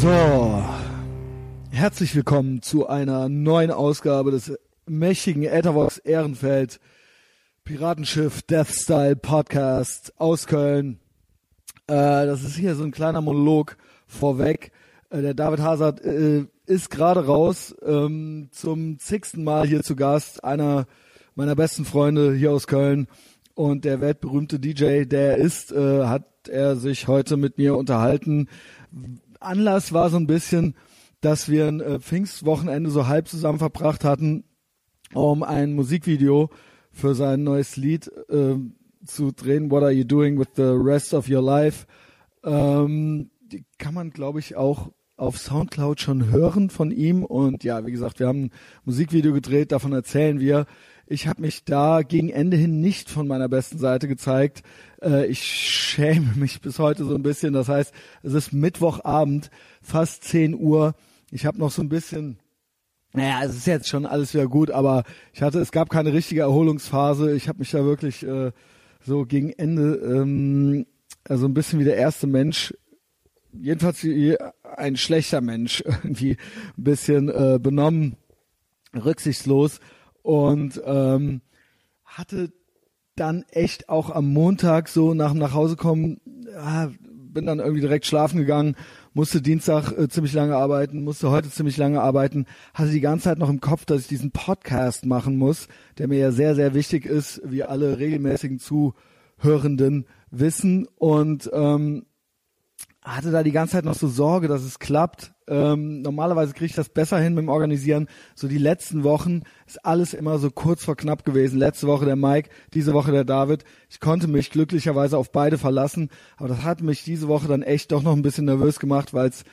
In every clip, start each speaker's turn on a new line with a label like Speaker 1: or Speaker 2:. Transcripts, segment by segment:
Speaker 1: So, herzlich willkommen zu einer neuen Ausgabe des mächtigen Ethervox Ehrenfeld Piratenschiff Death Style Podcast aus Köln. Äh, das ist hier so ein kleiner Monolog vorweg. Äh, der David Hazard äh, ist gerade raus ähm, zum zigsten Mal hier zu Gast, einer meiner besten Freunde hier aus Köln und der weltberühmte DJ, der ist, äh, hat er sich heute mit mir unterhalten Anlass war so ein bisschen, dass wir ein äh, Pfingstwochenende so halb zusammen verbracht hatten, um ein Musikvideo für sein neues Lied äh, zu drehen. What are you doing with the rest of your life? Ähm, die kann man, glaube ich, auch auf Soundcloud schon hören von ihm. Und ja, wie gesagt, wir haben ein Musikvideo gedreht, davon erzählen wir. Ich habe mich da gegen Ende hin nicht von meiner besten Seite gezeigt. Äh, ich schäme mich bis heute so ein bisschen. Das heißt, es ist Mittwochabend, fast 10 Uhr. Ich habe noch so ein bisschen naja, es ist jetzt schon alles wieder gut, aber ich hatte, es gab keine richtige Erholungsphase. Ich habe mich da wirklich äh, so gegen Ende ähm, also ein bisschen wie der erste Mensch, jedenfalls wie ein schlechter Mensch, irgendwie ein bisschen äh, benommen, rücksichtslos und ähm, hatte dann echt auch am Montag so nach dem Nachhausekommen, ja, bin dann irgendwie direkt schlafen gegangen, musste Dienstag äh, ziemlich lange arbeiten, musste heute ziemlich lange arbeiten, hatte die ganze Zeit noch im Kopf, dass ich diesen Podcast machen muss, der mir ja sehr, sehr wichtig ist, wie alle regelmäßigen Zuhörenden wissen und ähm, hatte da die ganze Zeit noch so Sorge, dass es klappt. Ähm, normalerweise kriege ich das besser hin mit dem Organisieren. So die letzten Wochen ist alles immer so kurz vor knapp gewesen. Letzte Woche der Mike, diese Woche der David. Ich konnte mich glücklicherweise auf beide verlassen, aber das hat mich diese Woche dann echt doch noch ein bisschen nervös gemacht, weil es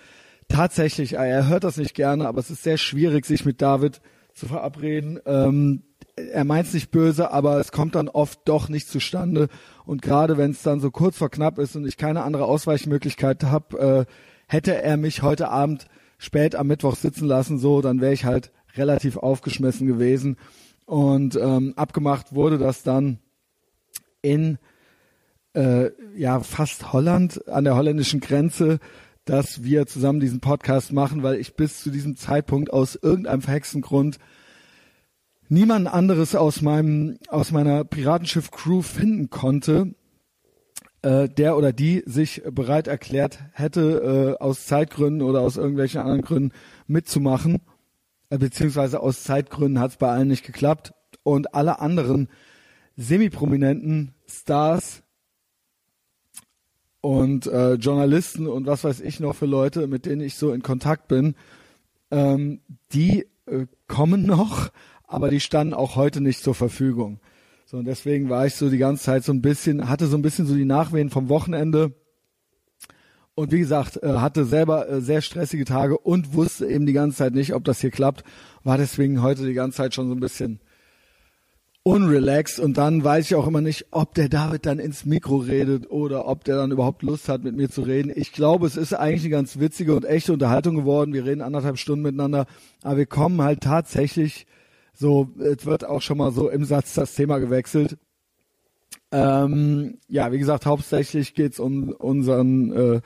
Speaker 1: tatsächlich, er hört das nicht gerne, aber es ist sehr schwierig, sich mit David zu verabreden. Ähm, er meint es nicht böse, aber es kommt dann oft doch nicht zustande. Und gerade wenn es dann so kurz vor knapp ist und ich keine andere Ausweichmöglichkeit habe, äh, hätte er mich heute Abend spät am Mittwoch sitzen lassen, so, dann wäre ich halt relativ aufgeschmissen gewesen. Und ähm, abgemacht wurde das dann in äh, ja fast Holland an der holländischen Grenze, dass wir zusammen diesen Podcast machen, weil ich bis zu diesem Zeitpunkt aus irgendeinem verhexten Grund niemand anderes aus meinem aus meiner Piratenschiff Crew finden konnte, äh, der oder die sich bereit erklärt hätte, äh, aus Zeitgründen oder aus irgendwelchen anderen Gründen mitzumachen, äh, beziehungsweise aus Zeitgründen hat es bei allen nicht geklappt und alle anderen semi-prominenten Stars und äh, Journalisten und was weiß ich noch für Leute, mit denen ich so in Kontakt bin, ähm, die äh, kommen noch, aber die standen auch heute nicht zur Verfügung. So, und deswegen war ich so die ganze Zeit so ein bisschen, hatte so ein bisschen so die Nachwehen vom Wochenende. Und wie gesagt, äh, hatte selber äh, sehr stressige Tage und wusste eben die ganze Zeit nicht, ob das hier klappt. War deswegen heute die ganze Zeit schon so ein bisschen unrelaxed und dann weiß ich auch immer nicht, ob der David dann ins Mikro redet oder ob der dann überhaupt Lust hat, mit mir zu reden. Ich glaube, es ist eigentlich eine ganz witzige und echte Unterhaltung geworden. Wir reden anderthalb Stunden miteinander, aber wir kommen halt tatsächlich so, es wird auch schon mal so im Satz das Thema gewechselt. Ähm, ja, wie gesagt, hauptsächlich geht's um unseren äh,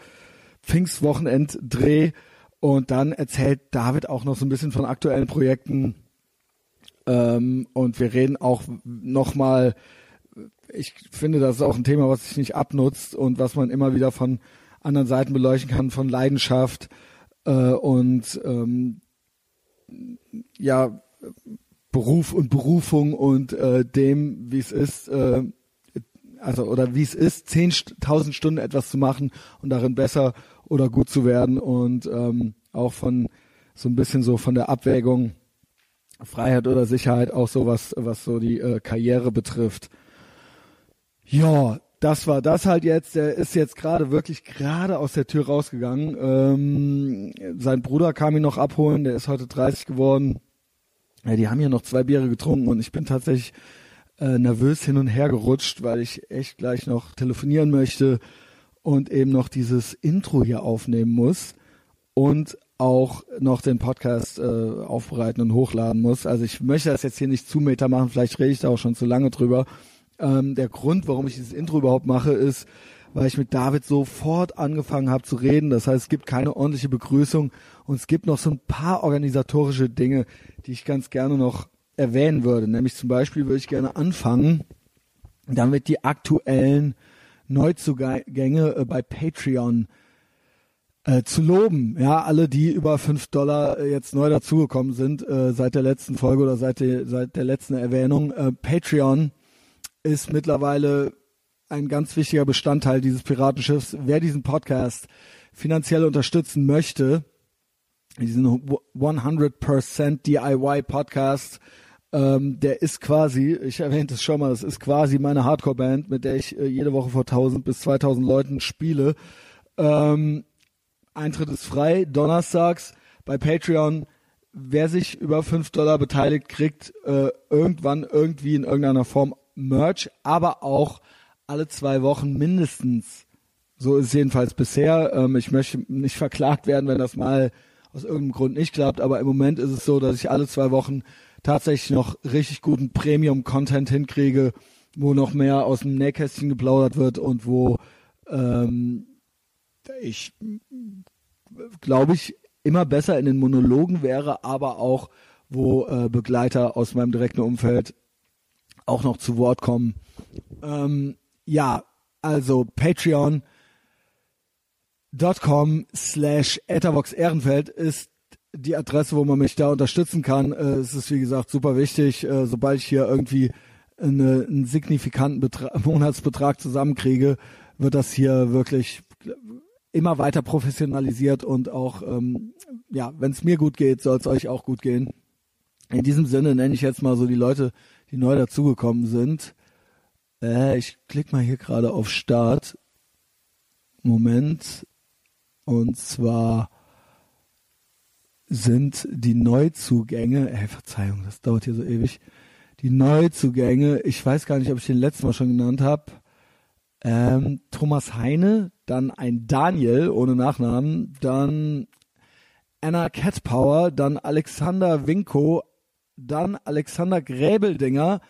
Speaker 1: Pfingstwochenenddreh und dann erzählt David auch noch so ein bisschen von aktuellen Projekten ähm, und wir reden auch nochmal, ich finde, das ist auch ein Thema, was sich nicht abnutzt und was man immer wieder von anderen Seiten beleuchten kann, von Leidenschaft äh, und ähm, ja, Beruf und Berufung und äh, dem, wie es ist, äh, also oder wie es ist, 10.000 Stunden etwas zu machen und darin besser oder gut zu werden und ähm, auch von so ein bisschen so von der Abwägung Freiheit oder Sicherheit, auch so was, was so die äh, Karriere betrifft. Ja, das war das halt jetzt. Der ist jetzt gerade wirklich gerade aus der Tür rausgegangen. Ähm, sein Bruder kam ihn noch abholen, der ist heute 30 geworden ja, die haben hier noch zwei Biere getrunken und ich bin tatsächlich äh, nervös hin und her gerutscht, weil ich echt gleich noch telefonieren möchte und eben noch dieses Intro hier aufnehmen muss und auch noch den Podcast äh, aufbereiten und hochladen muss. Also ich möchte das jetzt hier nicht zu Meter machen, vielleicht rede ich da auch schon zu lange drüber. Ähm, der Grund, warum ich dieses Intro überhaupt mache, ist, weil ich mit David sofort angefangen habe zu reden. Das heißt, es gibt keine ordentliche Begrüßung und es gibt noch so ein paar organisatorische Dinge, die ich ganz gerne noch erwähnen würde. Nämlich zum Beispiel würde ich gerne anfangen, damit die aktuellen Neuzugänge äh, bei Patreon äh, zu loben. Ja, alle, die über fünf Dollar äh, jetzt neu dazugekommen sind äh, seit der letzten Folge oder seit, die, seit der letzten Erwähnung. Äh, Patreon ist mittlerweile ein ganz wichtiger Bestandteil dieses Piratenschiffs. Wer diesen Podcast finanziell unterstützen möchte, diesen 100% DIY Podcast, ähm, der ist quasi, ich erwähnte es schon mal, das ist quasi meine Hardcore-Band, mit der ich äh, jede Woche vor 1000 bis 2000 Leuten spiele. Ähm, Eintritt ist frei, donnerstags bei Patreon. Wer sich über 5 Dollar beteiligt, kriegt äh, irgendwann irgendwie in irgendeiner Form Merch, aber auch alle zwei Wochen mindestens. So ist es jedenfalls bisher. Ähm, ich möchte nicht verklagt werden, wenn das mal aus irgendeinem Grund nicht klappt, aber im Moment ist es so, dass ich alle zwei Wochen tatsächlich noch richtig guten Premium-Content hinkriege, wo noch mehr aus dem Nähkästchen geplaudert wird und wo ähm, ich glaube ich immer besser in den Monologen wäre, aber auch wo äh, Begleiter aus meinem direkten Umfeld auch noch zu Wort kommen. Ähm, ja, also Patreon.com slash Ethervox Ehrenfeld ist die Adresse, wo man mich da unterstützen kann. Äh, es ist, wie gesagt, super wichtig. Äh, sobald ich hier irgendwie eine, einen signifikanten Betra Monatsbetrag zusammenkriege, wird das hier wirklich immer weiter professionalisiert und auch, ähm, ja, wenn es mir gut geht, soll es euch auch gut gehen. In diesem Sinne nenne ich jetzt mal so die Leute, die neu dazugekommen sind. Äh, ich klicke mal hier gerade auf Start. Moment. Und zwar sind die Neuzugänge, äh, Verzeihung, das dauert hier so ewig. Die Neuzugänge, ich weiß gar nicht, ob ich den letzten Mal schon genannt habe. Ähm, Thomas Heine, dann ein Daniel ohne Nachnamen, dann Anna Catpower, dann Alexander Winko, dann Alexander Gräbeldinger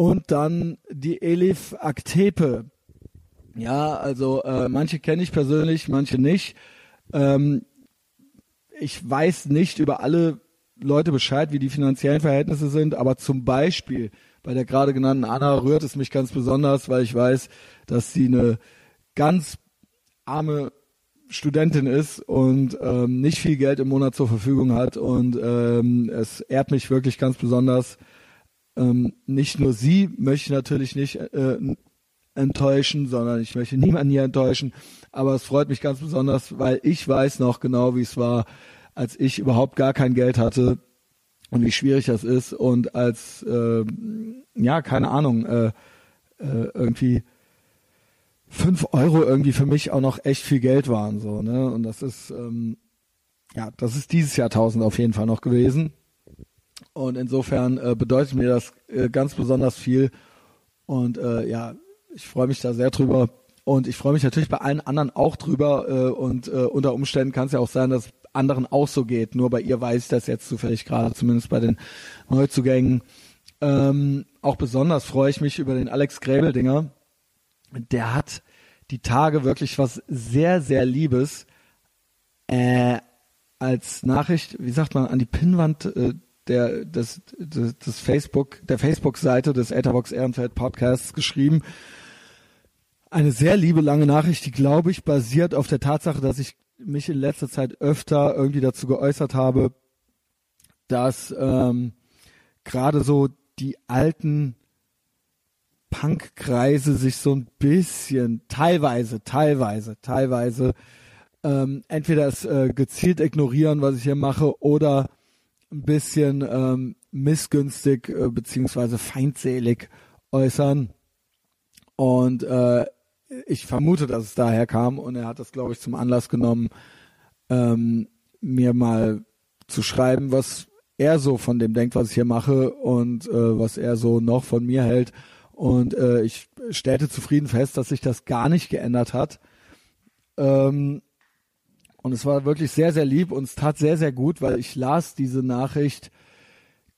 Speaker 1: und dann die Elif Aktepe. Ja, also äh, manche kenne ich persönlich, manche nicht. Ähm, ich weiß nicht über alle Leute Bescheid, wie die finanziellen Verhältnisse sind, aber zum Beispiel bei der gerade genannten Anna rührt es mich ganz besonders, weil ich weiß, dass sie eine ganz arme Studentin ist und ähm, nicht viel Geld im Monat zur Verfügung hat und ähm, es ehrt mich wirklich ganz besonders. Ähm, nicht nur sie möchte ich natürlich nicht äh, enttäuschen, sondern ich möchte niemanden hier enttäuschen. Aber es freut mich ganz besonders, weil ich weiß noch genau, wie es war, als ich überhaupt gar kein Geld hatte und wie schwierig das ist. Und als äh, ja keine Ahnung äh, äh, irgendwie fünf Euro irgendwie für mich auch noch echt viel Geld waren so ne? Und das ist ähm, ja das ist dieses Jahrtausend auf jeden Fall noch gewesen und insofern äh, bedeutet mir das äh, ganz besonders viel und äh, ja ich freue mich da sehr drüber und ich freue mich natürlich bei allen anderen auch drüber äh, und äh, unter Umständen kann es ja auch sein, dass anderen auch so geht. Nur bei ihr weiß ich das jetzt zufällig gerade, zumindest bei den Neuzugängen. Ähm, auch besonders freue ich mich über den Alex Gräbeldinger. Der hat die Tage wirklich was sehr, sehr Liebes äh, als Nachricht, wie sagt man, an die Pinnwand äh, der, des, des, des Facebook, der Facebook-Seite des Etherbox Ehrenfeld Podcasts geschrieben. Eine sehr liebe lange Nachricht, die glaube ich basiert auf der Tatsache, dass ich mich in letzter Zeit öfter irgendwie dazu geäußert habe, dass ähm, gerade so die alten Punk-Kreise sich so ein bisschen, teilweise, teilweise, teilweise, ähm, entweder es äh, gezielt ignorieren, was ich hier mache, oder ein bisschen ähm, missgünstig äh, beziehungsweise feindselig äußern. Und äh, ich vermute, dass es daher kam und er hat das, glaube ich, zum Anlass genommen, ähm, mir mal zu schreiben, was er so von dem denkt, was ich hier mache und äh, was er so noch von mir hält. Und äh, ich stellte zufrieden fest, dass sich das gar nicht geändert hat. Ähm, und es war wirklich sehr, sehr lieb und es tat sehr, sehr gut, weil ich las diese Nachricht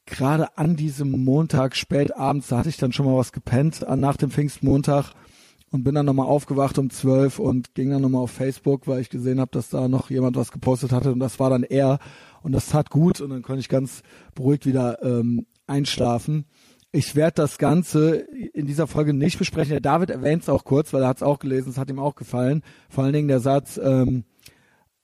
Speaker 1: gerade an diesem Montag spät abends, da hatte ich dann schon mal was gepennt, nach dem Pfingstmontag und bin dann nochmal aufgewacht um zwölf und ging dann nochmal auf Facebook, weil ich gesehen habe, dass da noch jemand was gepostet hatte und das war dann er und das tat gut und dann konnte ich ganz beruhigt wieder ähm, einschlafen. Ich werde das Ganze in dieser Folge nicht besprechen. Der David erwähnt es auch kurz, weil er hat es auch gelesen, es hat ihm auch gefallen. Vor allen Dingen der Satz, ähm,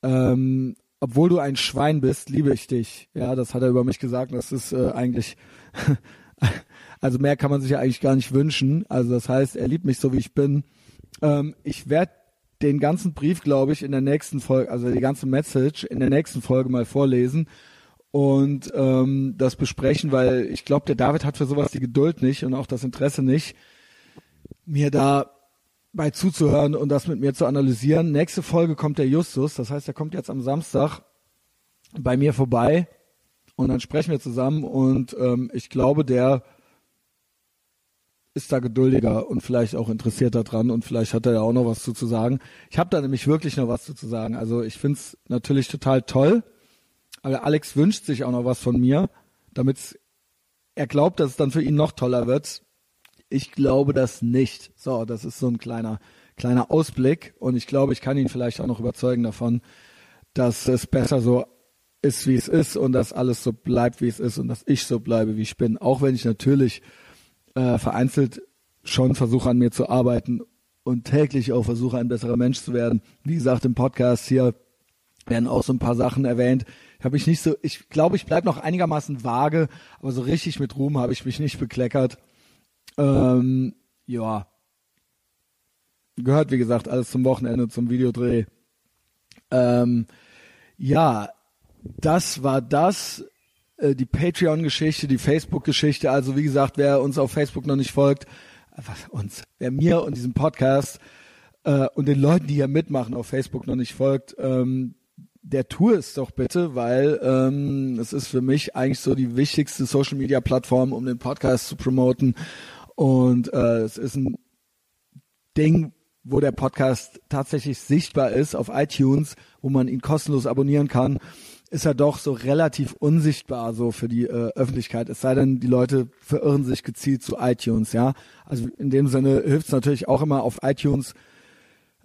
Speaker 1: ähm, obwohl du ein Schwein bist, liebe ich dich. Ja, das hat er über mich gesagt. Das ist äh, eigentlich, also mehr kann man sich ja eigentlich gar nicht wünschen. Also das heißt, er liebt mich so, wie ich bin. Ähm, ich werde den ganzen Brief, glaube ich, in der nächsten Folge, also die ganze Message in der nächsten Folge mal vorlesen und ähm, das besprechen, weil ich glaube, der David hat für sowas die Geduld nicht und auch das Interesse nicht, mir da bei zuzuhören und das mit mir zu analysieren. Nächste Folge kommt der Justus, das heißt, er kommt jetzt am Samstag bei mir vorbei und dann sprechen wir zusammen und ähm, ich glaube, der ist da geduldiger und vielleicht auch interessierter dran und vielleicht hat er ja auch noch was zu, sagen. Ich habe da nämlich wirklich noch was zu, zu sagen. Also ich finde es natürlich total toll, aber Alex wünscht sich auch noch was von mir, damit er glaubt, dass es dann für ihn noch toller wird. Ich glaube das nicht. So, das ist so ein kleiner, kleiner Ausblick und ich glaube, ich kann ihn vielleicht auch noch überzeugen davon, dass es besser so ist, wie es ist und dass alles so bleibt, wie es ist und dass ich so bleibe, wie ich bin. Auch wenn ich natürlich äh, vereinzelt schon versuche, an mir zu arbeiten und täglich auch versuche, ein besserer Mensch zu werden. Wie gesagt, im Podcast hier werden auch so ein paar Sachen erwähnt. Habe ich nicht so, ich glaube, ich bleibe noch einigermaßen vage, aber so richtig mit Ruhm habe ich mich nicht bekleckert. Ähm, ja. Gehört, wie gesagt, alles zum Wochenende, zum Videodreh. Ähm, ja, das war das. Äh, die Patreon-Geschichte, die Facebook-Geschichte. Also wie gesagt, wer uns auf Facebook noch nicht folgt, was uns, wer mir und diesem Podcast äh, und den Leuten, die hier mitmachen, auf Facebook noch nicht folgt, ähm, der tue es doch bitte, weil ähm, es ist für mich eigentlich so die wichtigste Social-Media-Plattform, um den Podcast zu promoten. Und äh, es ist ein Ding, wo der Podcast tatsächlich sichtbar ist auf iTunes, wo man ihn kostenlos abonnieren kann, ist er doch so relativ unsichtbar so für die äh, Öffentlichkeit. Es sei denn, die Leute verirren sich gezielt zu iTunes, ja. Also in dem Sinne hilft es natürlich auch immer auf iTunes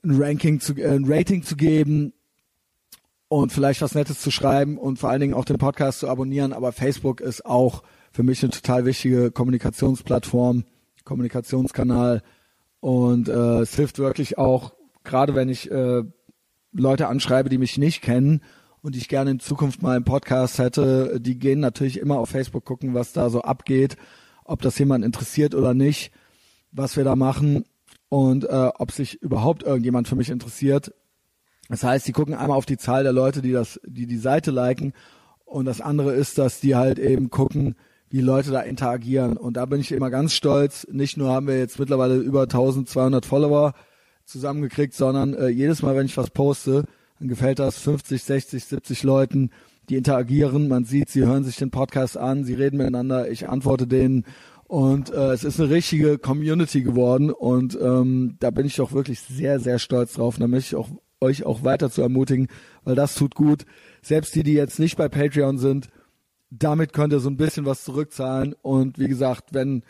Speaker 1: ein Ranking zu, äh, ein Rating zu geben und vielleicht was Nettes zu schreiben und vor allen Dingen auch den Podcast zu abonnieren. Aber Facebook ist auch für mich eine total wichtige Kommunikationsplattform Kommunikationskanal und äh, es hilft wirklich auch, gerade wenn ich äh, Leute anschreibe, die mich nicht kennen und die ich gerne in Zukunft mal im Podcast hätte, die gehen natürlich immer auf Facebook gucken, was da so abgeht, ob das jemand interessiert oder nicht, was wir da machen und äh, ob sich überhaupt irgendjemand für mich interessiert. Das heißt, die gucken einmal auf die Zahl der Leute, die das, die die Seite liken und das andere ist, dass die halt eben gucken, wie Leute da interagieren. Und da bin ich immer ganz stolz. Nicht nur haben wir jetzt mittlerweile über 1200 Follower zusammengekriegt, sondern äh, jedes Mal, wenn ich was poste, dann gefällt das 50, 60, 70 Leuten, die interagieren. Man sieht, sie hören sich den Podcast an, sie reden miteinander, ich antworte denen. Und äh, es ist eine richtige Community geworden und ähm, da bin ich doch wirklich sehr, sehr stolz drauf. Und da möchte ich auch, euch auch weiter zu ermutigen, weil das tut gut. Selbst die, die jetzt nicht bei Patreon sind, damit könnt ihr so ein bisschen was zurückzahlen. Und wie gesagt, wenn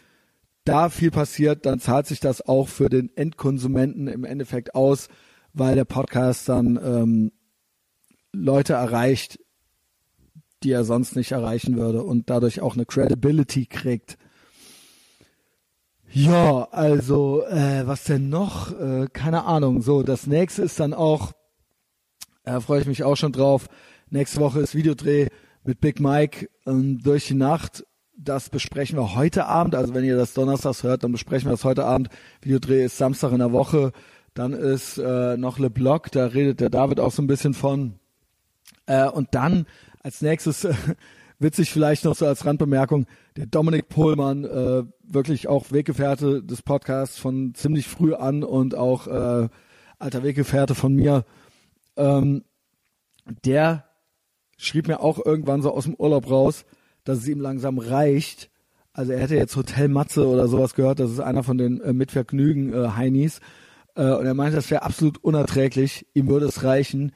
Speaker 1: da viel passiert, dann zahlt sich das auch für den Endkonsumenten im Endeffekt aus, weil der Podcast dann ähm, Leute erreicht, die er sonst nicht erreichen würde und dadurch auch eine Credibility kriegt. Ja, also äh, was denn noch? Äh, keine Ahnung. So, das nächste ist dann auch, da äh, freue ich mich auch schon drauf. Nächste Woche ist Videodreh mit Big Mike ähm, durch die Nacht. Das besprechen wir heute Abend. Also wenn ihr das Donnerstags hört, dann besprechen wir das heute Abend. Videodreh ist Samstag in der Woche. Dann ist äh, noch Le Bloc, da redet der David auch so ein bisschen von. Äh, und dann als nächstes, äh, witzig vielleicht noch so als Randbemerkung, der Dominik Pohlmann, äh, wirklich auch Weggefährte des Podcasts von ziemlich früh an und auch äh, alter Weggefährte von mir. Ähm, der schrieb mir auch irgendwann so aus dem Urlaub raus, dass es ihm langsam reicht. Also er hätte jetzt Hotel Matze oder sowas gehört, das ist einer von den äh, Mitvergnügen äh, Heinis. Äh, und er meinte, das wäre absolut unerträglich, ihm würde es reichen.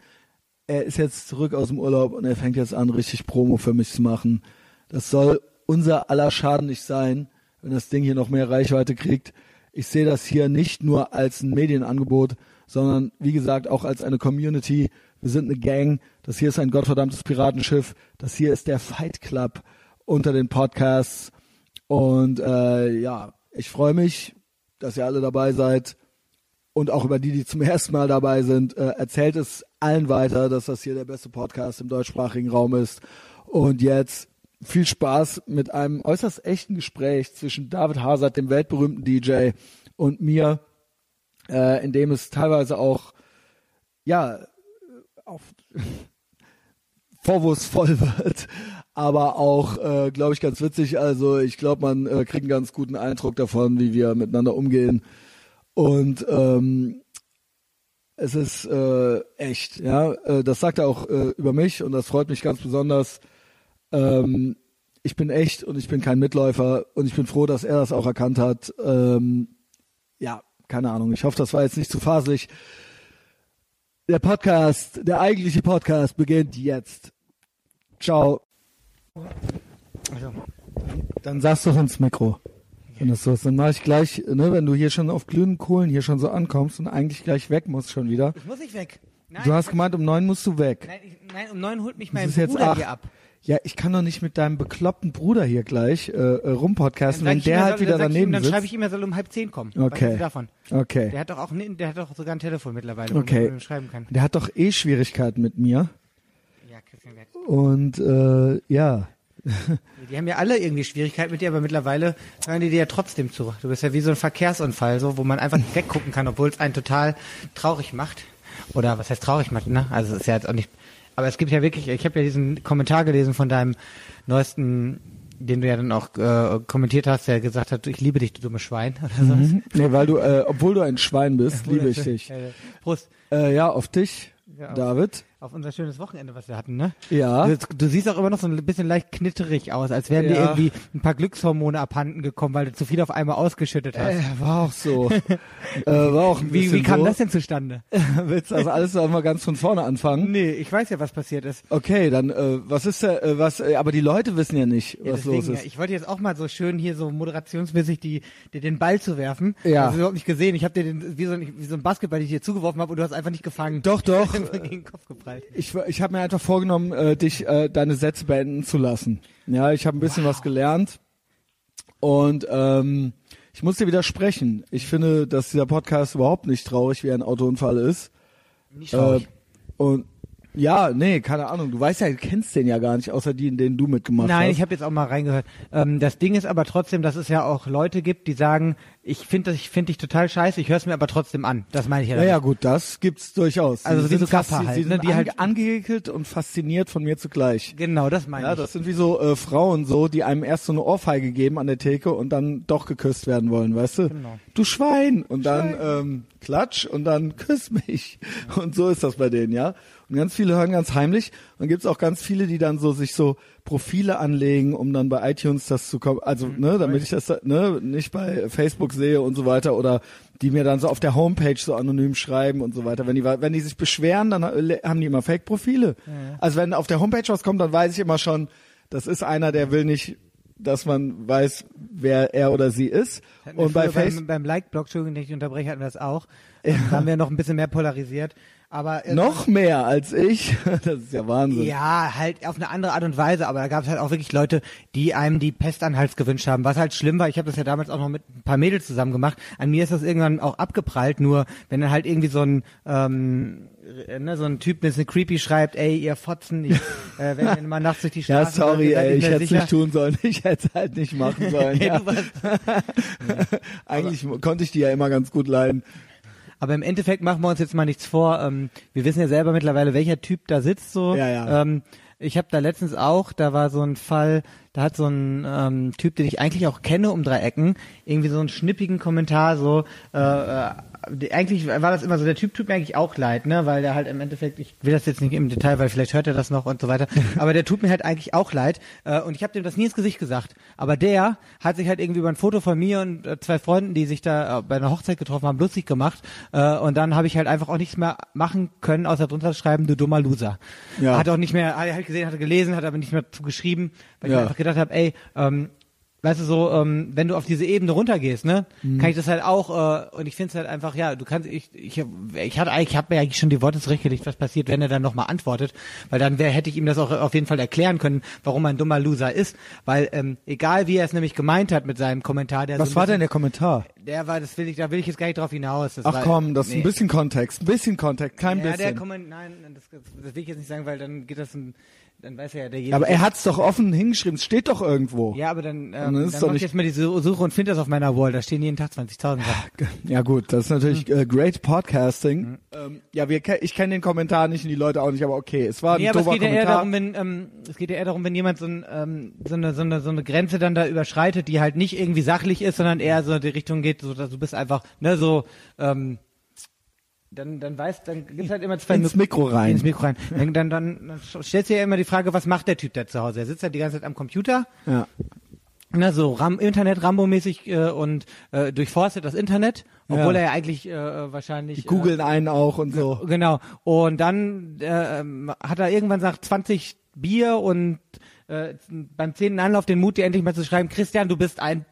Speaker 1: Er ist jetzt zurück aus dem Urlaub und er fängt jetzt an, richtig Promo für mich zu machen. Das soll unser aller Schaden nicht sein, wenn das Ding hier noch mehr Reichweite kriegt. Ich sehe das hier nicht nur als ein Medienangebot, sondern wie gesagt auch als eine Community. Wir sind eine Gang. Das hier ist ein gottverdammtes Piratenschiff. Das hier ist der Fight Club unter den Podcasts. Und äh, ja, ich freue mich, dass ihr alle dabei seid. Und auch über die, die zum ersten Mal dabei sind, äh, erzählt es allen weiter, dass das hier der beste Podcast im deutschsprachigen Raum ist. Und jetzt viel Spaß mit einem äußerst echten Gespräch zwischen David Hazard, dem weltberühmten DJ, und mir, äh, in dem es teilweise auch, ja, auf vorwurfsvoll wird, aber auch, äh, glaube ich, ganz witzig. Also ich glaube, man äh, kriegt einen ganz guten Eindruck davon, wie wir miteinander umgehen. Und ähm, es ist äh, echt, ja. Äh, das sagt er auch äh, über mich und das freut mich ganz besonders. Ähm, ich bin echt und ich bin kein Mitläufer und ich bin froh, dass er das auch erkannt hat. Ähm, ja, keine Ahnung. Ich hoffe, das war jetzt nicht zu faselig. Der Podcast, der eigentliche Podcast beginnt jetzt. Ciao. Dann sagst du ins Mikro. Wenn das so ist, dann mache ich gleich, ne, wenn du hier schon auf glühenden Kohlen hier schon so ankommst und eigentlich gleich weg musst schon wieder.
Speaker 2: Ich muss nicht weg. Nein,
Speaker 1: du hast gemeint, um neun musst du weg.
Speaker 2: Nein, ich, nein um neun holt mich mein Bruder hier ab.
Speaker 1: Ja, ich kann doch nicht mit deinem bekloppten Bruder hier gleich äh, äh, rumpodcasten, wenn der
Speaker 2: er
Speaker 1: halt wieder
Speaker 2: dann ich ihm,
Speaker 1: daneben
Speaker 2: Dann
Speaker 1: sitzt.
Speaker 2: schreibe ich ihm, er soll um halb zehn kommen.
Speaker 1: Okay.
Speaker 2: davon?
Speaker 1: Okay.
Speaker 2: Der hat doch auch, ne, der hat doch sogar ein Telefon mittlerweile, wo
Speaker 1: Okay.
Speaker 2: man ihm schreiben kann.
Speaker 1: Der hat doch eh Schwierigkeiten mit mir.
Speaker 2: Ja, Christian, der-
Speaker 1: Und äh, ja.
Speaker 2: die haben ja alle irgendwie Schwierigkeiten mit dir, aber mittlerweile hören die dir ja trotzdem zu. Du bist ja wie so ein Verkehrsunfall, so, wo man einfach nicht weggucken kann, obwohl es einen total traurig macht. Oder was heißt traurig macht, ne? Also es ist ja jetzt auch nicht. Aber es gibt ja wirklich, ich habe ja diesen Kommentar gelesen von deinem neuesten, den du ja dann auch äh, kommentiert hast, der gesagt hat, ich liebe dich, du dumme Schwein. Oder so.
Speaker 1: Mhm. Nee, weil du, äh, obwohl du ein Schwein bist, liebe ich dich.
Speaker 2: Prost.
Speaker 1: Äh, ja, auf dich,
Speaker 2: Ja,
Speaker 1: David.
Speaker 2: Auf unser schönes Wochenende, was wir hatten, ne?
Speaker 1: Ja.
Speaker 2: Du, du siehst auch immer noch so ein bisschen leicht knitterig aus, als wären dir
Speaker 1: Ja.
Speaker 2: irgendwie ein paar Glückshormone abhanden gekommen, weil du zu viel auf einmal ausgeschüttet hast.
Speaker 1: Äh, war auch so. äh, war auch ein
Speaker 2: wie, wie kam
Speaker 1: so.
Speaker 2: das denn zustande?
Speaker 1: Willst du das alles noch mal ganz von vorne anfangen?
Speaker 2: nee, ich weiß ja, was passiert ist.
Speaker 1: Okay, dann äh, was ist da, äh, was? Äh, aber die Leute wissen ja nicht,
Speaker 2: Ja,
Speaker 1: was
Speaker 2: deswegen,
Speaker 1: los
Speaker 2: ja,
Speaker 1: ist.
Speaker 2: ich wollte jetzt auch mal so schön hier so moderationsmäßig die, dir den Ball zu werfen.
Speaker 1: Ja.
Speaker 2: Hast du überhaupt nicht gesehen. Ich habe dir den wie so, ein, wie so ein Basketball, den ich dir zugeworfen habe und du hast einfach nicht gefangen.
Speaker 1: Doch, doch.
Speaker 2: geprallt.
Speaker 1: Ich, ich habe mir einfach vorgenommen, äh, dich äh, deine Sätze beenden zu lassen. Ja, ich habe ein bisschen was gelernt und ähm, ich muss dir widersprechen. Ich finde, dass dieser Podcast überhaupt nicht traurig wie ein Autounfall ist.
Speaker 2: Nicht
Speaker 1: Äh,
Speaker 2: traurig.
Speaker 1: und ja, nee, keine Ahnung. Du weißt ja, du kennst den ja gar nicht, außer die, in denen du mitgemacht
Speaker 2: Nein,
Speaker 1: hast.
Speaker 2: ich habe jetzt auch mal reingehört. Ähm, das Ding ist aber trotzdem, dass es ja auch Leute gibt, die sagen, ich finde ich finde dich total scheiße, ich höre es mir aber trotzdem an. Das meine ich ja.
Speaker 1: ja,
Speaker 2: damit.
Speaker 1: ja, gut, das gibt's durchaus.
Speaker 2: Also
Speaker 1: Sie
Speaker 2: wie so
Speaker 1: sind
Speaker 2: Gaffer
Speaker 1: faszi-
Speaker 2: halt,
Speaker 1: sie
Speaker 2: ne,
Speaker 1: sind
Speaker 2: die halt-
Speaker 1: ange angeekelt und fasziniert von mir zugleich.
Speaker 2: Genau, das meine
Speaker 1: Ja,
Speaker 2: ich.
Speaker 1: das sind wie so äh, Frauen so, die einem erst so eine Ohrfeige geben an der Theke und dann doch geküsst werden wollen, weißt du?
Speaker 2: Genau.
Speaker 1: Du Schwein und dann ähm, klatsch und dann küss mich und so ist das bei denen, ja. Und ganz viele hören ganz heimlich und gibt's auch ganz viele, die dann so sich so Profile anlegen, um dann bei iTunes das zu kommen, also ne, damit ich das da, ne nicht bei Facebook sehe und so weiter oder die mir dann so auf der Homepage so anonym schreiben und so weiter. Wenn die wenn die sich beschweren, dann haben die immer Fake Profile. Also wenn auf der Homepage was kommt, dann weiß ich immer schon, das ist einer, der will nicht dass man weiß, wer er oder sie ist. Und bei Facebook
Speaker 2: beim, beim Like-Blog, Entschuldigung, ich unterbreche, hatten wir das auch. Ähm, Da haben wir noch ein bisschen mehr polarisiert. Aber äh,
Speaker 1: noch mehr als ich. Das ist ja Wahnsinn.
Speaker 2: Ja, halt auf eine andere Art und Weise, aber da gab es halt auch wirklich Leute, die einem die Pest an den Hals gewünscht haben. Was halt schlimm war, ich habe das ja damals auch noch mit ein paar Mädels zusammen gemacht. An mir ist das irgendwann auch abgeprallt, nur wenn dann halt irgendwie so ein ähm, äh, ne, so ein Typ ein bisschen creepy schreibt, ey, ihr Fotzen, ich, äh, wenn ihr mal nachts durch die
Speaker 1: Ja,
Speaker 2: Straße
Speaker 1: sorry,
Speaker 2: ihr seid
Speaker 1: ey, ich hätte es nicht tun sollen. Ich hätte es halt nicht machen sollen. Ja. Eigentlich konnte ich die ja immer ganz gut leiden.
Speaker 2: Aber im Endeffekt machen wir uns jetzt mal nichts vor. Ähm, wir wissen ja selber mittlerweile, welcher Typ da sitzt so.
Speaker 1: Ja, ja.
Speaker 2: Ähm, ich habe da letztens auch, da war so ein Fall, da hat so ein ähm, Typ, den ich eigentlich auch kenne um drei Ecken, irgendwie so einen schnippigen Kommentar so, äh, äh, eigentlich war das immer so, der Typ tut mir eigentlich auch leid, ne, weil der halt im Endeffekt, ich will das jetzt nicht im Detail, weil vielleicht hört er das noch und so weiter, aber der tut mir halt eigentlich auch leid äh, und ich habe dem das nie ins Gesicht gesagt, aber der hat sich halt irgendwie über ein Foto von mir und äh, zwei Freunden, die sich da äh, bei einer Hochzeit getroffen haben, lustig gemacht äh, und dann habe ich halt einfach auch nichts mehr machen können, außer drunter schreiben, du dummer Loser.
Speaker 1: Ja.
Speaker 2: Hat auch nicht mehr, hat er halt gesehen, hat er gelesen, hat aber nicht mehr zu geschrieben, weil
Speaker 1: Ja.
Speaker 2: ich einfach gedacht habe, ey, ähm, weißt du so, ähm, wenn du auf diese Ebene runtergehst, ne,
Speaker 1: Mhm.
Speaker 2: kann ich das halt auch äh, und ich finde es halt einfach, ja, du kannst, ich, ich, ich hatte ich habe mir eigentlich schon die Worte zurechtgelegt, was passiert, wenn er dann nochmal antwortet, weil dann wär, hätte ich ihm das auch auf jeden Fall erklären können, warum er ein dummer Loser ist, weil ähm, egal wie er es nämlich gemeint hat mit seinem Kommentar, der
Speaker 1: Was
Speaker 2: so
Speaker 1: war denn der Kommentar?
Speaker 2: Der war, das will ich, da will ich jetzt gar nicht drauf hinaus. Das
Speaker 1: Ach
Speaker 2: war,
Speaker 1: komm, das ist
Speaker 2: nee.
Speaker 1: ein bisschen Kontext, ein bisschen Kontext, kein
Speaker 2: Ja, der
Speaker 1: bisschen.
Speaker 2: Komment, nein, das, das will ich jetzt nicht sagen, weil dann geht das ein, dann weiß er ja derjenige.
Speaker 1: Aber er hat's doch offen hingeschrieben, es steht doch irgendwo.
Speaker 2: Ja, aber dann, ähm,
Speaker 1: dann
Speaker 2: dann, mach ich jetzt mal die Su- Suche und finde das auf meiner Wall. Da stehen jeden Tag 20.000 Sachen.
Speaker 1: Ja gut, das ist natürlich
Speaker 2: Mhm.
Speaker 1: äh, great Podcasting. Ähm, ja, wir, ich kenne den Kommentar nicht und die Leute auch nicht, aber okay, es war ein
Speaker 2: Nee, aber es geht ja eher
Speaker 1: Kommentar.
Speaker 2: darum, wenn ähm, es geht ja eher darum, wenn jemand so, ein, ähm, so, eine, so, eine, so eine Grenze dann da überschreitet, die halt nicht irgendwie sachlich ist, sondern eher so in die Richtung geht, so dass du bist einfach, ne, so, ähm, dann, dann weißt, dann gibt's halt immer zwei
Speaker 1: Ins
Speaker 2: Mik-
Speaker 1: Mikro rein.
Speaker 2: Ins Mikro rein. Dann, dann, dann, dann stellst du ja immer die Frage, was macht der Typ da zu Hause? Er sitzt halt die ganze Zeit am Computer,
Speaker 1: ja.
Speaker 2: ne, so Ram Internet Rambo-mäßig äh, und äh, durchforstet das Internet, obwohl
Speaker 1: Ja.
Speaker 2: er ja eigentlich äh, wahrscheinlich
Speaker 1: Die googeln einen auch und so.
Speaker 2: Genau. Und dann äh, ähm, hat er irgendwann sagt 20 Bier und äh, beim zehnten Anlauf den Mut, dir endlich mal zu schreiben, Christian, du bist ein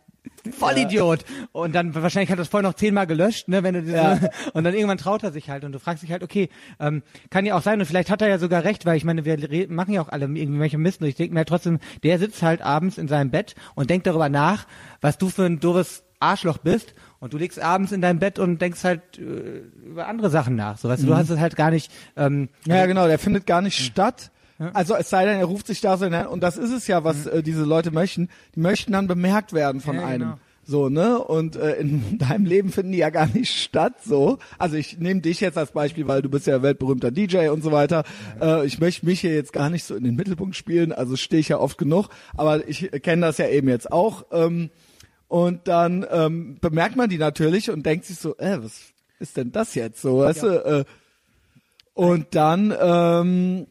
Speaker 2: Vollidiot. Und dann wahrscheinlich hat er das vorher noch zehnmal gelöscht, ne, wenn du diese,
Speaker 1: Ja.
Speaker 2: und dann irgendwann traut er sich halt und du fragst dich halt, okay, ähm, kann ja auch sein und vielleicht hat er ja sogar recht, weil ich meine, wir machen ja auch alle irgendwie welche Mist und ich denke mir halt trotzdem, der sitzt halt abends in seinem Bett und denkt darüber nach, was du für ein doofes Arschloch bist und du liegst abends in deinem Bett und denkst halt äh, über andere Sachen nach. So, weißt du, du hast es halt gar nicht. Ähm,
Speaker 1: Ja, ja, genau, der findet gar nicht statt. Also es sei denn, er ruft sich da so, ne? und das ist es ja, was äh, diese Leute möchten. Die möchten dann bemerkt werden von
Speaker 2: Ja,
Speaker 1: einem.
Speaker 2: genau.
Speaker 1: So, ne? Und äh, in deinem Leben finden die ja gar nicht statt, so. Also ich nehme dich jetzt als Beispiel, weil du bist ja weltberühmter DJ und so weiter. Äh, ich möchte mich hier jetzt gar nicht so in den Mittelpunkt spielen, also stehe ich ja oft genug, aber ich kenne das ja eben jetzt auch. Ähm, und dann ähm, bemerkt man die natürlich und denkt sich so, äh, was ist denn das jetzt so, weißt du? Äh, und dann ähm,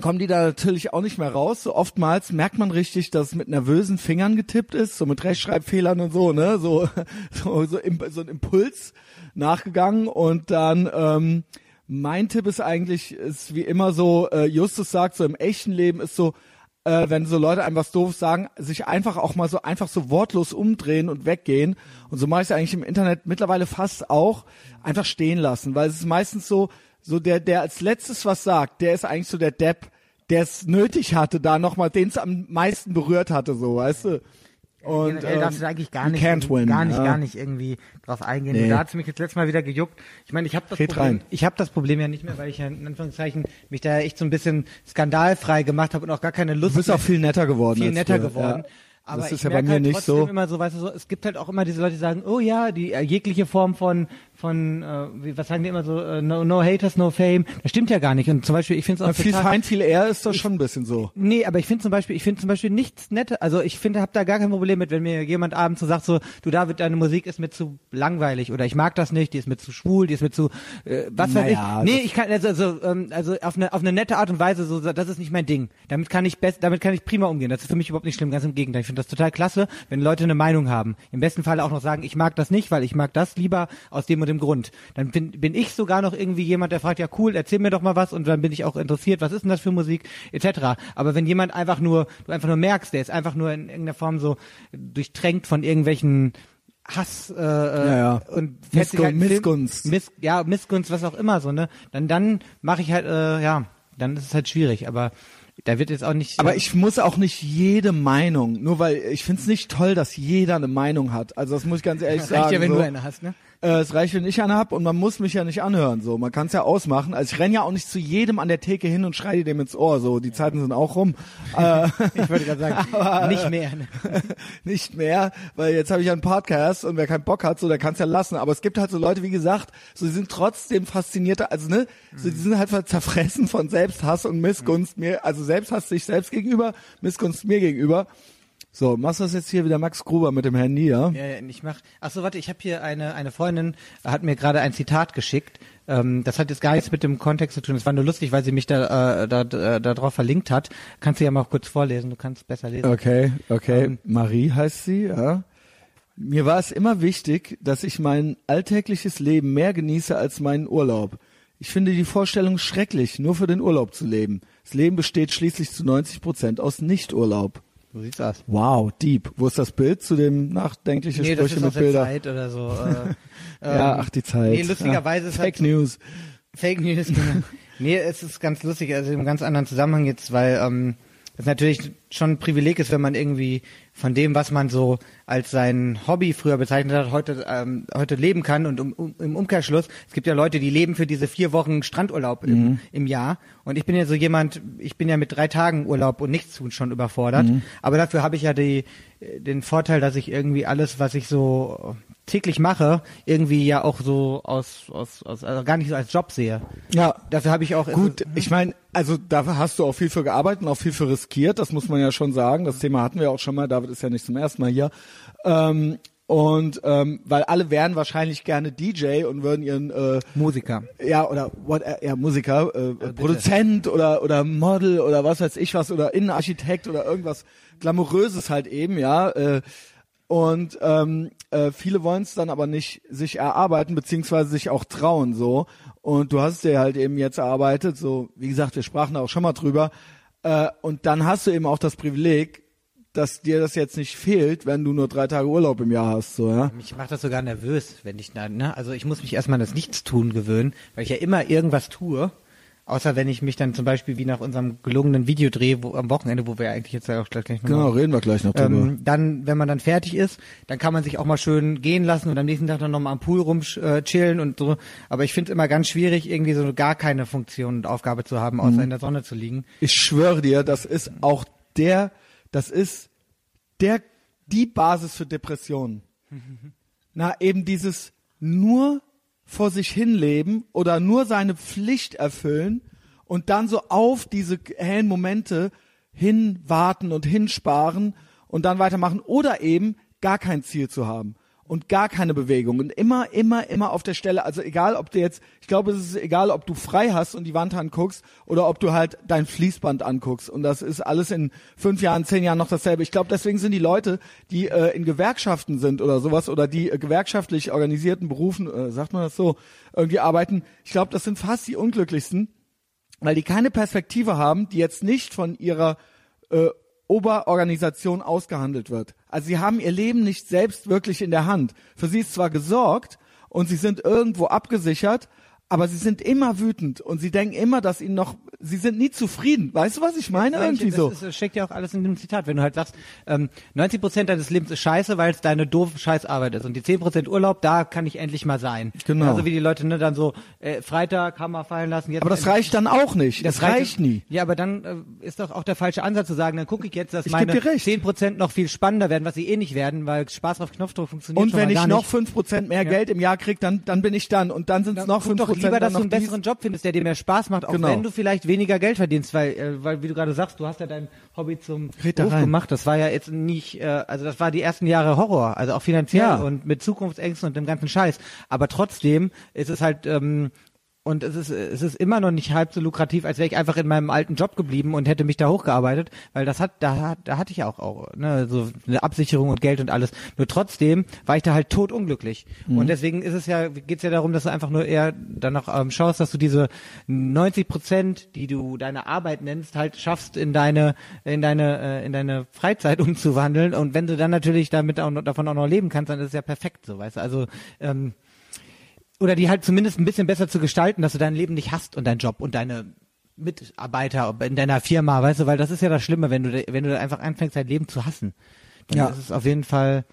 Speaker 1: kommen die da natürlich auch nicht mehr raus. So oftmals merkt man richtig, dass es mit nervösen Fingern getippt ist, so mit Rechtschreibfehlern und so, ne? So, so, so, so ein Impuls nachgegangen. Und dann ähm, mein Tipp ist eigentlich, ist wie immer so, äh, Justus sagt, so im echten Leben ist so, äh, wenn so Leute einem was doof sagen, sich einfach auch mal so einfach so wortlos umdrehen und weggehen. Und so mache ich es eigentlich im Internet mittlerweile fast auch, einfach stehen lassen, weil es ist meistens so, so der, der als letztes was sagt, der ist eigentlich so der Depp, der es nötig hatte, da nochmal, den es am meisten berührt hatte, so, weißt du? Und
Speaker 2: Generell darfst du da
Speaker 1: ähm,
Speaker 2: eigentlich gar nicht,
Speaker 1: win,
Speaker 2: gar nicht,
Speaker 1: ja.
Speaker 2: gar nicht irgendwie drauf eingehen.
Speaker 1: Nee.
Speaker 2: Da hat's mich jetzt letztes Mal wieder gejuckt. Ich meine, ich habe das
Speaker 1: Red
Speaker 2: Problem,
Speaker 1: rein.
Speaker 2: ich habe das Problem ja nicht mehr, weil ich ja in Anführungszeichen mich da echt so ein bisschen skandalfrei gemacht habe und auch gar keine Lust
Speaker 1: Du bist
Speaker 2: mehr-
Speaker 1: auch viel netter geworden.
Speaker 2: viel netter geworden.
Speaker 1: Ja.
Speaker 2: Aber
Speaker 1: das ist ja bei mir
Speaker 2: halt
Speaker 1: nicht so.
Speaker 2: immer so, weißt du, so, es gibt halt auch immer diese Leute, die sagen, oh ja, die äh, jegliche Form von von äh, was sagen die immer so, äh, no, no haters, no fame. Das stimmt ja gar nicht. Und zum Beispiel, ich finde es auch
Speaker 1: viel
Speaker 2: total,
Speaker 1: Feind, viel eher ist das schon ein bisschen so.
Speaker 2: Nee, aber ich finde zum Beispiel, ich finde zum Beispiel nichts Nettes. Also ich finde, habe da gar kein Problem mit, wenn mir jemand abends so sagt, so, du David, deine Musik ist mir zu langweilig oder ich mag das nicht, die ist mir zu schwul, die ist mir zu, äh, was
Speaker 1: Naja,
Speaker 2: weiß ich. Nee, ich kann also, also, ähm, also auf eine auf eine nette Art und Weise, so, das ist nicht mein Ding. Damit kann ich best, damit kann ich prima umgehen. Das ist für mich überhaupt nicht schlimm, ganz im Gegenteil. Ich finde das total klasse, wenn Leute eine Meinung haben. Im besten Fall auch noch sagen, ich mag das nicht, weil ich mag das lieber aus dem und dem Grund. Dann bin, bin ich sogar noch irgendwie jemand, der fragt, ja cool, erzähl mir doch mal was und dann bin ich auch interessiert, was ist denn das für Musik, etc. Aber wenn jemand einfach nur, du einfach nur merkst, der ist einfach nur in irgendeiner Form so durchtränkt von irgendwelchen Hass äh, ja,
Speaker 1: ja.
Speaker 2: und
Speaker 1: Missgun-
Speaker 2: halt
Speaker 1: Missgunst.
Speaker 2: Miss, ja, Missgunst, was auch immer so, ne? Dann dann mache ich halt, äh, ja, dann ist es halt schwierig, aber da wird jetzt auch nicht.
Speaker 1: Aber ich muss auch nicht jede Meinung, nur weil ich find's nicht toll, dass jeder eine Meinung hat. Also das muss ich ganz ehrlich
Speaker 2: das
Speaker 1: sagen.
Speaker 2: reicht ja, wenn
Speaker 1: so.
Speaker 2: du eine hast, ne?
Speaker 1: Äh, es reicht, wenn ich eine hab und man muss mich ja nicht anhören. So, man kann es ja ausmachen. Also ich renn ja auch nicht zu jedem an der Theke hin und schreie dem ins Ohr. So, die Zeiten sind auch rum. äh,
Speaker 2: Ich wollte gerade sagen, nicht mehr. Ne?
Speaker 1: nicht mehr, weil jetzt habe ich ja einen Podcast und wer keinen Bock hat, so, der kann es ja lassen. Aber es gibt halt so Leute, wie gesagt, so die sind trotzdem faszinierter, also ne, so die sind halt zerfressen von Selbsthass und Missgunst mir, also Selbsthass sich selbst gegenüber, Missgunst mir gegenüber. So, machst du das jetzt hier wieder Max Gruber mit dem Handy, ja?
Speaker 2: Ja, ja, ich mach. Ach so, warte, ich habe hier eine eine Freundin hat mir gerade ein Zitat geschickt. Ähm, das hat jetzt gar nichts mit dem Kontext zu tun. Es war nur lustig, weil sie mich da äh, da, da, da drauf verlinkt hat. Kannst du ja mal kurz vorlesen. Du kannst besser lesen.
Speaker 1: Okay, okay.
Speaker 2: Ähm,
Speaker 1: Marie heißt sie, ja. Mir war es immer wichtig, dass ich mein alltägliches Leben mehr genieße als meinen Urlaub. Ich finde die Vorstellung schrecklich, nur für den Urlaub zu leben. Das Leben besteht schließlich zu 90 Prozent aus Nichturlaub.
Speaker 2: So sieht's aus.
Speaker 1: Wow, deep. Wo ist das Bild zu dem nachdenkliche
Speaker 2: Nee,
Speaker 1: Sprüche mit
Speaker 2: aus der
Speaker 1: Bilder?
Speaker 2: Zeit oder so. Äh,
Speaker 1: Ja,
Speaker 2: ähm,
Speaker 1: ach die Zeit.
Speaker 2: Nee, lustigerweise
Speaker 1: ja.
Speaker 2: ist
Speaker 1: Fake
Speaker 2: halt
Speaker 1: News.
Speaker 2: Fake News. Genau. nee, es ist ganz lustig, also im ganz anderen Zusammenhang jetzt, weil ähm, es natürlich schon ein Privileg ist, wenn man irgendwie von dem, was man so als sein Hobby früher bezeichnet hat, heute ähm, heute leben kann und um, um, im Umkehrschluss, es gibt ja Leute, die leben für diese vier Wochen Strandurlaub im, im Jahr. Und ich bin ja so jemand, ich bin ja mit drei Tagen Urlaub und nichts tun schon überfordert, aber dafür habe ich ja die, den Vorteil, dass ich irgendwie alles, was ich so täglich mache, irgendwie ja auch so aus, aus, aus also gar nicht so als Job sehe.
Speaker 1: Ja.
Speaker 2: Dafür habe ich auch
Speaker 1: Gut, ich meine, also dafür hast du auch viel für gearbeitet und auch viel für riskiert, das muss man ja schon sagen. Das Thema hatten wir auch schon mal, David ist ja nicht zum ersten Mal hier. Ähm, und ähm, weil alle wären wahrscheinlich gerne DJ und würden ihren äh,
Speaker 2: Musiker.
Speaker 1: ja oder what ja Musiker, äh, Produzent oder oder Model oder was weiß ich was oder Innenarchitekt oder irgendwas glamouröses halt eben, ja. Äh, und ähm, äh, viele wollen es dann aber nicht sich erarbeiten beziehungsweise sich auch trauen so. Und du hast es dir halt eben jetzt erarbeitet, so wie gesagt, wir sprachen da auch schon mal drüber. Äh, und dann hast du eben auch das Privileg, dass dir das jetzt nicht fehlt, wenn du nur drei Tage Urlaub im Jahr hast, so ja.
Speaker 2: Mich macht das sogar nervös, wenn ich dann, ne? Also ich muss mich erstmal an das Nichtstun gewöhnen, weil ich ja immer irgendwas tue. Außer wenn ich mich dann zum Beispiel wie nach unserem gelungenen Videodreh wo, am Wochenende, wo wir eigentlich jetzt ja auch gleich noch
Speaker 1: Genau, reden wir gleich noch drüber.
Speaker 2: ähm, dann, wenn man dann fertig ist, dann kann man sich auch mal schön gehen lassen und am nächsten Tag dann nochmal am Pool rumchillen und so. Aber ich finde es immer ganz schwierig, irgendwie so gar keine Funktion und Aufgabe zu haben, außer in der Sonne zu liegen.
Speaker 1: ich schwöre dir, das ist auch der, das ist der, die Basis für Depressionen. Na, eben dieses nur vor sich hinleben oder nur seine Pflicht erfüllen und dann so auf diese hellen Momente hinwarten und hinsparen und dann weitermachen oder eben gar kein Ziel zu haben und gar keine Bewegung und immer, immer, immer auf der Stelle. Also egal, ob du jetzt, ich glaube, es ist egal, ob du frei hast und die Wand anguckst oder ob du halt dein Fließband anguckst. Und das ist alles in fünf Jahren, zehn Jahren noch dasselbe. Ich glaube, deswegen sind die Leute, die äh, in Gewerkschaften sind oder sowas oder die äh, gewerkschaftlich organisierten Berufen, äh, sagt man das so, irgendwie arbeiten, ich glaube, das sind fast die unglücklichsten, weil die keine Perspektive haben, die jetzt nicht von ihrer äh, Oberorganisation ausgehandelt wird. Also sie haben ihr Leben nicht selbst wirklich in der Hand. Für sie ist zwar gesorgt und sie sind irgendwo abgesichert, aber sie sind immer wütend und sie denken immer, dass ihnen noch, sie sind nie zufrieden. Weißt du, was ich meine? Irgendwie
Speaker 2: das
Speaker 1: so.
Speaker 2: Ist, das steckt ja auch alles in dem Zitat. Wenn du halt sagst, ähm, 90 Prozent deines Lebens ist scheiße, weil es deine doofe Scheißarbeit ist. Und die 10 Prozent Urlaub, da kann ich endlich mal sein.
Speaker 1: Genau.
Speaker 2: Also wie die Leute ne, dann so, äh, Freitag, Hammer fallen lassen. Jetzt
Speaker 1: Aber das reicht dann auch nicht. Das,
Speaker 2: reicht-
Speaker 1: reicht nie.
Speaker 2: Ja, aber dann äh, ist doch auch der falsche Ansatz zu sagen, dann gucke ich jetzt, dass
Speaker 1: Ich
Speaker 2: meine
Speaker 1: dir recht.
Speaker 2: 10% noch viel spannender werden, was sie eh nicht werden, weil Spaß auf Knopfdruck funktioniert
Speaker 1: Und wenn ich noch
Speaker 2: nicht.
Speaker 1: fünf Prozent mehr Geld im Jahr krieg, dann, dann bin ich dann. Und dann sind es noch
Speaker 2: Guck
Speaker 1: fünf Prozent.
Speaker 2: lieber, dass du einen besseren Job findest, der dir mehr Spaß macht, auch
Speaker 1: Genau.
Speaker 2: wenn du vielleicht weniger Geld verdienst, weil, äh, weil wie du gerade sagst, du hast ja dein Hobby zum
Speaker 1: Red
Speaker 2: Beruf gemacht. Das war ja jetzt nicht, äh, also das war die ersten Jahre Horror, also auch finanziell
Speaker 1: Ja.
Speaker 2: und mit Zukunftsängsten und dem ganzen Scheiß. Aber trotzdem ist es halt ähm, und es ist, es ist immer noch nicht halb so lukrativ, als wäre ich einfach in meinem alten Job geblieben und hätte mich da hochgearbeitet, weil das hat, da, hat- da hatte ich ja auch, auch ne, so eine Absicherung und Geld und alles. Nur trotzdem war ich da halt totunglücklich. Und deswegen ist es ja, geht's ja darum, dass du einfach nur eher danach ähm, schaust, dass du diese 90 Prozent, die du deine Arbeit nennst, halt schaffst in deine, in deine, äh, in deine Freizeit umzuwandeln. Und wenn du dann natürlich damit auch noch, davon auch noch leben kannst, dann ist es ja perfekt, so weißt du. Also ähm, oder die halt zumindest ein bisschen besser zu gestalten, dass du dein Leben nicht hast und deinen Job und deine Mitarbeiter in deiner Firma, weißt du, weil das ist ja das Schlimme, wenn du wenn du einfach anfängst, dein Leben zu hassen. Dann
Speaker 1: Ja.
Speaker 2: ist es auf jeden Fall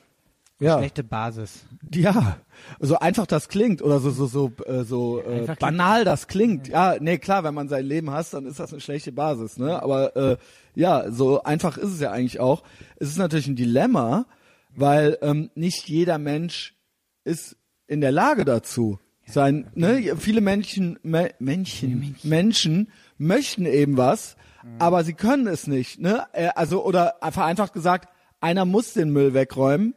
Speaker 2: eine
Speaker 1: Ja.
Speaker 2: schlechte Basis.
Speaker 1: Ja, so einfach das klingt oder so so so äh, so äh,
Speaker 2: Einfach klingt-
Speaker 1: banal das klingt. Ja, nee, klar, wenn man sein Leben hasst, dann ist das eine schlechte Basis, ne? Aber äh, ja, so einfach ist es ja eigentlich auch. Es ist natürlich ein Dilemma, weil ähm, nicht jeder Mensch ist in der Lage dazu. Sein, ne, viele Menschen, Me Menschen, Menschen möchten eben was, aber sie können es nicht, ne? Äh, Also oder vereinfacht gesagt, einer muss den Müll wegräumen.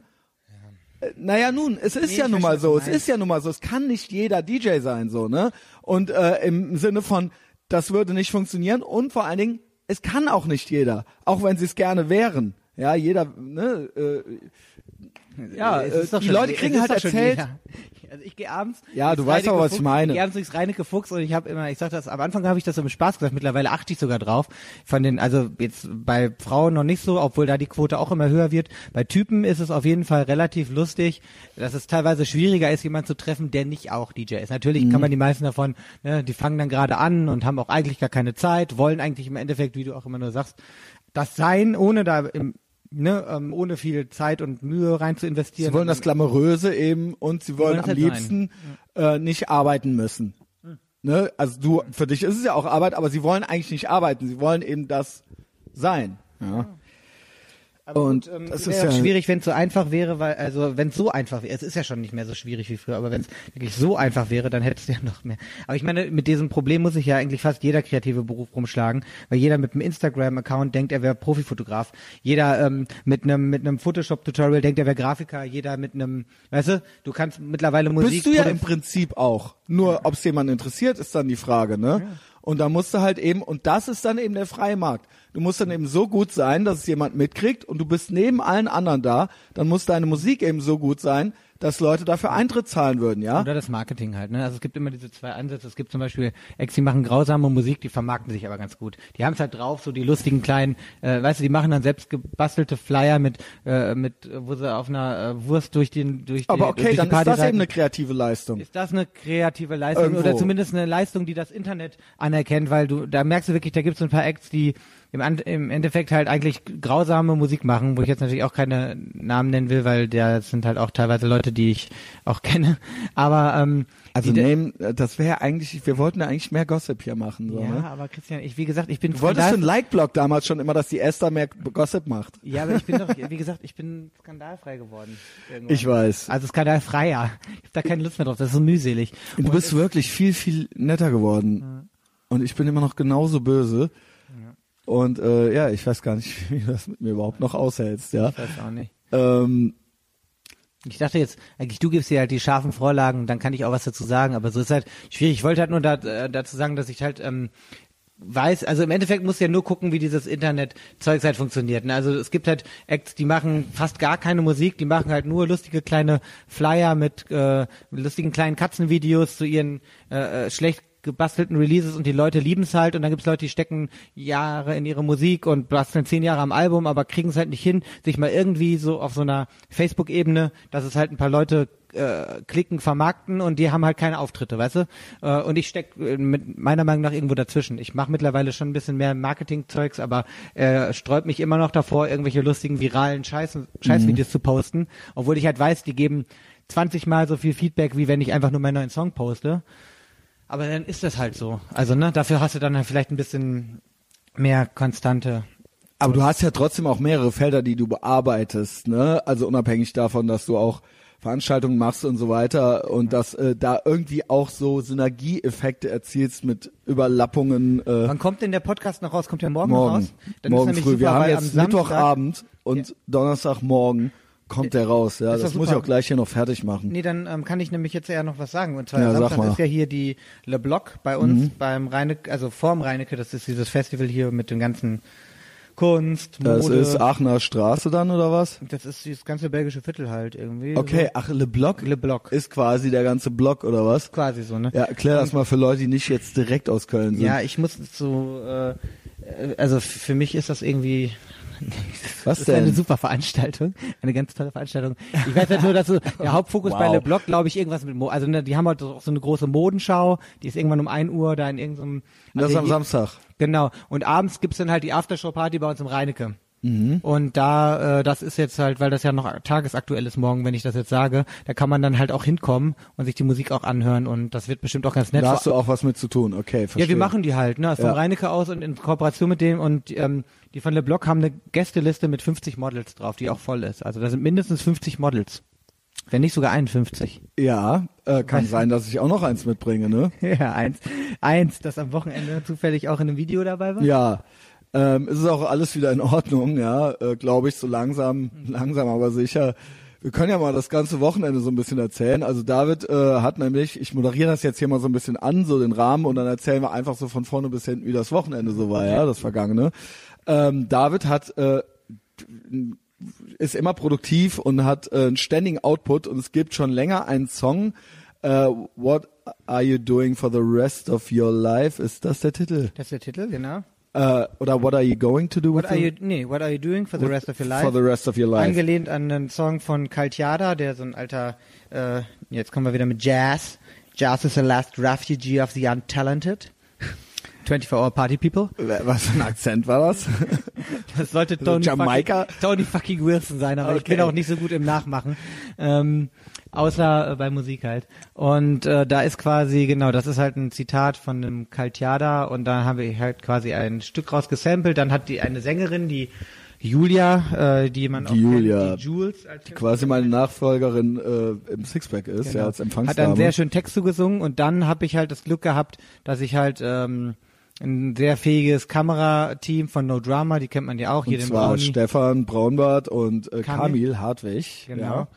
Speaker 1: Naja, nun, es ist
Speaker 2: Nee,
Speaker 1: ja nun mal so, es ist ja nun mal so, es kann nicht jeder DJ sein, so, ne? Und äh, im Sinne von, das würde nicht funktionieren und vor allen Dingen, es kann auch nicht jeder, auch wenn sie es gerne wären. Ja, jeder, ne, äh, Ja,
Speaker 2: Es
Speaker 1: äh,
Speaker 2: ist doch
Speaker 1: die Leute kriegen halt erzählt,
Speaker 2: jeder. Also ich gehe abends.
Speaker 1: Ja, du weißt aber, was ich
Speaker 2: Fuchs-
Speaker 1: meine.
Speaker 2: Ich gehe abends durchs Reinecke Fuchs und ich habe immer, ich sag das, am Anfang habe ich das so im Spaß gesagt, mittlerweile achte ich sogar drauf. Von den, also jetzt bei Frauen noch nicht so, obwohl da die Quote auch immer höher wird. Bei Typen ist es auf jeden Fall relativ lustig, dass es teilweise schwieriger ist, jemanden zu treffen, der nicht auch DJ ist. Natürlich
Speaker 1: Mhm.
Speaker 2: kann man die meisten davon, ne, die fangen dann gerade an und haben auch eigentlich gar keine Zeit, wollen eigentlich im Endeffekt, wie du auch immer nur sagst, das sein, ohne da im Ne, ähm, ohne viel Zeit und Mühe rein zu investieren.
Speaker 1: sie wollen das Glamouröse eben und sie wollen
Speaker 2: wollen
Speaker 1: am
Speaker 2: halt
Speaker 1: liebsten äh, nicht arbeiten müssen. Ne? Also du, für dich ist es ja auch Arbeit, aber sie wollen eigentlich nicht arbeiten, sie wollen eben das sein. Ja. Und
Speaker 2: ähm,
Speaker 1: das
Speaker 2: wäre
Speaker 1: ist ja
Speaker 2: schwierig, wenn es so einfach wäre, weil, also wenn es so einfach wäre, es ist ja schon nicht mehr so schwierig wie früher, aber wenn es wirklich so einfach wäre, dann hättest du ja noch mehr. Aber ich meine, mit diesem Problem muss sich ja eigentlich fast jeder kreative Beruf rumschlagen, weil jeder mit einem Instagram-Account denkt, er wäre Profifotograf. Jeder ähm, mit einem mit einem Photoshop-Tutorial denkt, er wäre Grafiker. Jeder mit einem, weißt du, du kannst mittlerweile Musik.
Speaker 1: bist du ja im Prinzip auch. Nur ob es jemand interessiert, ist dann die Frage, ne? Und da musst du halt eben, und das ist dann eben der freie Markt. Du musst dann eben so gut sein, dass es jemand mitkriegt und du bist neben allen anderen da, dann muss deine Musik eben so gut sein, dass Leute dafür Eintritt zahlen würden, ja?
Speaker 2: Oder das Marketing halt, ne? Also es gibt immer diese zwei Ansätze. Es gibt zum Beispiel Acts, die machen grausame Musik, die vermarkten sich aber ganz gut. Die haben es halt drauf, so die lustigen kleinen, äh, weißt du, die machen dann selbst gebastelte Flyer mit, äh, mit, wo sie auf einer äh, Wurst durch den, durch die,
Speaker 1: Aber
Speaker 2: durch
Speaker 1: okay,
Speaker 2: die
Speaker 1: dann ist das eben eine kreative Leistung.
Speaker 2: ist das eine kreative Leistung
Speaker 1: Irgendwo.
Speaker 2: oder zumindest eine Leistung, die das Internet anerkennt, weil du, da merkst du wirklich, da gibt es ein paar Acts, die im, im Endeffekt halt eigentlich grausame Musik machen, wo ich jetzt natürlich auch keine Namen nennen will, weil das sind halt auch teilweise Leute, die ich auch kenne. Aber ähm,
Speaker 1: Also name, das wäre eigentlich, wir wollten ja eigentlich mehr Gossip hier machen, so,
Speaker 2: ja,
Speaker 1: ne?
Speaker 2: aber Christian, ich wie gesagt, ich bin
Speaker 1: Du wolltest für einen Like-Blog damals schon immer, dass die Esther mehr Gossip macht.
Speaker 2: Ja, aber ich bin doch, wie gesagt, ich bin skandalfrei geworden. irgendwann.
Speaker 1: Ich weiß.
Speaker 2: Also skandalfreier. Ich habe da keine Lust mehr drauf. Das ist so mühselig.
Speaker 1: Du bist wirklich viel, viel netter geworden. Und ich bin immer noch genauso böse. Und äh, ja, ich weiß gar nicht, wie du das mit mir überhaupt noch aushältst, ja.
Speaker 2: Ich weiß auch nicht.
Speaker 1: Ähm,
Speaker 2: Ich dachte jetzt, eigentlich du gibst dir halt die scharfen Vorlagen, dann kann ich auch was dazu sagen, aber so ist halt schwierig. Ich wollte halt nur da, äh, dazu sagen, dass ich halt ähm, weiß, also im Endeffekt musst du ja nur gucken, wie dieses Internet-Zeugs halt funktioniert. Ne? Also es gibt halt Acts, die machen fast gar keine Musik, die machen halt nur lustige kleine Flyer mit, äh, lustigen kleinen Katzenvideos zu ihren äh, äh, schlecht gebastelten Releases und die Leute lieben es halt und dann gibt's Leute, die stecken Jahre in ihre Musik und basteln zehn Jahre am Album, aber kriegen es halt nicht hin, sich mal irgendwie so auf so einer Facebook-Ebene, dass es halt ein paar Leute äh, klicken, vermarkten und die haben halt keine Auftritte, weißt du? Äh, und ich steck äh, mit meiner Meinung nach irgendwo dazwischen. Ich mache mittlerweile schon ein bisschen mehr Marketing-Zeugs, aber äh, sträubt mich immer noch davor, irgendwelche lustigen viralen Scheiß Scheißvideos zu posten, obwohl ich halt weiß, die geben 20 Mal so viel Feedback, wie wenn ich einfach nur meinen neuen Song poste. Aber dann ist das halt so. Also, ne, dafür hast du dann halt vielleicht ein bisschen mehr konstante.
Speaker 1: aber du hast ja trotzdem auch mehrere Felder, die du bearbeitest, ne? Also unabhängig davon, dass du auch Veranstaltungen machst und so weiter und dass äh, da irgendwie auch so Synergieeffekte erzielst mit Überlappungen äh,
Speaker 2: Wann kommt denn der Podcast noch raus? Kommt der morgen,
Speaker 1: morgen.
Speaker 2: raus? Dann
Speaker 1: morgen
Speaker 2: ist nämlich
Speaker 1: früh.
Speaker 2: super,
Speaker 1: Wir haben jetzt Mittwochabend und Donnerstagmorgen kommt der raus. Ja, das
Speaker 2: doch
Speaker 1: muss ich auch gleich hier noch fertig machen.
Speaker 2: Nee, dann ähm, kann ich nämlich jetzt eher noch was sagen. Und zwar
Speaker 1: Ja,
Speaker 2: Samstag.
Speaker 1: Mhm.
Speaker 2: ist ja hier die Le Bloc bei uns beim Reinecke, also vorm Reinecke, das ist dieses Festival hier mit den ganzen Kunst, Mode.
Speaker 1: Das ist Aachener Straße dann oder was?
Speaker 2: das ist dieses ganze belgische Viertel halt irgendwie.
Speaker 1: Okay, ach, Le Bloc
Speaker 2: So. Le Bloc.
Speaker 1: ist quasi der ganze Block oder was?
Speaker 2: quasi so, ne?
Speaker 1: Ja, erklär das mal für Leute, die nicht jetzt direkt aus Köln sind.
Speaker 2: Ja, ich muss so, äh, also für mich ist das irgendwie,
Speaker 1: Was
Speaker 2: das ist eine
Speaker 1: denn?
Speaker 2: super Veranstaltung, eine ganz tolle Veranstaltung. Ich weiß halt nur, dass so der Hauptfokus bei
Speaker 1: Wow.
Speaker 2: Le Bloc, glaube ich, irgendwas mit, Mo also ne, die haben halt auch so eine große Modenschau, die ist irgendwann um 1 Uhr da in irgendeinem,
Speaker 1: das ist
Speaker 2: also
Speaker 1: am Samstag.
Speaker 2: Genau. Und abends gibt's dann halt die Aftershow-Party bei uns im Reinecke.
Speaker 1: Mhm.
Speaker 2: Und da, äh, das ist jetzt halt, weil das ja noch tagesaktuell ist morgen, wenn ich das jetzt sage, da kann man dann halt auch hinkommen und sich die Musik auch anhören und das wird bestimmt auch ganz nett.
Speaker 1: Da hast du auch was mit zu tun. Okay, verstehe.
Speaker 2: Ja, wir machen die halt, ne? Vom
Speaker 1: Ja.
Speaker 2: Reinecke aus und in Kooperation mit dem und ähm, die von Le Bloc haben eine Gästeliste mit 50 Models drauf, die auch voll ist. Also da sind mindestens 50 Models. Wenn nicht sogar 51.
Speaker 1: Ja, äh, kann
Speaker 2: Weißt-
Speaker 1: sein, dass ich auch noch eins mitbringe, ne?
Speaker 2: Ja, eins. Eins, das am Wochenende zufällig auch in einem Video dabei war.
Speaker 1: Ja, ähm, es ist auch alles wieder in Ordnung, ja, äh, glaube ich, so langsam, langsam aber sicher. Wir können ja mal das ganze Wochenende so ein bisschen erzählen. Also David äh, hat nämlich, ich moderiere das jetzt hier mal so ein bisschen an, so den Rahmen, und dann erzählen wir einfach so von vorne bis hinten, wie das Wochenende so war, ja, das vergangene. Ähm, David hat äh, ist immer produktiv und hat äh, einen ständigen Output und es gibt schon länger einen Song, äh, What are you doing for the rest of your life? Ist das der Titel?
Speaker 2: Das ist der Titel, genau.
Speaker 1: Äh, oder What are you going to do
Speaker 2: What
Speaker 1: with
Speaker 2: are
Speaker 1: the-
Speaker 2: you, nee, what are you doing for the rest of your life?
Speaker 1: For the rest of your life.
Speaker 2: Angelehnt an einen Song von Kaltiada, der so ein alter, äh, jetzt kommen wir wieder mit Jazz. Jazz is the last refugee of the untalented. 24-hour Party People.
Speaker 1: Was für ein Akzent war das?
Speaker 2: Das sollte
Speaker 1: Also
Speaker 2: Tony,
Speaker 1: Jamaika?
Speaker 2: fucking, Tony fucking Wilson sein, aber ich
Speaker 1: Okay.
Speaker 2: bin auch nicht so gut im Nachmachen. Ähm, außer äh, bei Musik halt. Und äh, da ist quasi, genau, das ist halt ein Zitat von einem Kaltiada und da haben wir halt quasi ein Stück raus gesampelt. Dann hat die eine Sängerin, die Julia, äh, die man auch
Speaker 1: Die Julia.
Speaker 2: kennt, die Jules als
Speaker 1: Quasi meine Nachfolgerin äh, im Sixpack ist,
Speaker 2: Genau.
Speaker 1: ja, als
Speaker 2: Hat
Speaker 1: Empfangsdame.
Speaker 2: einen sehr schönen Text zugesungen und dann habe ich halt das Glück gehabt, dass ich halt ähm, ein sehr fähiges Kamerateam von No Drama, die kennt man ja auch,
Speaker 1: und zwar
Speaker 2: Brownie.
Speaker 1: Stefan Braunbart und äh,
Speaker 2: Kamil.
Speaker 1: Kamil Hartwig.
Speaker 2: Genau.
Speaker 1: Ja.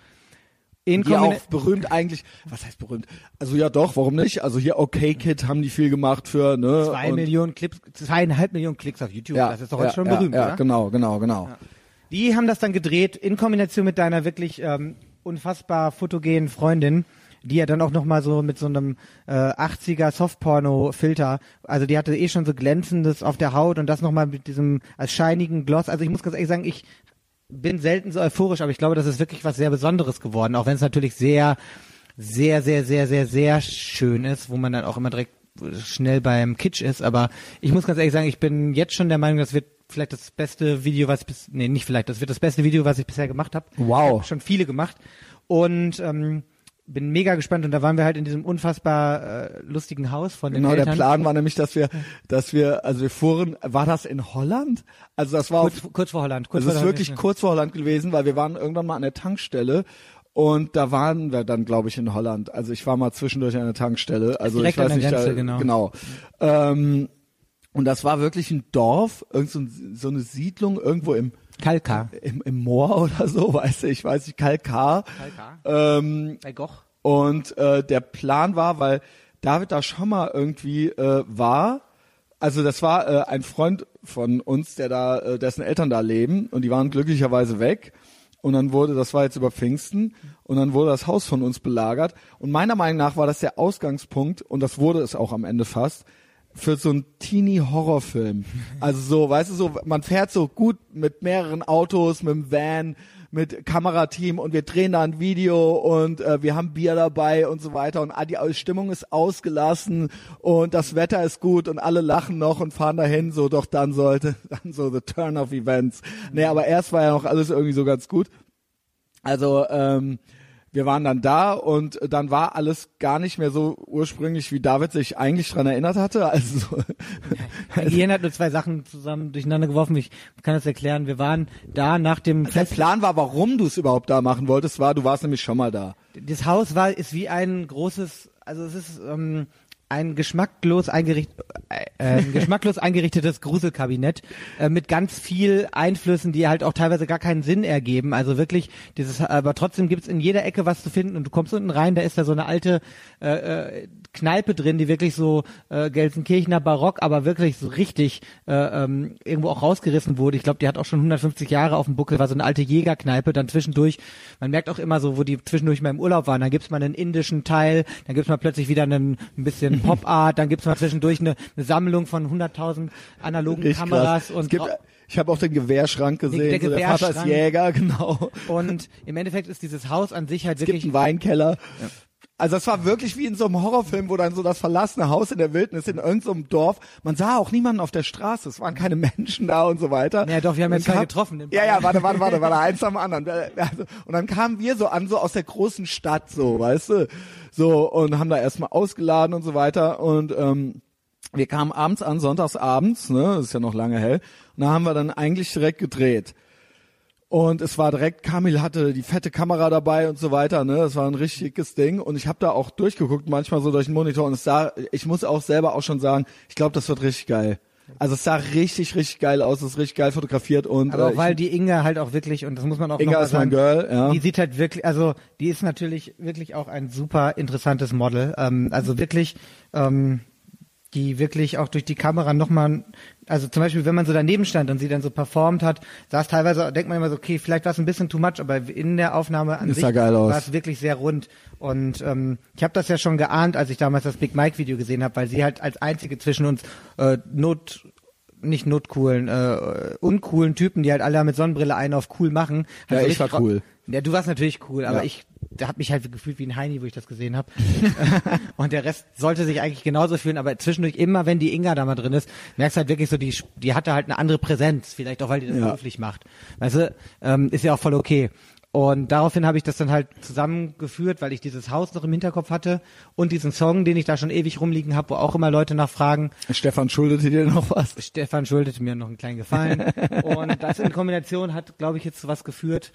Speaker 2: In
Speaker 1: Die auch berühmt eigentlich, was heißt berühmt? Also ja doch, warum nicht? Also hier Okay Kid haben die viel gemacht für, ne?
Speaker 2: zwei Millionen Clips, zweieinhalb Millionen Klicks auf YouTube.
Speaker 1: ja,
Speaker 2: das ist doch
Speaker 1: ja,
Speaker 2: jetzt schon
Speaker 1: ja,
Speaker 2: berühmt,
Speaker 1: Ja,
Speaker 2: oder?
Speaker 1: genau, genau, genau.
Speaker 2: Die haben das dann gedreht in Kombination mit deiner wirklich ähm, unfassbar fotogenen Freundin, die ja dann auch noch mal so mit so einem äh, 80er Softporno-Filter, also die hatte eh schon so glänzendes auf der Haut und das noch mal mit diesem als scheinigen Gloss. Also ich muss ganz ehrlich sagen, ich bin selten so euphorisch, aber ich glaube, das ist wirklich was sehr Besonderes geworden, auch wenn es natürlich sehr, sehr, sehr, sehr, sehr, sehr schön ist, wo man dann auch immer direkt schnell beim Kitsch ist. Aber ich muss ganz ehrlich sagen, ich bin jetzt schon der Meinung, das wird vielleicht das beste Video, was ich bis, nee, nicht vielleicht, das wird das beste Video, was ich bisher gemacht habe.
Speaker 1: Wow.
Speaker 2: Ich hab schon viele gemacht und ähm, bin mega gespannt und da waren wir halt in diesem unfassbar äh, lustigen Haus von den
Speaker 1: Genau, der
Speaker 2: Eltern.
Speaker 1: Plan war nämlich, dass wir, dass wir, also wir fuhren, war das in Holland? Also das war
Speaker 2: kurz,
Speaker 1: auf,
Speaker 2: kurz vor Holland. Kurz
Speaker 1: das
Speaker 2: vor
Speaker 1: ist wirklich kurz vor Holland gewesen, weil wir waren irgendwann mal an der Tankstelle und da waren wir dann, glaube ich, in Holland. Also ich war mal zwischendurch an der Tankstelle. Also
Speaker 2: Direkt
Speaker 1: ich weiß
Speaker 2: an der
Speaker 1: nicht,
Speaker 2: Grenze,
Speaker 1: da,
Speaker 2: genau.
Speaker 1: genau. Ähm, und das war wirklich ein Dorf, irgend so, so eine Siedlung irgendwo im,
Speaker 2: Kalka.
Speaker 1: im, im Moor oder so, weißt du, ich weiß nicht, Kalkar.
Speaker 2: Kalka.
Speaker 1: Ähm,
Speaker 2: Bei Goch.
Speaker 1: und äh, der Plan war, weil David da schon mal irgendwie äh, war, also das war äh, ein Freund von uns, der da, äh, dessen Eltern da leben und die waren glücklicherweise weg. Und dann wurde, das war jetzt über Pfingsten, und dann wurde das Haus von uns belagert. Und meiner Meinung nach war das der Ausgangspunkt, und das wurde es auch am Ende fast, für so einen Teenie-Horrorfilm. Also so, weißt du, so, man fährt so gut mit mehreren Autos, mit dem Van, mit Kamerateam und wir drehen da ein Video und äh, wir haben Bier dabei und so weiter und ah, die Stimmung ist ausgelassen und das Wetter ist gut und alle lachen noch und fahren dahin, so doch dann sollte, dann so the turn of events. Nee, aber erst war ja noch alles irgendwie so ganz gut. Also ähm, wir waren dann da und dann war alles gar nicht mehr so ursprünglich, wie David sich eigentlich dran erinnert hatte. Also so,
Speaker 2: Mein Gehirn hat nur zwei Sachen zusammen durcheinander geworfen. Ich kann das erklären. Wir waren da nach dem
Speaker 1: der
Speaker 2: Fest.
Speaker 1: Plan war, warum du es überhaupt da machen wolltest, war, du warst nämlich schon mal da.
Speaker 2: Das Haus war ist wie ein großes, also es ist ähm, ein geschmacklos eingericht, äh, ein geschmacklos eingerichtetes Gruselkabinett äh, mit ganz viel Einflüssen, die halt auch teilweise gar keinen Sinn ergeben. Also wirklich dieses, aber trotzdem gibt's in jeder Ecke was zu finden und du kommst unten rein, da ist da so eine alte äh, äh, Kneipe drin, die wirklich so äh, Gelsenkirchener Barock, aber wirklich so richtig äh, ähm, irgendwo auch rausgerissen wurde. Ich glaube, die hat auch schon 150 Jahre auf dem Buckel, war so eine alte Jägerkneipe. Dann zwischendurch, man merkt auch immer so, wo die zwischendurch mal im Urlaub waren, dann gibt's mal einen indischen Teil, dann gibt's mal plötzlich wieder einen, ein bisschen Pop Art, dann gibt's mal zwischendurch eine, eine Sammlung von 100.000 analogen
Speaker 1: Richtig
Speaker 2: Kameras
Speaker 1: krass.
Speaker 2: und
Speaker 1: gibt, ich habe auch den Gewehrschrank gesehen.
Speaker 2: Der-
Speaker 1: so, der Vater ist. Jäger, genau.
Speaker 2: und im Endeffekt ist dieses Haus an sich halt
Speaker 1: Es gibt
Speaker 2: wirklich
Speaker 1: einen Weinkeller. Also es war wirklich wie in so einem Horrorfilm, wo dann so das verlassene Haus in der Wildnis in irgendeinem so Dorf. Man sah auch niemanden auf der Straße. Es waren keine Menschen da und so weiter.
Speaker 2: Ja, doch, wir haben zwei
Speaker 1: kam-
Speaker 2: getroffen im
Speaker 1: Ja, ja, warte, warte, warte, warte, eins am anderen. Also, Und dann kamen wir so an, so aus der großen Stadt, so, weißt du, so und haben da erstmal ausgeladen und so weiter und ähm, wir kamen abends an, sonntags abends, ne, das ist ja noch lange hell, und da haben wir dann eigentlich direkt gedreht. Und es war direkt, Kamil hatte die fette Kamera dabei und so weiter, ne? Das war ein richtiges Ding. Und ich habe da auch durchgeguckt, manchmal so durch den Monitor. Und es sah, ich muss auch selber auch schon sagen, ich glaube, das wird richtig geil. Also es sah richtig, richtig geil aus, es ist richtig geil fotografiert und
Speaker 2: aber
Speaker 1: äh,
Speaker 2: auch
Speaker 1: ich,
Speaker 2: weil die Inga halt auch wirklich, und das muss man auch noch
Speaker 1: Inga ist mein
Speaker 2: sagen,
Speaker 1: Girl, ja.
Speaker 2: Die sieht halt wirklich, also die ist natürlich wirklich auch ein super interessantes Model. Ähm, also wirklich, ähm, die wirklich auch durch die Kamera nochmal, also zum Beispiel, wenn man so daneben stand und sie dann so performt hat, es teilweise, denkt man immer so, okay, vielleicht war es ein bisschen too much, aber in der Aufnahme an
Speaker 1: Ist
Speaker 2: sich
Speaker 1: ja
Speaker 2: war es wirklich sehr rund. Und ähm, ich habe das ja schon geahnt, als ich damals das Big Mike Video gesehen habe, weil sie halt als einzige zwischen uns äh, Not nicht notcoolen, äh, uncoolen Typen, die halt alle mit Sonnenbrille einen auf cool machen.
Speaker 1: Ja,
Speaker 2: halt so
Speaker 1: ich war cool.
Speaker 2: Ja, du warst natürlich cool, aber
Speaker 1: Ja.
Speaker 2: ich da hab mich halt gefühlt wie ein Heini, wo ich das gesehen habe. und der Rest sollte sich eigentlich genauso fühlen, aber zwischendurch immer, wenn die Inga da mal drin ist, merkst du halt wirklich so, die, die hatte halt eine andere Präsenz, vielleicht auch, weil die das
Speaker 1: Ja.
Speaker 2: beruflich macht. Weißt du, ähm, ist ja auch voll okay. Und daraufhin habe ich das dann halt zusammengeführt, weil ich dieses Haus noch im Hinterkopf hatte und diesen Song, den ich da schon ewig rumliegen habe, wo auch immer Leute nachfragen.
Speaker 1: Stefan schuldete dir noch was.
Speaker 2: Stefan schuldete mir noch einen kleinen Gefallen. und das in Kombination hat, glaube ich, jetzt zu was geführt,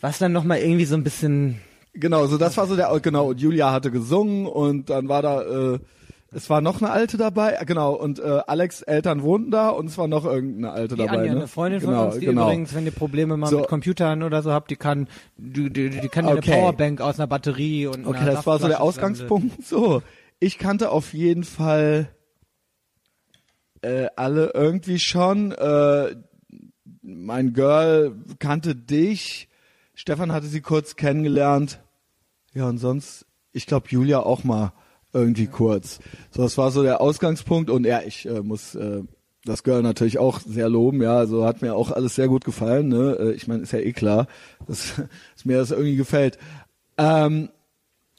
Speaker 2: was dann nochmal irgendwie so ein bisschen
Speaker 1: Genau, so das war so der, genau, und Julia hatte gesungen und dann war da, äh, es war noch eine Alte dabei, genau, und äh, Alex Eltern wohnten da und es war noch irgendeine Alte
Speaker 2: Die
Speaker 1: dabei.
Speaker 2: Anja,
Speaker 1: ne?
Speaker 2: eine Freundin
Speaker 1: genau,
Speaker 2: von uns, die
Speaker 1: genau.
Speaker 2: übrigens, wenn ihr Probleme mal
Speaker 1: So.
Speaker 2: mit Computern oder so habt, die kann, die, die, die kann
Speaker 1: Okay.
Speaker 2: eine Powerbank aus einer Batterie und
Speaker 1: Okay, das war so der Ausgangspunkt. So, ich kannte auf jeden Fall äh, alle irgendwie schon. Äh, mein Girl kannte dich. Stefan hatte sie kurz kennengelernt. Ja, und sonst, ich glaube, Julia auch mal irgendwie kurz. So, das war so der Ausgangspunkt. Und ja, ich äh, muss äh, das Girl natürlich auch sehr loben. Ja, also hat mir auch alles sehr gut gefallen. Ne? Äh, Ich meine, ist ja eh klar, dass, dass mir das irgendwie gefällt. Ähm,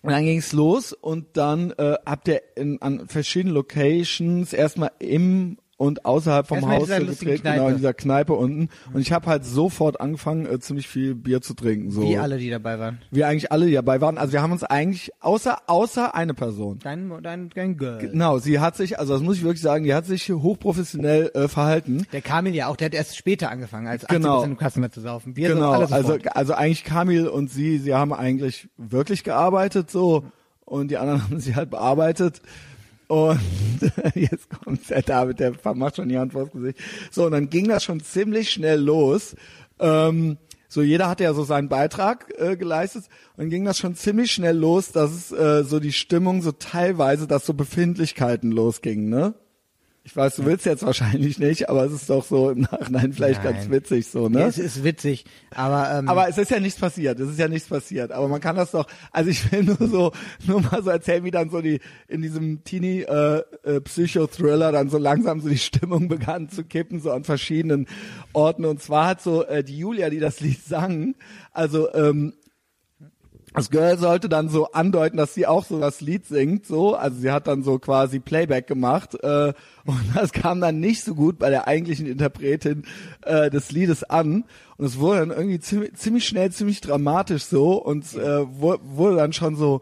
Speaker 1: und dann ging's los und dann äh, habt ihr in, an verschiedenen Locations erstmal im und außerhalb vom
Speaker 2: Erstmal in
Speaker 1: Haus so
Speaker 2: lustigen
Speaker 1: gedreht, genau in dieser Kneipe unten. Und ich habe halt sofort angefangen, äh, ziemlich viel Bier zu trinken. So
Speaker 2: Wie alle, die dabei waren.
Speaker 1: wir eigentlich alle die dabei waren. Also wir haben uns eigentlich außer außer eine Person.
Speaker 2: Dein, dein, dein Girl.
Speaker 1: Genau, sie hat sich, also das muss ich wirklich sagen, die hat sich hochprofessionell äh, verhalten.
Speaker 2: Der Kamil ja auch, der hat erst später angefangen, als 80%
Speaker 1: Genau.
Speaker 2: im Customer zu saufen. Wir
Speaker 1: genau, also also eigentlich Kamil und sie, sie haben eigentlich wirklich gearbeitet so und die anderen haben sie halt bearbeitet. Und jetzt kommt der David, der macht schon die Hand vors Gesicht. So, und dann ging das schon ziemlich schnell los. Ähm, so, jeder hatte ja so seinen Beitrag äh, geleistet. Und dann ging das schon ziemlich schnell los, dass es äh, so die Stimmung so teilweise, dass so Befindlichkeiten losgingen, ne? Ich weiß, du willst jetzt wahrscheinlich nicht, aber es ist doch so im Nachhinein vielleicht ganz
Speaker 2: Nein.
Speaker 1: witzig so, ne?
Speaker 2: Ja, es ist witzig, aber, ähm,
Speaker 1: Aber es ist ja nichts passiert. Es ist ja nichts passiert. Aber man kann das doch. Also ich will nur so, nur mal so erzählen, wie dann so die in diesem Teenie äh, äh, Psychothriller dann so langsam so die Stimmung begann zu kippen so an verschiedenen Orten. Und zwar hat so äh, die Julia, die das Lied sang, also ähm, das Girl sollte dann so andeuten, dass sie auch so das Lied singt, so. Also sie hat dann so quasi Playback gemacht äh, und das kam dann nicht so gut bei der eigentlichen Interpretin äh, des Liedes an und es wurde dann irgendwie ziemlich, ziemlich schnell, ziemlich dramatisch so und äh, wu- wurde dann schon so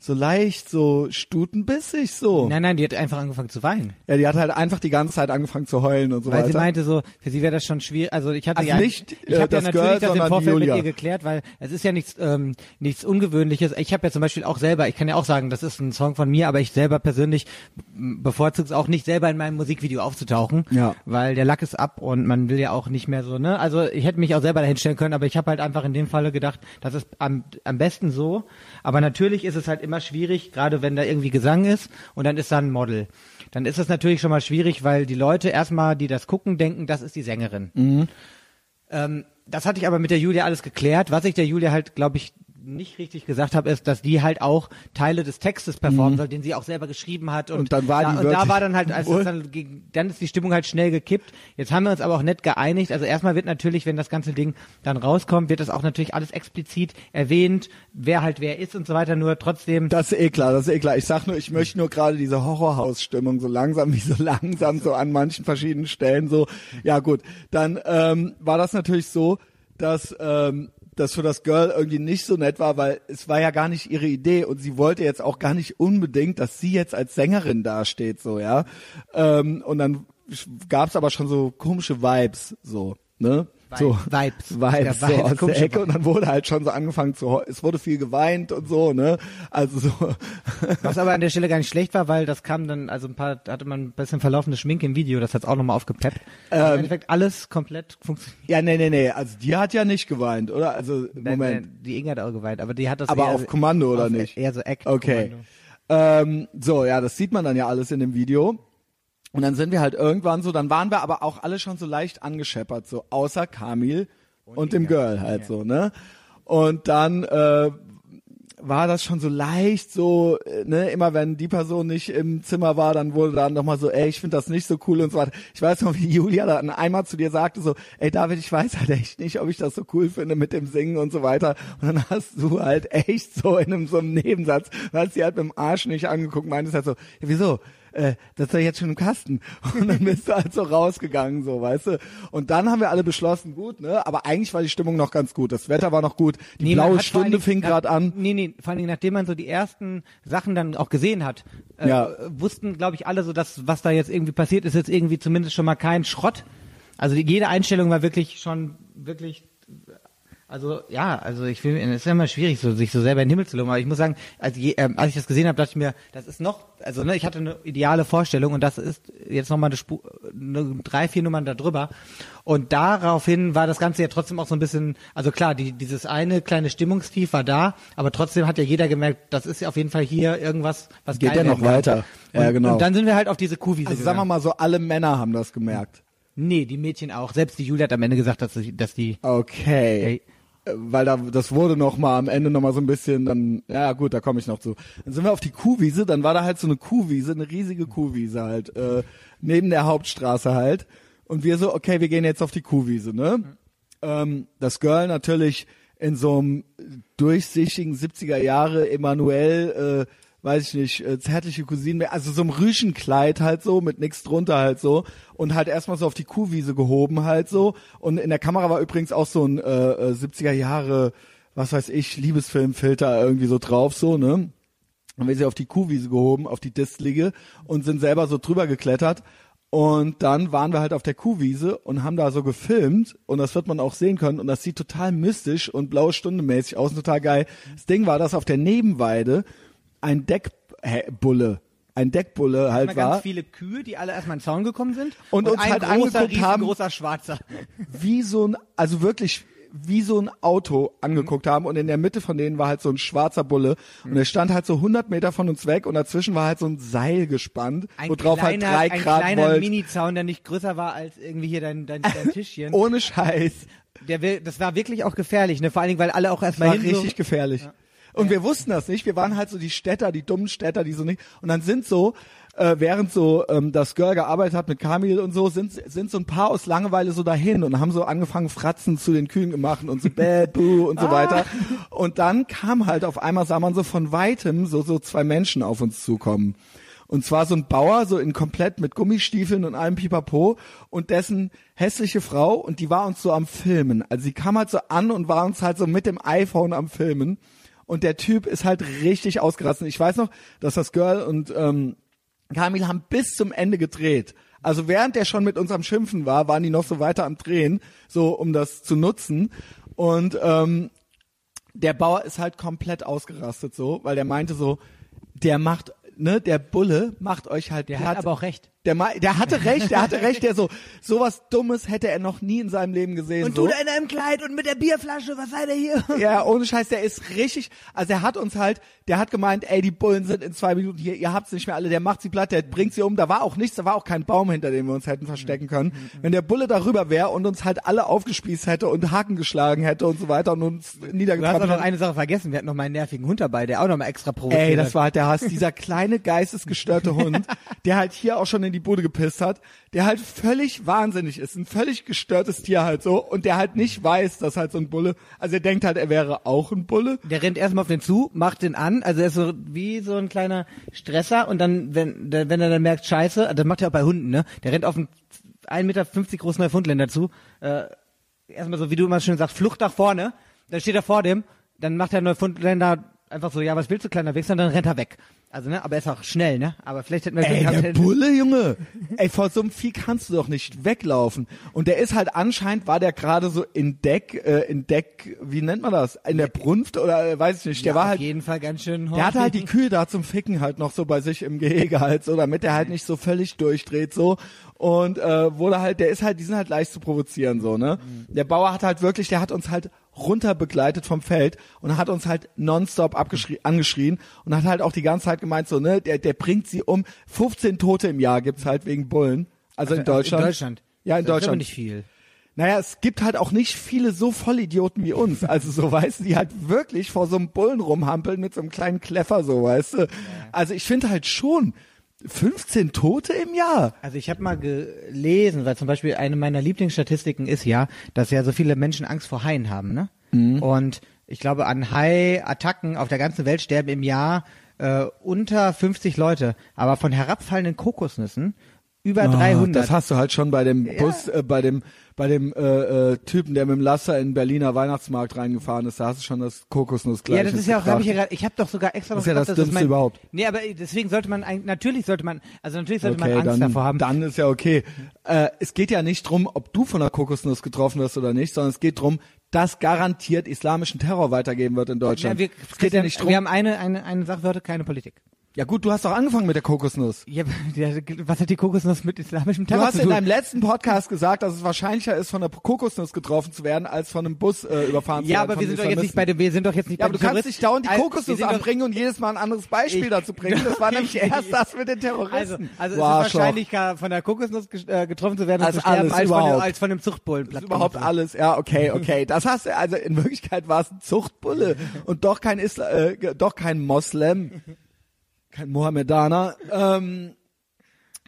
Speaker 1: so leicht, so stutenbissig so.
Speaker 2: nein, nein, die hat einfach angefangen zu weinen.
Speaker 1: Ja, die hat halt einfach die ganze Zeit angefangen zu heulen und so
Speaker 2: Weil
Speaker 1: weiter.
Speaker 2: sie meinte so, für sie wäre das schon schwierig. Also ich hatte
Speaker 1: Also
Speaker 2: ja,
Speaker 1: nicht,
Speaker 2: ich
Speaker 1: äh,
Speaker 2: habe ja natürlich
Speaker 1: Girl,
Speaker 2: das im Vorfeld mit ihr geklärt, weil es ist ja nichts ähm, nichts Ungewöhnliches. Ich habe ja zum Beispiel auch selber, ich kann ja auch sagen, das ist ein Song von mir, aber ich selber persönlich bevorzuge es auch nicht selber in meinem Musikvideo aufzutauchen,
Speaker 1: Ja.
Speaker 2: weil der Lack ist ab und man will ja auch nicht mehr so. Ne, also ich hätte mich auch selber dahin stellen können, aber ich habe halt einfach in dem Falle gedacht, das ist am am besten so. Aber natürlich ist es halt immer schwierig, gerade wenn da irgendwie Gesang ist und dann ist da ein Model. Dann ist es natürlich schon mal schwierig, weil die Leute erstmal, die das gucken, denken, das ist die Sängerin. Ähm, das hatte ich aber mit der Julia alles geklärt. Was ich der Julia halt, glaube ich, nicht richtig gesagt habe, ist, dass die halt auch Teile des Textes performen soll, den sie auch selber geschrieben hat. Und,
Speaker 1: Mhm. Und dann war
Speaker 2: da,
Speaker 1: die
Speaker 2: und da war dann halt, als es
Speaker 1: Wohl?
Speaker 2: dann, dann ist die Stimmung halt schnell gekippt. Jetzt haben wir uns aber auch nett geeinigt. Also erstmal wird natürlich, wenn das ganze Ding dann rauskommt, wird das auch natürlich alles explizit erwähnt, wer halt wer ist und so weiter. Nur trotzdem
Speaker 1: Das ist eh klar, das ist eh klar. Ich sag nur, ich möchte nur gerade diese Horrorhaus-Stimmung so langsam, wie so langsam, so an manchen verschiedenen Stellen so. Ja gut, dann ähm, war das natürlich so, dass ähm, das für das Girl irgendwie nicht so nett war, weil es war ja gar nicht ihre Idee und sie wollte jetzt auch gar nicht unbedingt, dass sie jetzt als Sängerin dasteht, so ja. Ähm, und dann gab's aber schon so komische Vibes, so ne. So,
Speaker 2: Vibes.
Speaker 1: Vibes, so
Speaker 2: Vibes,
Speaker 1: aus der Ecke und dann wurde halt schon so angefangen zu, es wurde viel geweint und so, ne, also so,
Speaker 2: Was aber an der Stelle gar nicht schlecht war, weil das kam dann, also ein paar, hatte man ein bisschen verlaufende Schminke im Video, das hat's auch nochmal aufgepeppt.
Speaker 1: Ähm,
Speaker 2: Im Endeffekt alles komplett funktioniert.
Speaker 1: ja, nee, nee, nee, also die hat ja nicht geweint, oder, also, Moment,
Speaker 2: Die Inga hat auch geweint, aber die hat das
Speaker 1: aber auf Kommando oder
Speaker 2: auf,
Speaker 1: nicht?
Speaker 2: Eher so Act.
Speaker 1: Okay. Ähm, so, ja, das sieht man dann ja alles in dem Video. Und dann sind wir halt irgendwann so, dann waren wir aber auch alle schon so leicht angescheppert, so außer Kamil und, dem Girl halt so, ne? Und dann äh, war das schon so leicht so, äh, ne, immer wenn die Person nicht im Zimmer war, dann wurde dann nochmal so, ey, ich finde das nicht so cool und so weiter. Ich weiß noch, wie Julia dann einmal zu dir sagte so, ey David, ich weiß halt echt nicht, ob ich das so cool finde mit dem Singen und so weiter. Und dann hast du halt echt so in einem so einem Nebensatz, hast sie halt mit dem Arsch nicht angeguckt, meintest halt so, ja, wieso? Äh, das ist ja jetzt schon im Kasten. Und dann bist du halt so rausgegangen, so, weißt du. Und dann haben wir alle beschlossen, gut, ne? Aber eigentlich war die Stimmung noch ganz gut. Das Wetter war noch gut. Die
Speaker 2: Nee,
Speaker 1: blaue Stunde
Speaker 2: Dingen
Speaker 1: fing gerade an.
Speaker 2: Nee, nee, vor allen Dingen, nachdem man so die ersten Sachen dann auch gesehen hat, äh,
Speaker 1: Ja.
Speaker 2: wussten, glaube ich, alle so, dass was da jetzt irgendwie passiert, ist jetzt irgendwie zumindest schon mal kein Schrott. Also die, jede Einstellung war wirklich schon wirklich also ja, also ich will, es ist ja immer schwierig, so, sich so selber in den Himmel zu loben. Aber ich muss sagen, als, je, ähm, als ich das gesehen habe, dachte ich mir, das ist noch, also ne, ich hatte eine ideale Vorstellung und das ist jetzt noch mal eine Spur, eine, drei, vier Nummern da drüber. Und daraufhin war das Ganze ja trotzdem auch so ein bisschen, also klar, die, dieses eine kleine Stimmungstief war da, aber trotzdem hat ja jeder gemerkt, das ist ja auf jeden Fall hier irgendwas, was
Speaker 1: Geht ja noch weiter. Ja,
Speaker 2: und,
Speaker 1: genau.
Speaker 2: Und dann sind wir halt auf diese Kuhwiese
Speaker 1: Also sagen wir
Speaker 2: gegangen.
Speaker 1: mal so, alle Männer haben das gemerkt.
Speaker 2: Nee, die Mädchen auch. Selbst die Julia hat am Ende gesagt, dass, dass die,
Speaker 1: Okay.
Speaker 2: Ey.
Speaker 1: Weil da, das wurde noch mal am Ende noch mal so ein bisschen, dann, ja gut, da komme ich noch zu. Dann sind wir auf die Kuhwiese, dann war da halt so eine Kuhwiese, eine riesige Kuhwiese halt, äh, neben der Hauptstraße halt. Und wir so, okay, wir gehen jetzt auf die Kuhwiese, ne? Ähm, das Girl natürlich in so einem durchsichtigen 70er Jahre Emanuel, äh, weiß ich nicht, äh, zärtliche Cousine, also so einem Rüschenkleid halt so, mit nix drunter halt so und halt erstmal so auf die Kuhwiese gehoben halt so und in der Kamera war übrigens auch so ein äh, äh, 70er Jahre, was weiß ich, Liebesfilmfilter irgendwie so drauf so, ne? Haben wir sie auf die Kuhwiese gehoben, auf die Distlige und sind selber so drüber geklettert. Und dann waren wir halt auf der Kuhwiese und haben da so gefilmt und das wird man auch sehen können und das sieht total mystisch und blaue Stunde mäßig aus, total geil. Das Ding war, dass auf der Nebenweide ein Deckbulle, ein Deckbulle halt war,
Speaker 2: ganz viele Kühe, die alle erstmal in den Zaun gekommen sind.
Speaker 1: Und uns
Speaker 2: ein
Speaker 1: halt
Speaker 2: großer,
Speaker 1: angeguckt haben.
Speaker 2: großer Schwarzer.
Speaker 1: wie so ein, also wirklich wie so ein Auto angeguckt haben und in der Mitte von denen war halt so ein schwarzer Bulle und der stand halt so 100 Meter von uns weg und dazwischen war halt so ein Seil gespannt,
Speaker 2: Ein
Speaker 1: wo drauf halt
Speaker 2: kleiner,
Speaker 1: drei
Speaker 2: ein
Speaker 1: Grad
Speaker 2: kleiner
Speaker 1: Volt.
Speaker 2: Mini-Zaun, der nicht größer war als irgendwie hier dein, dein, dein Tischchen.
Speaker 1: Ohne Scheiß.
Speaker 2: Der, das war wirklich auch gefährlich, ne? Vor allen Dingen, weil alle auch erstmal
Speaker 1: war
Speaker 2: hin
Speaker 1: richtig
Speaker 2: so,
Speaker 1: gefährlich. Und wir wussten das nicht. Wir waren halt so die Städter, die dummen Städter, die so nicht. Und dann sind so, äh, während so ähm, das Girl gearbeitet hat mit Kamil und so, sind sind so ein paar aus Langeweile so dahin und haben so angefangen, Fratzen zu den Kühen gemacht und so bäh, buh und so weiter. Und dann kam halt auf einmal, sah man so von weitem so so zwei Menschen auf uns zukommen. Und zwar so ein Bauer, so in komplett mit Gummistiefeln und allem Pipapo und dessen hässliche Frau und die war uns so am Filmen. Also sie kam halt so an und war uns halt so mit dem iPhone am Filmen. Und der Typ ist halt richtig ausgerastet. Ich weiß noch, dass das Girl und ähm, Kamil haben bis zum Ende gedreht. Also während der schon mit uns am Schimpfen war, waren die noch so weiter am Drehen, so um das zu nutzen. Und ähm, der Bauer ist halt komplett ausgerastet so, weil der meinte so, der macht, ne, der Bulle macht euch halt
Speaker 2: Der
Speaker 1: platt.
Speaker 2: hat aber auch recht.
Speaker 1: Der, mei- der hatte recht, der hatte recht, der so, sowas Dummes hätte er noch nie in seinem Leben gesehen.
Speaker 2: Und
Speaker 1: so.
Speaker 2: du da in einem Kleid und mit der Bierflasche, was seid ihr hier?
Speaker 1: Ja, ohne Scheiß, der ist richtig, also er hat uns halt, der hat gemeint, ey, die Bullen sind in zwei Minuten hier, ihr habt's nicht mehr alle, der macht sie platt, der bringt sie um, da war auch nichts, da war auch kein Baum, hinter dem wir uns hätten verstecken können. Wenn der Bulle darüber wäre und uns halt alle aufgespießt hätte und Haken geschlagen hätte und so weiter und uns
Speaker 2: Du hast
Speaker 1: niedergetrampelt
Speaker 2: doch noch
Speaker 1: hätte.
Speaker 2: eine Sache vergessen, wir hatten noch meinen nervigen Hund dabei, der auch noch mal extra provoziert
Speaker 1: Ey, das war halt der Hass, dieser kleine geistesgestörte Hund, der halt hier auch schon in die Bude gepisst hat, der halt völlig wahnsinnig ist, ein völlig gestörtes Tier halt so und der halt nicht weiß, dass halt so ein Bulle, also er denkt halt, er wäre auch ein Bulle.
Speaker 2: Der rennt erstmal auf den zu, macht den an, also er ist so wie so ein kleiner Stresser und dann, wenn, wenn er dann merkt, scheiße, das macht er auch bei Hunden, ne? Der rennt auf einen 1,50 Meter großen Neufundländer zu, äh, erstmal so, wie du immer schön sagst, Flucht nach vorne, dann steht er vor dem, dann macht der Neufundländer einfach so, ja, was willst du, kleiner Wichser, und dann rennt er weg. Also, ne, aber er ist auch schnell, ne? Aber vielleicht hätten wir
Speaker 1: Ey,
Speaker 2: Glück
Speaker 1: der Bulle, Junge. Ey, vor so einem Vieh kannst du doch nicht weglaufen. Und der ist halt anscheinend, war der gerade so in Deck, äh, in Deck, wie nennt man das? In der Brunft oder äh, weiß ich nicht. Der
Speaker 2: ja,
Speaker 1: war
Speaker 2: auf
Speaker 1: halt,
Speaker 2: jeden Fall ganz schön
Speaker 1: der hatte halt die Kühe da zum Ficken halt noch so bei sich im Gehege halt so, damit der halt nicht so völlig durchdreht so. Und äh, wurde halt, der ist halt, die sind halt leicht zu provozieren so, ne? Der Bauer hat halt wirklich, der hat uns halt runter begleitet vom Feld und hat uns halt nonstop angeschrien und hat halt auch die ganze Zeit gemeint so, ne, der, der bringt sie um. 15 Tote im Jahr gibt's halt wegen Bullen. Also in Deutschland.
Speaker 2: In Deutschland.
Speaker 1: Ja, in
Speaker 2: Das
Speaker 1: Deutschland.
Speaker 2: nicht viel.
Speaker 1: Naja, es gibt halt auch nicht viele so Vollidioten wie uns. Also so, weißt du, die halt wirklich vor so einem Bullen rumhampeln mit so einem kleinen Kleffer, so, weißt du. Also ich finde halt schon 15 Tote im Jahr.
Speaker 2: Also ich habe mal gelesen, weil zum Beispiel eine meiner Lieblingsstatistiken ist ja, dass ja so viele Menschen Angst vor Haien haben, ne?
Speaker 1: Mhm.
Speaker 2: Und ich glaube, an Hai-Attacken auf der ganzen Welt sterben im Jahr äh, unter 50 Leute, aber von herabfallenden Kokosnüssen über
Speaker 1: Ah,
Speaker 2: 300.
Speaker 1: Das hast du halt schon bei dem Bus, äh, bei dem, bei dem äh, äh, Typen, der mit dem Laster in den Berliner Weihnachtsmarkt reingefahren ist. Da hast du schon das Kokosnuss gleich.
Speaker 2: ja, das ist ja auch, habe ich ja gerade, ich habe doch sogar extra
Speaker 1: Das
Speaker 2: noch
Speaker 1: ist ja das Dümmste überhaupt.
Speaker 2: Nee, aber deswegen sollte man eigentlich, natürlich sollte man, also natürlich sollte
Speaker 1: Okay,
Speaker 2: man Angst
Speaker 1: dann,
Speaker 2: davor haben.
Speaker 1: dann ist ja okay. Äh, es geht ja nicht drum, ob du von der Kokosnuss getroffen wirst oder nicht, sondern es geht drum, dass garantiert islamischen Terror weitergeben wird in Deutschland.
Speaker 2: Ja, wir,
Speaker 1: es geht ja nicht drum.
Speaker 2: wir haben eine, eine, eine heute keine Politik.
Speaker 1: Ja gut, du hast doch angefangen mit der Kokosnuss.
Speaker 2: Ja, ja, was hat die Kokosnuss mit islamischem
Speaker 1: Du
Speaker 2: Terror
Speaker 1: hast
Speaker 2: zu
Speaker 1: in
Speaker 2: tun?
Speaker 1: deinem letzten Podcast gesagt, dass es wahrscheinlicher ist, von der Kokosnuss getroffen zu werden, als von einem Bus äh, überfahren zu
Speaker 2: ja,
Speaker 1: werden.
Speaker 2: aber
Speaker 1: von
Speaker 2: wir sind doch jetzt nicht bei dem, wir sind doch jetzt nicht
Speaker 1: Ja,
Speaker 2: bei
Speaker 1: aber du kannst nicht dauernd die
Speaker 2: Also,
Speaker 1: Kokosnuss anbringen und jedes Mal ein anderes Beispiel
Speaker 2: Ich-
Speaker 1: dazu bringen. Das war nämlich
Speaker 2: Ich-
Speaker 1: erst das mit den Terroristen.
Speaker 2: Also, also
Speaker 1: Du
Speaker 2: es ist wahrscheinlicher von der Kokosnuss äh, getroffen zu werden und
Speaker 1: Als
Speaker 2: zu sterben, als von,
Speaker 1: überhaupt.
Speaker 2: dem- als von dem Zuchtbullen.
Speaker 1: Das ist überhaupt alles. Ja, okay, okay. Das hast du, also in Wirklichkeit war es ein Zuchtbulle und doch kein Isla äh, doch kein Moslem, kein Mohammedaner. Ähm,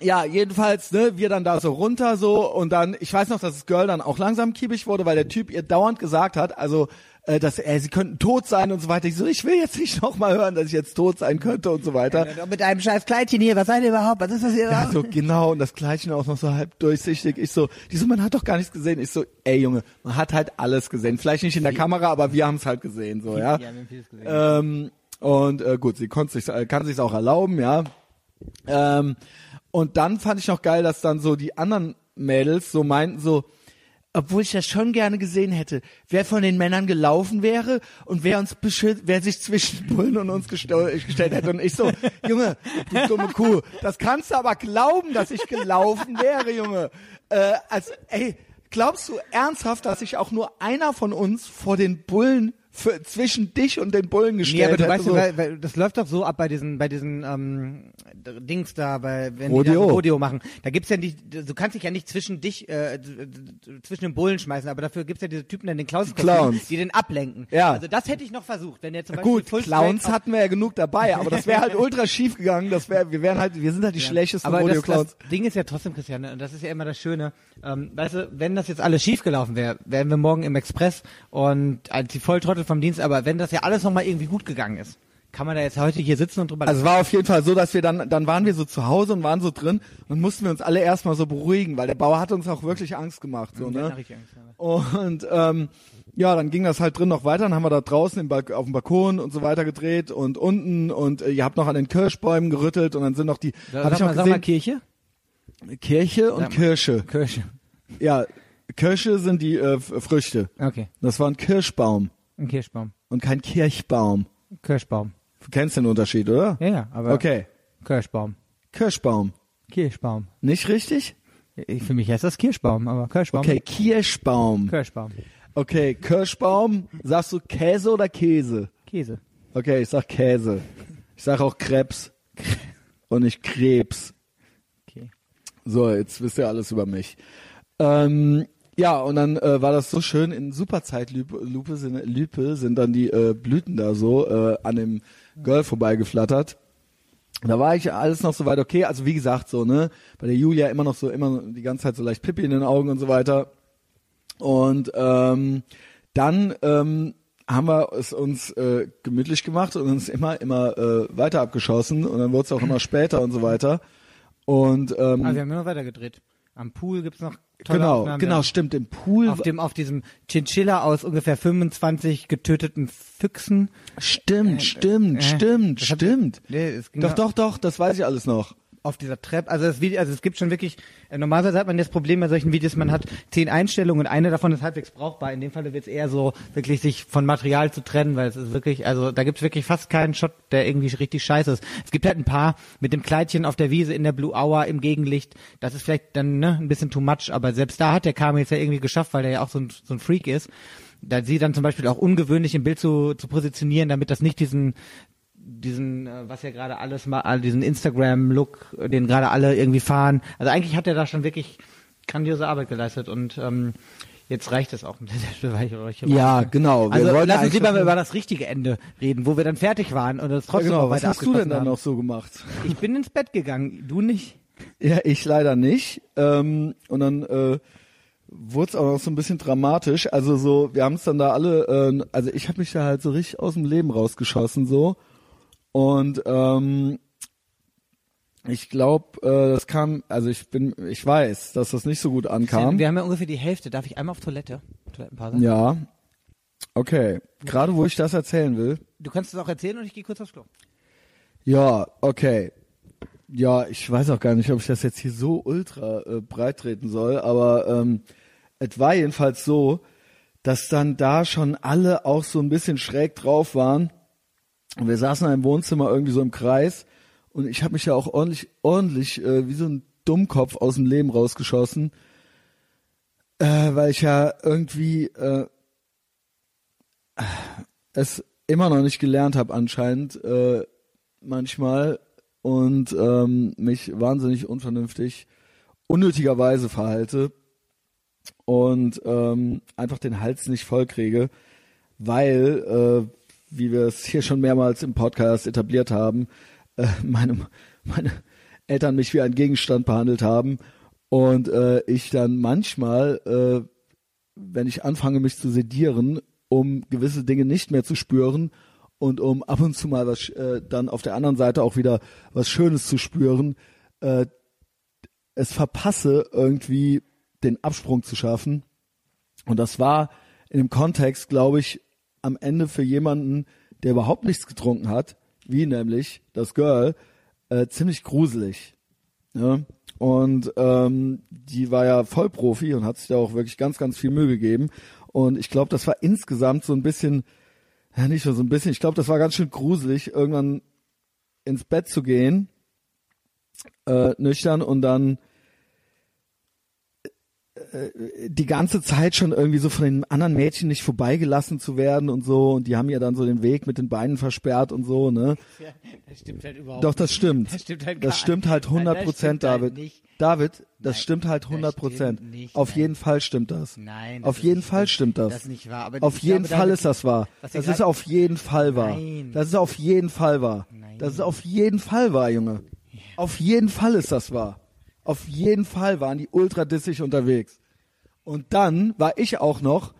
Speaker 1: ja, jedenfalls, ne, wir dann da so runter so und dann, ich weiß noch, dass das Girl dann auch langsam kiebig wurde, weil der Typ ihr dauernd gesagt hat, also äh, dass äh, sie könnten tot sein und so weiter. Ich so, ich will jetzt nicht noch mal hören, dass ich jetzt tot sein könnte und so weiter.
Speaker 2: Ja, Mit einem scheiß Kleidchen hier, was seid ihr überhaupt? Was ist das hier
Speaker 1: Ja,
Speaker 2: überhaupt?
Speaker 1: so genau und das Kleidchen auch noch so halb durchsichtig. Ich so, die so, man hat doch gar nichts gesehen. Ich so, ey Junge, man hat halt alles gesehen. Vielleicht nicht in der Kamera, aber wir haben es halt gesehen, so ja.
Speaker 2: wir haben vieles gesehen.
Speaker 1: Ähm, und äh, gut, sie konnte sich, äh, kann sich auch erlauben, ja. Ähm, und dann fand ich noch geil, dass dann so die anderen Mädels so meinten so, obwohl ich das schon gerne gesehen hätte, wer von den Männern gelaufen wäre und wer uns beschützt, wer sich zwischen Bullen und uns gestell, gestellt hätte. Und ich so, Junge, du dumme Kuh, das kannst du aber glauben, dass ich gelaufen wäre, Junge. Äh, also, ey, glaubst du ernsthaft, dass sich auch nur einer von uns vor den Bullen für, zwischen dich und den Bullen
Speaker 2: Nee,
Speaker 1: gestellt
Speaker 2: aber du weißt,
Speaker 1: so.
Speaker 2: weil, weil das läuft doch so ab bei diesen, bei diesen ähm, Dings da, bei wenn die
Speaker 1: Rodeo.
Speaker 2: das Rodeo machen. Da gibt's ja nicht, du kannst dich ja nicht zwischen dich, äh, zwischen den Bullen schmeißen, aber dafür gibt's ja diese Typen in den Clowns,
Speaker 1: Clowns.
Speaker 2: die den ablenken.
Speaker 1: Ja.
Speaker 2: Also das hätte ich noch versucht, wenn der zum Beispiel
Speaker 1: Gut,
Speaker 2: Full
Speaker 1: Clowns hatten wir ja genug dabei, aber das wäre halt ultra schief gegangen. Das wäre, wir wären halt, wir sind halt die schlechtesten
Speaker 2: Aber das,
Speaker 1: Rodeo-Clowns.
Speaker 2: das Ding ist ja trotzdem, Christian, und das ist ja immer das Schöne, ähm, weißt du, wenn das jetzt alles schief gelaufen wäre, wären wir morgen im Express und als die Volltrottel vom Dienst, aber wenn das ja alles nochmal irgendwie gut gegangen ist, kann man da jetzt heute hier sitzen und drüber
Speaker 1: Also es war auf jeden Fall so, dass wir dann, dann waren wir so zu Hause und waren so drin und mussten wir uns alle erstmal so beruhigen, weil der Bauer hat uns auch wirklich Angst gemacht, so,
Speaker 2: Ja,
Speaker 1: ne?
Speaker 2: Angst.
Speaker 1: Und ähm, ja, dann ging das halt drin noch weiter. Dann haben wir da draußen auf dem Balkon und so weiter gedreht und unten und äh, ihr habt noch an den Kirschbäumen gerüttelt und dann sind noch die,
Speaker 2: Sag,
Speaker 1: hab ich noch
Speaker 2: mal, sag mal
Speaker 1: gesehen,
Speaker 2: Kirche?
Speaker 1: Kirche und. Kirsche.
Speaker 2: Kirche.
Speaker 1: Ja, Kirsche sind die äh, Früchte.
Speaker 2: Okay,
Speaker 1: Das war ein Kirschbaum
Speaker 2: ein Kirschbaum.
Speaker 1: und kein Kirchbaum.
Speaker 2: Kirschbaum.
Speaker 1: Du kennst den Unterschied, oder?
Speaker 2: Ja, ja, aber
Speaker 1: Okay.
Speaker 2: Kirschbaum.
Speaker 1: Kirschbaum.
Speaker 2: Kirschbaum.
Speaker 1: Nicht richtig?
Speaker 2: Ich, für mich heißt das Kirschbaum, aber Kirschbaum.
Speaker 1: Okay, Kirschbaum.
Speaker 2: Kirschbaum.
Speaker 1: Okay, Kirschbaum. Sagst du Käse oder Käse?
Speaker 2: Käse.
Speaker 1: Okay, ich sag Käse. Ich sag auch Krebs. Und nicht Krebs.
Speaker 2: Okay.
Speaker 1: So, jetzt wisst ihr alles über mich. Ähm, ja, und dann äh, war das so schön, in Superzeitlupe Lupe sind, Lupe sind dann die äh, Blüten da so äh, an dem Girl vorbeigeflattert. Da war ich alles noch so weit okay. Also wie gesagt, so, ne, bei der Julia immer noch so, immer die ganze Zeit so leicht Pippi in den Augen und so weiter. Und ähm, dann ähm, haben wir es uns äh, gemütlich gemacht und uns immer, immer äh, weiter abgeschossen und dann wurde es auch immer später und so weiter. Und ähm,
Speaker 2: Ah, wir haben noch weiter gedreht. Am Pool gibt's noch tolle
Speaker 1: genau,
Speaker 2: Aufnahmen.
Speaker 1: genau,
Speaker 2: Ja.
Speaker 1: stimmt. Im Pool
Speaker 2: Auf dem, auf diesem Chinchilla aus ungefähr 25 getöteten Füchsen.
Speaker 1: stimmt, stimmt,
Speaker 2: äh,
Speaker 1: stimmt,
Speaker 2: das hat-
Speaker 1: stimmt.
Speaker 2: Nee, es ging
Speaker 1: Doch, doch, doch, das weiß ich alles noch.
Speaker 2: Auf dieser Treppe, also das Video, also es gibt schon wirklich, äh, normalerweise hat man das Problem bei solchen Videos, man hat zehn Einstellungen und eine davon ist halbwegs brauchbar. In dem Fall wird es eher so, wirklich sich von Material zu trennen, weil es ist wirklich, also da gibt es wirklich fast keinen Shot, der irgendwie richtig scheiße ist. Es gibt halt ein paar mit dem Kleidchen auf der Wiese in der Blue Hour im Gegenlicht, das ist vielleicht dann ne, ein bisschen too much, aber selbst da hat der Kami jetzt ja irgendwie geschafft, weil der ja auch so ein, so ein Freak ist. Da sie dann zum Beispiel auch ungewöhnlich im Bild zu, zu positionieren, damit das nicht diesen diesen, äh, was ja gerade alles mal, diesen Instagram-Look, den gerade alle irgendwie fahren. Also eigentlich hat er da schon wirklich grandiose Arbeit geleistet und ähm, jetzt reicht es auch.
Speaker 1: ja, genau. Wir
Speaker 2: also
Speaker 1: wollten
Speaker 2: lass uns
Speaker 1: eigentlich
Speaker 2: lieber
Speaker 1: noch-
Speaker 2: über das richtige Ende reden, wo wir dann fertig waren und
Speaker 1: Ja,
Speaker 2: trotzdem
Speaker 1: genau.
Speaker 2: noch
Speaker 1: Was
Speaker 2: weiter
Speaker 1: hast du denn dann noch so gemacht?
Speaker 2: Ich bin ins Bett gegangen, du nicht.
Speaker 1: Ja, ich leider nicht. Ähm, und dann äh, wurde es auch noch so ein bisschen dramatisch. Also so, wir haben es dann da alle, äh, also ich habe mich da halt so richtig aus dem Leben rausgeschossen so. Und ähm, ich glaube, äh, das kam, also ich bin, ich weiß, dass das nicht so gut ankam.
Speaker 2: Wir haben ja ungefähr die Hälfte. Darf ich einmal auf Toilette? Toilettenpause?
Speaker 1: Ja. Okay. Gerade wo ich das erzählen will.
Speaker 2: Du kannst es auch erzählen und ich gehe kurz aufs Klo.
Speaker 1: Ja, okay. Ja, ich weiß auch gar nicht, ob ich das jetzt hier so ultra äh, breit treten soll, aber ähm, es war jedenfalls so, dass dann da schon alle auch so ein bisschen schräg drauf waren. Und wir saßen da im Wohnzimmer irgendwie so im Kreis und ich habe mich ja auch ordentlich, ordentlich äh, wie so ein Dummkopf aus dem Leben rausgeschossen, äh, weil ich ja irgendwie äh, es immer noch nicht gelernt habe anscheinend äh, manchmal und ähm, mich wahnsinnig unvernünftig, unnötigerweise verhalte und ähm, einfach den Hals nicht voll kriege, weil, äh, wie wir es hier schon mehrmals im Podcast etabliert haben, äh, meine, meine Eltern mich wie ein Gegenstand behandelt haben und äh, ich dann manchmal, äh, wenn ich anfange, mich zu sedieren, um gewisse Dinge nicht mehr zu spüren und um ab und zu mal was äh, dann auf der anderen Seite auch wieder was Schönes zu spüren, äh, es verpasse irgendwie den Absprung zu schaffen. Und das war in dem Kontext, glaube ich, am Ende für jemanden, der überhaupt nichts getrunken hat, wie nämlich das Girl, äh, ziemlich gruselig. Ja? Und ähm, die war ja Vollprofi und hat sich da auch wirklich ganz, ganz viel Mühe gegeben. Und ich glaube, das war insgesamt so ein bisschen, ja nicht nur so ein bisschen, ich glaube, das war ganz schön gruselig, irgendwann ins Bett zu gehen, äh, nüchtern und dann die ganze Zeit schon irgendwie so von den anderen Mädchen nicht vorbeigelassen zu werden und so und die haben ja dann so den Weg mit den Beinen versperrt und so, ne?
Speaker 2: Das stimmt halt überhaupt
Speaker 1: Doch, das stimmt.
Speaker 2: Das stimmt halt
Speaker 1: Das stimmt halt
Speaker 2: Nein,
Speaker 1: 100
Speaker 2: das
Speaker 1: Prozent,
Speaker 2: halt
Speaker 1: David.
Speaker 2: nicht.
Speaker 1: David, das
Speaker 2: Nein,
Speaker 1: stimmt halt
Speaker 2: das
Speaker 1: 100 Prozent.
Speaker 2: nicht,
Speaker 1: Auf
Speaker 2: nein.
Speaker 1: jeden Fall stimmt das.
Speaker 2: Nein. das
Speaker 1: Auf jeden
Speaker 2: nicht-
Speaker 1: Fall
Speaker 2: das-
Speaker 1: stimmt das.
Speaker 2: Das ist nicht wahr. Aber
Speaker 1: Auf jeden
Speaker 2: glaube,
Speaker 1: Fall ist das wahr. Das ist auf jeden Fall wahr.
Speaker 2: Nein.
Speaker 1: Das ist auf jeden Fall wahr.
Speaker 2: Nein.
Speaker 1: Das ist auf jeden Fall wahr, Junge. Auf jeden Fall ist das wahr. Auf jeden Fall waren die ultra dissig unterwegs. Und dann war ich auch noch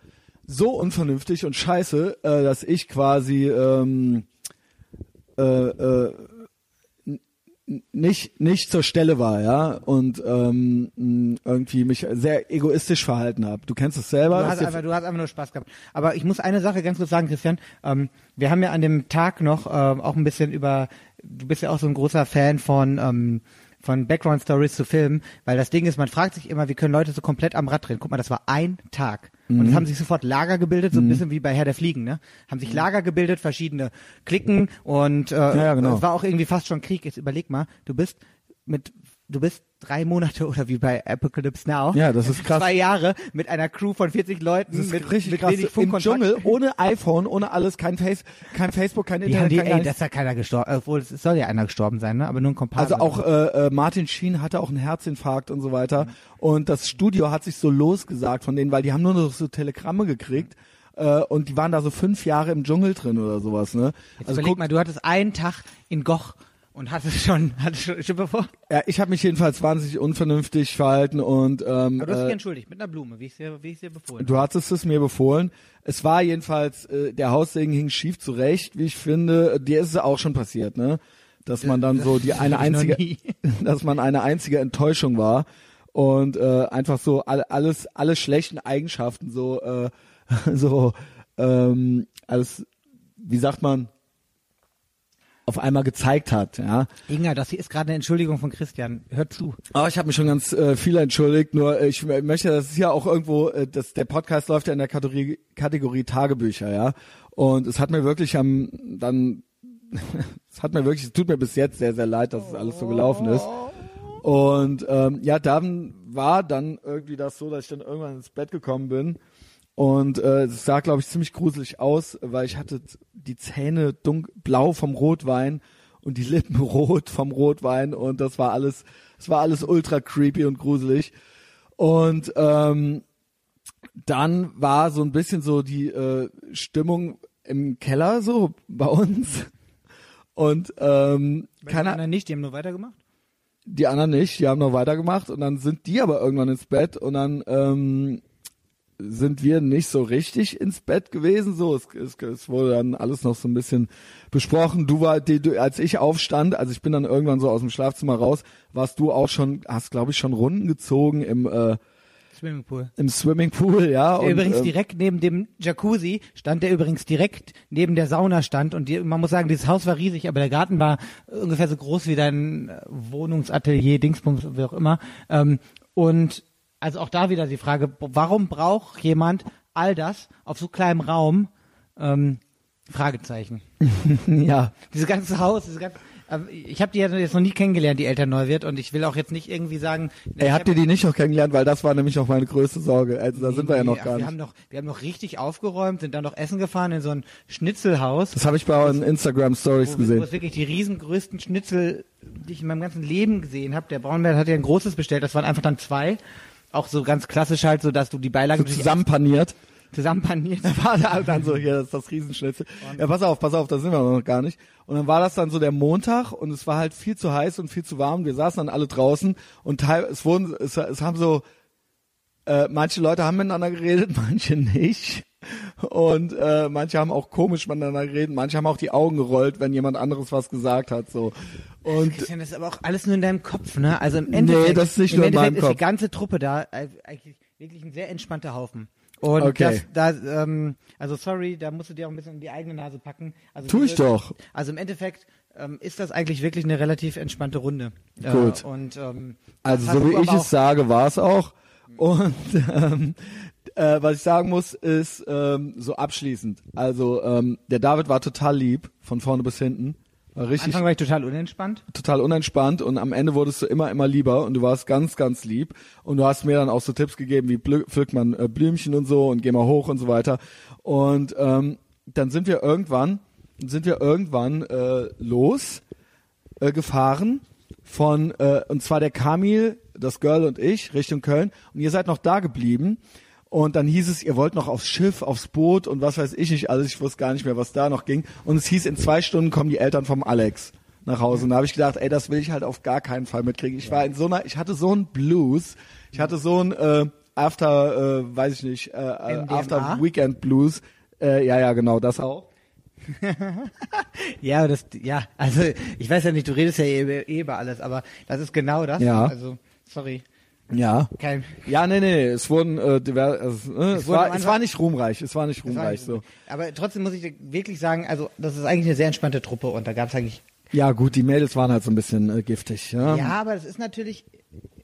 Speaker 1: so unvernünftig und scheiße, äh, dass ich quasi ähm, äh, äh, nicht nicht zur Stelle war, ja, und ähm, irgendwie mich sehr egoistisch verhalten habe. Du kennst es selber.
Speaker 2: Du hast, einfach, du hast einfach nur Spaß gehabt. Aber ich muss eine Sache ganz kurz sagen, Christian. Ähm, wir haben ja an dem Tag noch ähm, auch ein bisschen über, du bist ja auch so ein großer Fan von, ähm, von Background Stories zu Filmen, weil das Ding ist, man fragt sich immer, wie können Leute so komplett am Rad drehen. Guck mal, das war ein Tag. Und
Speaker 1: Mhm.
Speaker 2: es haben sich sofort Lager gebildet, so ein bisschen wie bei Herr der Fliegen, ne? Haben sich Lager gebildet, verschiedene Klicken und äh,
Speaker 1: ja, genau.
Speaker 2: es war auch irgendwie fast schon Krieg. Jetzt überleg mal, du bist mit du bist drei Monate oder wie bei Apocalypse Now.
Speaker 1: Ja, das ist krass.
Speaker 2: Zwei Jahre mit einer Crew von 40 Leuten
Speaker 1: Das ist
Speaker 2: mit,
Speaker 1: richtig
Speaker 2: mit
Speaker 1: krass.
Speaker 2: wenig
Speaker 1: Im. Dschungel, ohne iPhone, ohne alles, kein Face, kein Facebook, kein Internet,
Speaker 2: die,
Speaker 1: kein
Speaker 2: ey, das ist ja keiner gestorben, obwohl es soll ja einer gestorben sein, ne? Aber nur ein Kompan.
Speaker 1: Also auch äh, äh, Martin Sheen hatte auch einen Herzinfarkt und so weiter. Und das Studio hat sich so losgesagt von denen, weil die haben nur noch so Telegramme gekriegt. Äh, und die waren da so fünf Jahre im Dschungel drin oder sowas, ne?
Speaker 2: Jetzt
Speaker 1: also guck,
Speaker 2: mal, du hattest einen Tag in Goch und hattest schon, hattest schon, schon bevor.
Speaker 1: ja, ich habe mich jedenfalls wahnsinnig unvernünftig verhalten und ähm,
Speaker 2: Aber du hast dich
Speaker 1: äh,
Speaker 2: entschuldigt mit einer Blume, wie ich dir, wie ich dir befohlen
Speaker 1: du hattest es mir befohlen. Es war jedenfalls, äh, der Haussegen hing schief zurecht, wie ich finde. Dir ist es auch schon passiert, ne? Dass man dann so die eine einzige, dass man eine einzige Enttäuschung war und äh, einfach so all, alles alle schlechten Eigenschaften so äh, so ähm, alles wie sagt man auf einmal gezeigt hat, ja.
Speaker 2: Inga, das hier ist gerade eine Entschuldigung von Christian. Hör zu.
Speaker 1: Aber ich habe mich schon ganz äh, viel entschuldigt, nur äh, ich möchte, das ist ja auch irgendwo, äh, das, der Podcast läuft ja in der Kategorie, Kategorie Tagebücher, ja. Und es hat mir wirklich am dann, es hat mir wirklich, es tut mir bis jetzt sehr, sehr leid, dass es alles so gelaufen ist. Und ähm, ja, dann war dann irgendwie das so, dass ich dann irgendwann ins Bett gekommen bin Und äh, es sah, glaube ich, ziemlich gruselig aus, weil ich hatte die Zähne dunk blau vom Rotwein und die Lippen rot vom Rotwein und das war alles, das war alles ultra creepy und gruselig. Und ähm, dann war so ein bisschen so die äh, Stimmung im Keller so bei uns. Und ähm, keiner,
Speaker 2: den anderen nicht, die haben nur weitergemacht.
Speaker 1: die anderen nicht, die haben noch weitergemacht und dann sind die aber irgendwann ins Bett und dann ähm, sind wir nicht so richtig ins Bett gewesen. So, es, es, es wurde dann alles noch so ein bisschen besprochen. Du war, die, du, als ich aufstand, also ich bin dann irgendwann so aus dem Schlafzimmer raus, warst du auch schon, hast glaube ich schon Runden gezogen im äh,
Speaker 2: Swimmingpool.
Speaker 1: im Swimmingpool, ja.
Speaker 2: Der
Speaker 1: und,
Speaker 2: übrigens
Speaker 1: ähm,
Speaker 2: direkt neben dem Jacuzzi stand, der übrigens direkt neben der Sauna stand. Und die, man muss sagen, dieses Haus war riesig, aber der Garten war ungefähr so groß wie dein äh, Wohnungsatelier, Dingsbums, wie auch immer. Ähm, und also auch da wieder die Frage, warum braucht jemand all das auf so kleinem Raum? Ähm, Fragezeichen.
Speaker 1: ja.
Speaker 2: Dieses ganze Haus, dieses ganze, ähm, ich habe die jetzt noch nie kennengelernt, die Eltern Neuwirth, und ich will auch jetzt nicht irgendwie sagen,
Speaker 1: Ey, habt ihr die nicht noch kennengelernt? Weil das war nämlich noch meine größte Sorge. Also da sind wir ja noch
Speaker 2: Ach,
Speaker 1: gar
Speaker 2: wir
Speaker 1: nicht.
Speaker 2: Haben noch, wir haben noch richtig aufgeräumt, sind dann noch essen gefahren in so ein Schnitzelhaus,
Speaker 1: Das habe ich bei euren Instagram Stories
Speaker 2: wo, wo
Speaker 1: gesehen.
Speaker 2: es wirklich die riesengrößten Schnitzel, die ich in meinem ganzen Leben gesehen habe. Der Braunbär hat ja ein großes bestellt, das waren einfach dann zwei. Auch so ganz klassisch halt, so dass du die Beilage
Speaker 1: So zusammenpaniert.
Speaker 2: zusammenpaniert.
Speaker 1: war da dann so, hier, das ist das Riesenschnitzel. Ja, pass auf, pass auf, da sind wir noch gar nicht. Und dann war das dann so der Montag und es war halt viel zu heiß und viel zu warm. Wir saßen dann alle draußen und teil, es wurden, es, es haben so, äh, manche Leute haben miteinander geredet, manche nicht. Und äh, manche haben auch komisch miteinander geredet, manche haben auch die Augen gerollt, wenn jemand anderes was gesagt hat. So. Und
Speaker 2: Christian, das ist aber auch alles nur in deinem Kopf, ne? Also im Endeffekt,
Speaker 1: Nee, das ist nicht
Speaker 2: im
Speaker 1: nur in meinem
Speaker 2: ist
Speaker 1: Kopf.
Speaker 2: die ganze Truppe da äh, eigentlich wirklich ein sehr entspannter Haufen. Und
Speaker 1: Okay.
Speaker 2: das, da, ähm, also sorry, da musst du dir auch ein bisschen in die eigene Nase packen. Also
Speaker 1: Tu ich doch.
Speaker 2: Also im Endeffekt ähm, ist das eigentlich wirklich eine relativ entspannte Runde.
Speaker 1: Gut.
Speaker 2: Äh, und ähm,
Speaker 1: Also so wie ich es sage, war es auch. Und ähm, äh, was ich sagen muss, ist ähm, so abschließend. Also ähm, der David war total lieb, von vorne bis hinten. War
Speaker 2: Am
Speaker 1: richtig,
Speaker 2: Anfang war ich total unentspannt.
Speaker 1: total unentspannt und am Ende wurdest du immer, immer lieber und du warst ganz, ganz lieb. Und du hast mir dann auch so Tipps gegeben, wie pflückt man äh, Blümchen und so und geh mal hoch und so weiter. Und ähm, dann sind wir irgendwann, sind wir irgendwann äh, los äh, gefahren von äh, und zwar der Kamil, das Girl und ich Richtung Köln und ihr seid noch da geblieben und dann hieß es, ihr wollt noch aufs Schiff, aufs Boot und was weiß ich nicht alles. Ich wusste gar nicht mehr, was da noch ging. Und es hieß, in zwei Stunden kommen die Eltern vom Alex nach Hause. Und da habe ich gedacht, ey, das will ich halt auf gar keinen Fall mitkriegen. Ich war in so einer, ich hatte so einen Blues, ich hatte so einen äh, After, äh, weiß ich nicht, äh, äh,
Speaker 2: MDMA?
Speaker 1: After Weekend Blues. Äh, ja, ja, genau, das auch.
Speaker 2: Ja, das, ja, also ich weiß ja nicht, du redest ja eh über, eh über alles, aber das ist genau das.
Speaker 1: Ja.
Speaker 2: Also, sorry.
Speaker 1: Ja.
Speaker 2: Kein,
Speaker 1: Ja, nee, nee, es wurden, äh, diver, also, äh, es,
Speaker 2: wurden
Speaker 1: war,
Speaker 2: am
Speaker 1: es war nicht ruhmreich, es war nicht
Speaker 2: war
Speaker 1: ruhmreich so.
Speaker 2: Aber trotzdem muss ich dir wirklich sagen, also das ist eigentlich eine sehr entspannte Truppe und da gab es eigentlich.
Speaker 1: Ja, gut, die Mädels waren halt so ein bisschen äh, giftig. Ja?
Speaker 2: Ja, aber das ist natürlich.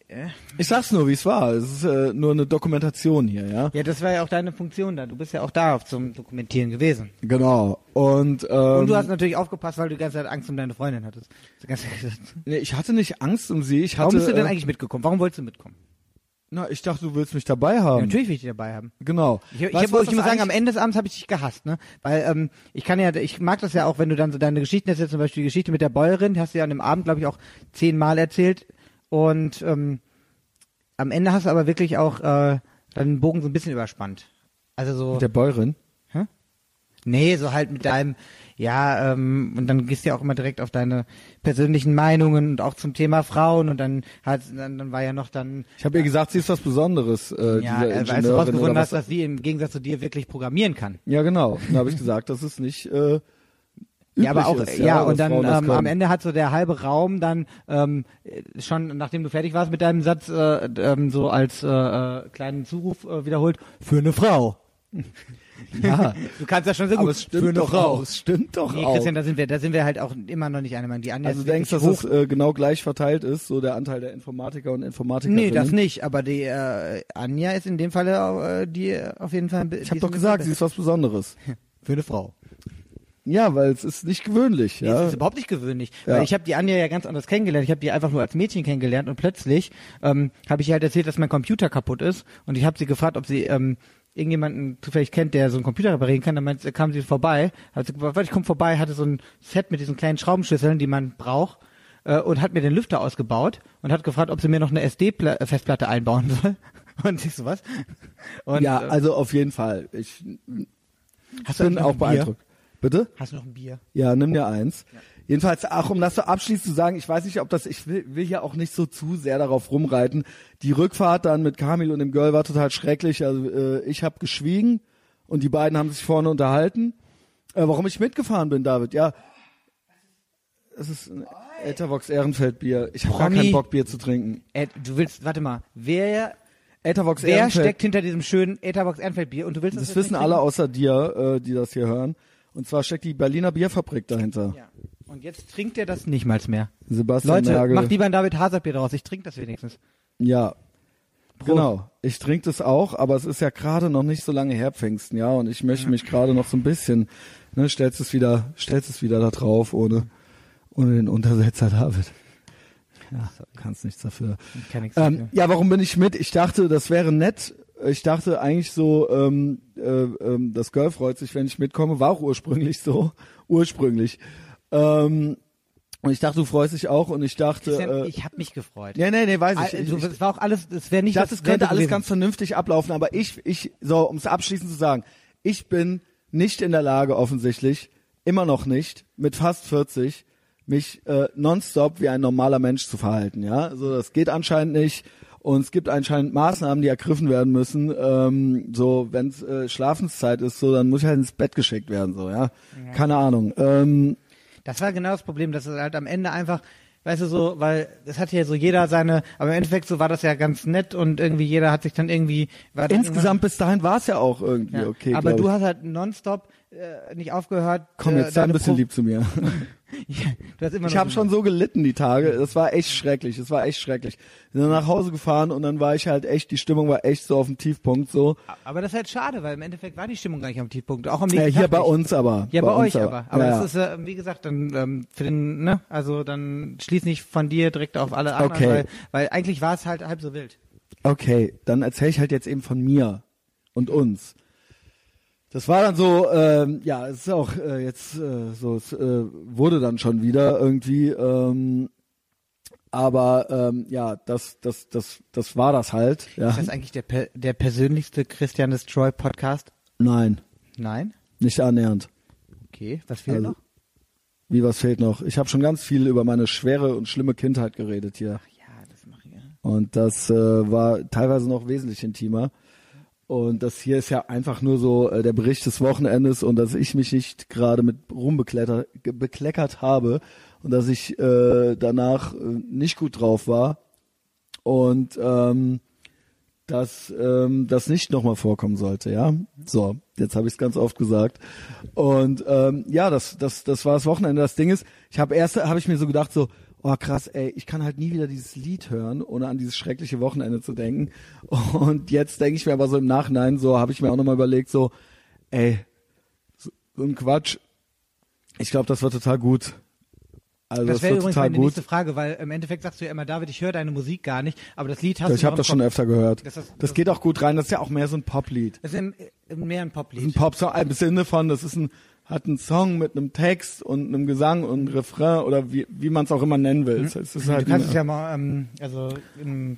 Speaker 2: Äh,
Speaker 1: Ich sag's nur, wie es war. Es ist äh, nur eine Dokumentation hier, ja.
Speaker 2: ja, das war ja auch deine Funktion da. Du bist ja auch da zum Dokumentieren gewesen.
Speaker 1: Genau. Und, ähm,
Speaker 2: Und du hast natürlich aufgepasst, weil du die ganze Zeit Angst um deine Freundin hattest.
Speaker 1: Nee, ich hatte nicht Angst um sie. Ich
Speaker 2: Warum
Speaker 1: hatte,
Speaker 2: bist du denn
Speaker 1: äh,
Speaker 2: eigentlich mitgekommen? Warum wolltest du mitkommen?
Speaker 1: Na, ich dachte, du willst mich dabei
Speaker 2: Ja,
Speaker 1: haben.
Speaker 2: natürlich will ich dich dabei haben.
Speaker 1: Genau.
Speaker 2: Ich, ich,
Speaker 1: Weißt
Speaker 2: hab, ich muss sagen, am Ende des Abends habe ich dich gehasst, ne? Weil ähm, ich kann ja, ich mag das ja auch, wenn du dann so deine Geschichten erzählst, zum Beispiel die Geschichte mit der Bäuerin, die hast du ja an dem Abend, glaube ich, auch zehnmal erzählt. Und ähm, am Ende hast du aber wirklich auch äh, deinen Bogen so ein bisschen überspannt. Also so.
Speaker 1: Mit der Bäuerin.
Speaker 2: Nee, so halt mit deinem, ja, ähm, und dann gehst du ja auch immer direkt auf deine persönlichen Meinungen und auch zum Thema Frauen und dann hat dann, dann war ja noch dann
Speaker 1: Ich habe ihr gesagt, sie ist was Besonderes, äh,
Speaker 2: ja,
Speaker 1: diese
Speaker 2: äh, als du rausgefunden hast,
Speaker 1: was.
Speaker 2: dass sie im Gegensatz zu dir wirklich programmieren kann.
Speaker 1: Ja, genau. Dann habe ich gesagt, das ist nicht äh,
Speaker 2: Ja, aber auch,
Speaker 1: ist,
Speaker 2: ja,
Speaker 1: dass
Speaker 2: und dann ähm, am. Ende hat so der halbe Raum dann ähm, äh, schon, nachdem du fertig warst mit deinem Satz, äh, ähm, so als äh, äh, kleinen Zuruf äh, wiederholt, für eine Frau.
Speaker 1: Ja,
Speaker 2: Du kannst ja schon sehr gut
Speaker 1: aber es
Speaker 2: für
Speaker 1: stimmt
Speaker 2: eine
Speaker 1: doch
Speaker 2: Frau.
Speaker 1: auch. Es stimmt doch
Speaker 2: Nee,
Speaker 1: auch.
Speaker 2: Christian, da sind wir, da sind wir halt auch immer noch nicht eine Meinung. Die Anja
Speaker 1: also du denkst, dass
Speaker 2: wirklich
Speaker 1: es
Speaker 2: hoch.
Speaker 1: äh, genau gleich verteilt ist, so der Anteil der Informatiker und Informatikerinnen?
Speaker 2: Nee, das nicht, aber die äh, Anja ist in dem Falle äh, die auf jeden Fall.
Speaker 1: Ich habe doch gesagt, sie ist was Besonderes.
Speaker 2: für eine Frau.
Speaker 1: Ja, weil es ist nicht gewöhnlich.
Speaker 2: Nee,
Speaker 1: ja.
Speaker 2: Das ist überhaupt nicht gewöhnlich.
Speaker 1: Ja.
Speaker 2: Weil ich habe die Anja ja ganz anders kennengelernt. Ich habe die einfach nur als Mädchen kennengelernt und plötzlich ähm, habe ich ihr halt erzählt, dass mein Computer kaputt ist und ich habe sie gefragt, ob sie ähm, irgendjemanden zufällig kennt, der so einen Computer reparieren kann, dann kam sie vorbei, hat sie gesagt, ich komme vorbei, hatte so ein Set mit diesen kleinen Schraubenschlüsseln, die man braucht, äh, und hat mir den Lüfter ausgebaut und hat gefragt, ob sie mir noch eine SD-Festplatte einbauen soll. Und ich so was. Und,
Speaker 1: ja,
Speaker 2: äh,
Speaker 1: also auf jeden Fall. Ich
Speaker 2: hast du
Speaker 1: bin auch beeindruckt. Bitte?
Speaker 2: Hast du noch ein Bier?
Speaker 1: Ja, nimm dir eins. Jedenfalls, ach, um das so abschließend zu sagen, ich weiß nicht, ob das, ich will, will ja auch nicht so zu sehr darauf rumreiten. Die Rückfahrt dann mit Kamil und dem Girl war total schrecklich. Also äh, ich habe geschwiegen und die beiden haben sich vorne unterhalten. Äh, warum ich mitgefahren bin, David? Ja, es ist ein Ethervox Ehrenfeld Bier. Ich habe gar keinen Bock, Bier zu trinken.
Speaker 2: Äh, du willst, warte mal, wer,
Speaker 1: Ethervox
Speaker 2: wer
Speaker 1: Ehrenfeld.
Speaker 2: steckt hinter diesem schönen Etherbox Ernfeld Bier und du willst das,
Speaker 1: das wissen alle außer dir, äh, die das hier hören. Und zwar steckt die Berliner Bierfabrik dahinter.
Speaker 2: Ja. Und jetzt trinkt er das nicht mal mehr.
Speaker 1: Sebastian
Speaker 2: Leute,
Speaker 1: Merkel.
Speaker 2: macht lieber ein David Hazard Bier draus. Ich trinke das wenigstens.
Speaker 1: Ja. Genau. Ich trinke das auch, aber es ist ja gerade noch nicht so lange her Pfingsten, ja, und ich möchte mich gerade noch so ein bisschen, ne, stellst es wieder, stellst es wieder da drauf, ohne, ohne den Untersetzer David. Ja, kannst nichts dafür.
Speaker 2: Kann nichts
Speaker 1: Ähm,
Speaker 2: dafür.
Speaker 1: ja, warum bin ich mit? Ich dachte, das wäre nett. Ich dachte eigentlich so, ähm, äh, ähm, das Girl freut sich, wenn ich mitkomme. War auch ursprünglich so. Ursprünglich. Ähm, und ich dachte, du freust dich auch und ich dachte,
Speaker 2: Christian,
Speaker 1: äh,
Speaker 2: ich habe mich gefreut.
Speaker 1: nee, nee, nee, weiß ich.
Speaker 2: Also,
Speaker 1: ich,
Speaker 2: es war auch alles, es wäre
Speaker 1: ich
Speaker 2: nicht
Speaker 1: dachte,
Speaker 2: was
Speaker 1: es könnte alles
Speaker 2: gewesen.
Speaker 1: ganz vernünftig ablaufen, aber ich, ich, so, um es abschließend zu sagen, ich bin nicht in der Lage, offensichtlich, immer noch nicht, mit fast 40, mich äh, nonstop wie ein normaler Mensch zu verhalten, ja. So, das geht anscheinend nicht. Und es gibt anscheinend Maßnahmen, die ergriffen werden müssen. Ähm, so, wenn es äh, Schlafenszeit ist, so, dann muss ich halt ins Bett geschickt werden, so, ja. Keine Ahnung. Ähm,
Speaker 2: Das war genau das Problem, dass es halt am Ende einfach, weißt du so, weil es hat ja so jeder seine, aber im Endeffekt so war das ja ganz nett und irgendwie jeder hat sich dann irgendwie war
Speaker 1: insgesamt bis dahin war es ja auch irgendwie
Speaker 2: irgendwann-
Speaker 1: okay.
Speaker 2: aber du hast halt nonstop äh, nicht aufgehört.
Speaker 1: Komm,
Speaker 2: äh,
Speaker 1: jetzt sei ein bisschen
Speaker 2: Pro-
Speaker 1: lieb zu mir.
Speaker 2: Ja,
Speaker 1: Ich habe schon so gelitten die Tage. Das war echt schrecklich. Das war echt schrecklich. Bin dann nach Hause gefahren und dann war ich halt echt, die Stimmung war echt so auf dem Tiefpunkt so.
Speaker 2: Aber das ist halt schade, weil im Endeffekt war die Stimmung gar nicht am Tiefpunkt. Auch am
Speaker 1: Äh,
Speaker 2: nächsten
Speaker 1: hier
Speaker 2: Tag
Speaker 1: bei
Speaker 2: nicht.
Speaker 1: uns aber.
Speaker 2: Ja, bei,
Speaker 1: uns
Speaker 2: euch aber. Aber
Speaker 1: ja,
Speaker 2: das ist, äh, wie gesagt, dann ähm, für den, ne, also dann schließ nicht von dir direkt auf alle anderen,
Speaker 1: Okay.
Speaker 2: weil, weil eigentlich war es halt halb so wild.
Speaker 1: Okay, dann erzähle ich halt jetzt eben von mir und uns. Das war dann so, ähm, ja, es ist auch äh, jetzt äh, so, es äh, wurde dann schon wieder irgendwie, ähm, aber ähm, ja, das, das, das, das war das halt. Ja.
Speaker 2: Ist das eigentlich der, per der persönlichste Christian Destroy Podcast?
Speaker 1: Nein,
Speaker 2: Nein?
Speaker 1: nicht annähernd.
Speaker 2: Okay, was fehlt
Speaker 1: Also,
Speaker 2: noch?
Speaker 1: Wie was fehlt noch? Ich habe schon ganz viel über meine schwere und schlimme Kindheit geredet hier.
Speaker 2: Ja, das mache ich ja.
Speaker 1: Und das äh, war teilweise noch wesentlich intimer. Und das hier ist ja einfach nur so äh, der Bericht des Wochenendes und dass ich mich nicht gerade mit Ruhm bekleckert, ge- bekleckert habe und dass ich äh, danach äh, nicht gut drauf war und ähm, dass ähm, das nicht nochmal vorkommen sollte, ja. So, jetzt habe ich es ganz oft gesagt. Und ähm, ja, das, das, das war das Wochenende. Das Ding ist, ich habe erst, habe ich mir so gedacht, so, oh krass, ey, ich kann halt nie wieder dieses Lied hören, ohne an dieses schreckliche Wochenende zu denken. Und jetzt denke ich mir aber so im Nachhinein, so habe ich mir auch nochmal überlegt, so, ey, so, so ein Quatsch. Ich glaube, das war total gut. Also das,
Speaker 2: Das wäre übrigens meine
Speaker 1: gut.
Speaker 2: nächste Frage, weil im Endeffekt sagst du ja immer, David, ich höre deine Musik gar nicht, aber das Lied hast du
Speaker 1: Ich habe das schon öfter gehört.
Speaker 2: Das
Speaker 1: Das,
Speaker 2: das-
Speaker 1: geht auch gut rein. Das ist ja auch mehr so ein Poplied.
Speaker 2: Das ist mehr ein
Speaker 1: ein
Speaker 2: Poplied.
Speaker 1: Popsong im Sinne von, das ist ein, hat einen Song mit einem Text und einem Gesang und einem Refrain oder wie, wie man es auch immer nennen will. Es ist halt
Speaker 2: du kannst es ja mal, ähm, also im,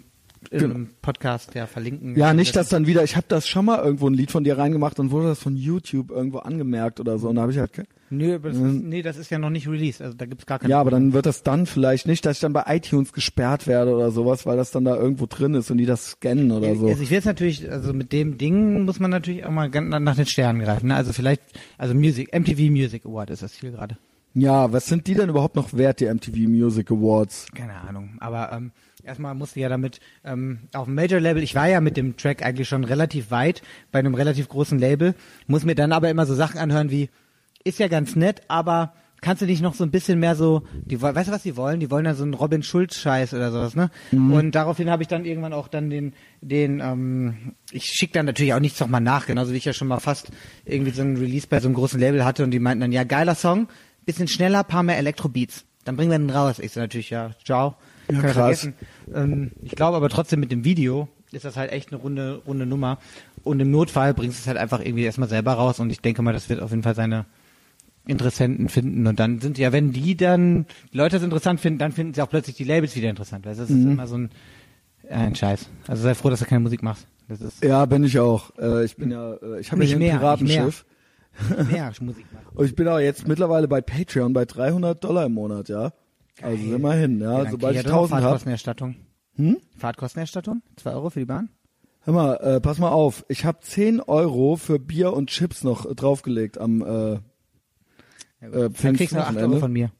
Speaker 2: im
Speaker 1: Genau.
Speaker 2: Podcast ja verlinken.
Speaker 1: ja, nicht, dass dann wieder, ich habe das schon mal irgendwo ein Lied von dir reingemacht und wurde das von YouTube irgendwo angemerkt oder so. Und da habe ich halt,
Speaker 2: Nö, aber das ist, nee, das ist ja noch nicht released, also da gibt's gar keine.
Speaker 1: ja, aber dann wird das dann vielleicht nicht, dass ich dann bei iTunes gesperrt werde oder sowas, weil das dann da irgendwo drin ist und die das scannen oder so.
Speaker 2: Also ich will jetzt natürlich, also mit dem Ding muss man natürlich auch mal nach nach den Sternen greifen. Ne? Also vielleicht, also Music, MTV Music Award ist das Ziel gerade.
Speaker 1: Ja, was sind die denn überhaupt noch wert, die MTV Music Awards?
Speaker 2: Keine Ahnung. Aber ähm, erstmal musste ja damit ähm, auf dem Major Label, ich war ja mit dem Track eigentlich schon relativ weit bei einem relativ großen Label, muss mir dann aber immer so Sachen anhören wie, ist ja ganz nett, aber kannst du nicht noch so ein bisschen mehr so, die weißt du was die wollen? Die wollen ja so einen Robin Schulz Scheiß oder sowas, ne? Und daraufhin habe ich dann irgendwann auch dann den den ähm, ich schicke dann natürlich auch nichts nochmal nach, genauso wie ich ja schon mal fast irgendwie so einen Release bei so einem großen Label hatte und die meinten dann ja geiler Song, bisschen schneller, paar mehr Elektrobeats. Dann bringen wir den raus. Ich so natürlich ja, ciao.
Speaker 1: Ja,
Speaker 2: Kann
Speaker 1: krass.
Speaker 2: vergessen. Ähm, ich glaube aber trotzdem mit dem Video ist das halt echt eine runde, runde Nummer. und im Notfall bringst du es halt einfach irgendwie erstmal selber raus und ich denke mal, das wird auf jeden Fall seine Interessenten finden und dann sind ja, wenn die dann die Leute das interessant finden, dann finden sie auch plötzlich die Labels wieder interessant. Weil das ist
Speaker 1: Mhm.
Speaker 2: immer so ein, äh, ein Scheiß. Also sei froh, dass du keine Musik machst. Das ist
Speaker 1: Ja, bin ich auch. Äh, ich bin ja, äh, ich habe ja ein
Speaker 2: mehr.
Speaker 1: Piratenschiff.
Speaker 2: mehr Musik machen.
Speaker 1: Und ich bin auch jetzt mittlerweile bei Patreon bei 300 Dollar im Monat, ja. Also immerhin, ja.
Speaker 2: dann
Speaker 1: Sobald ich
Speaker 2: ja doch
Speaker 1: 1000 habe.
Speaker 2: Fahrtkostenerstattung. Hm? Fahrtkostenerstattung? Zwei Euro für die Bahn?
Speaker 1: Hör mal, äh, pass mal auf. Ich habe 10 Euro für Bier und Chips noch äh, draufgelegt am, äh,
Speaker 2: Ja,
Speaker 1: Äh,
Speaker 2: dann kriegst du
Speaker 1: Pfingstwochenende.
Speaker 2: Euro von mir.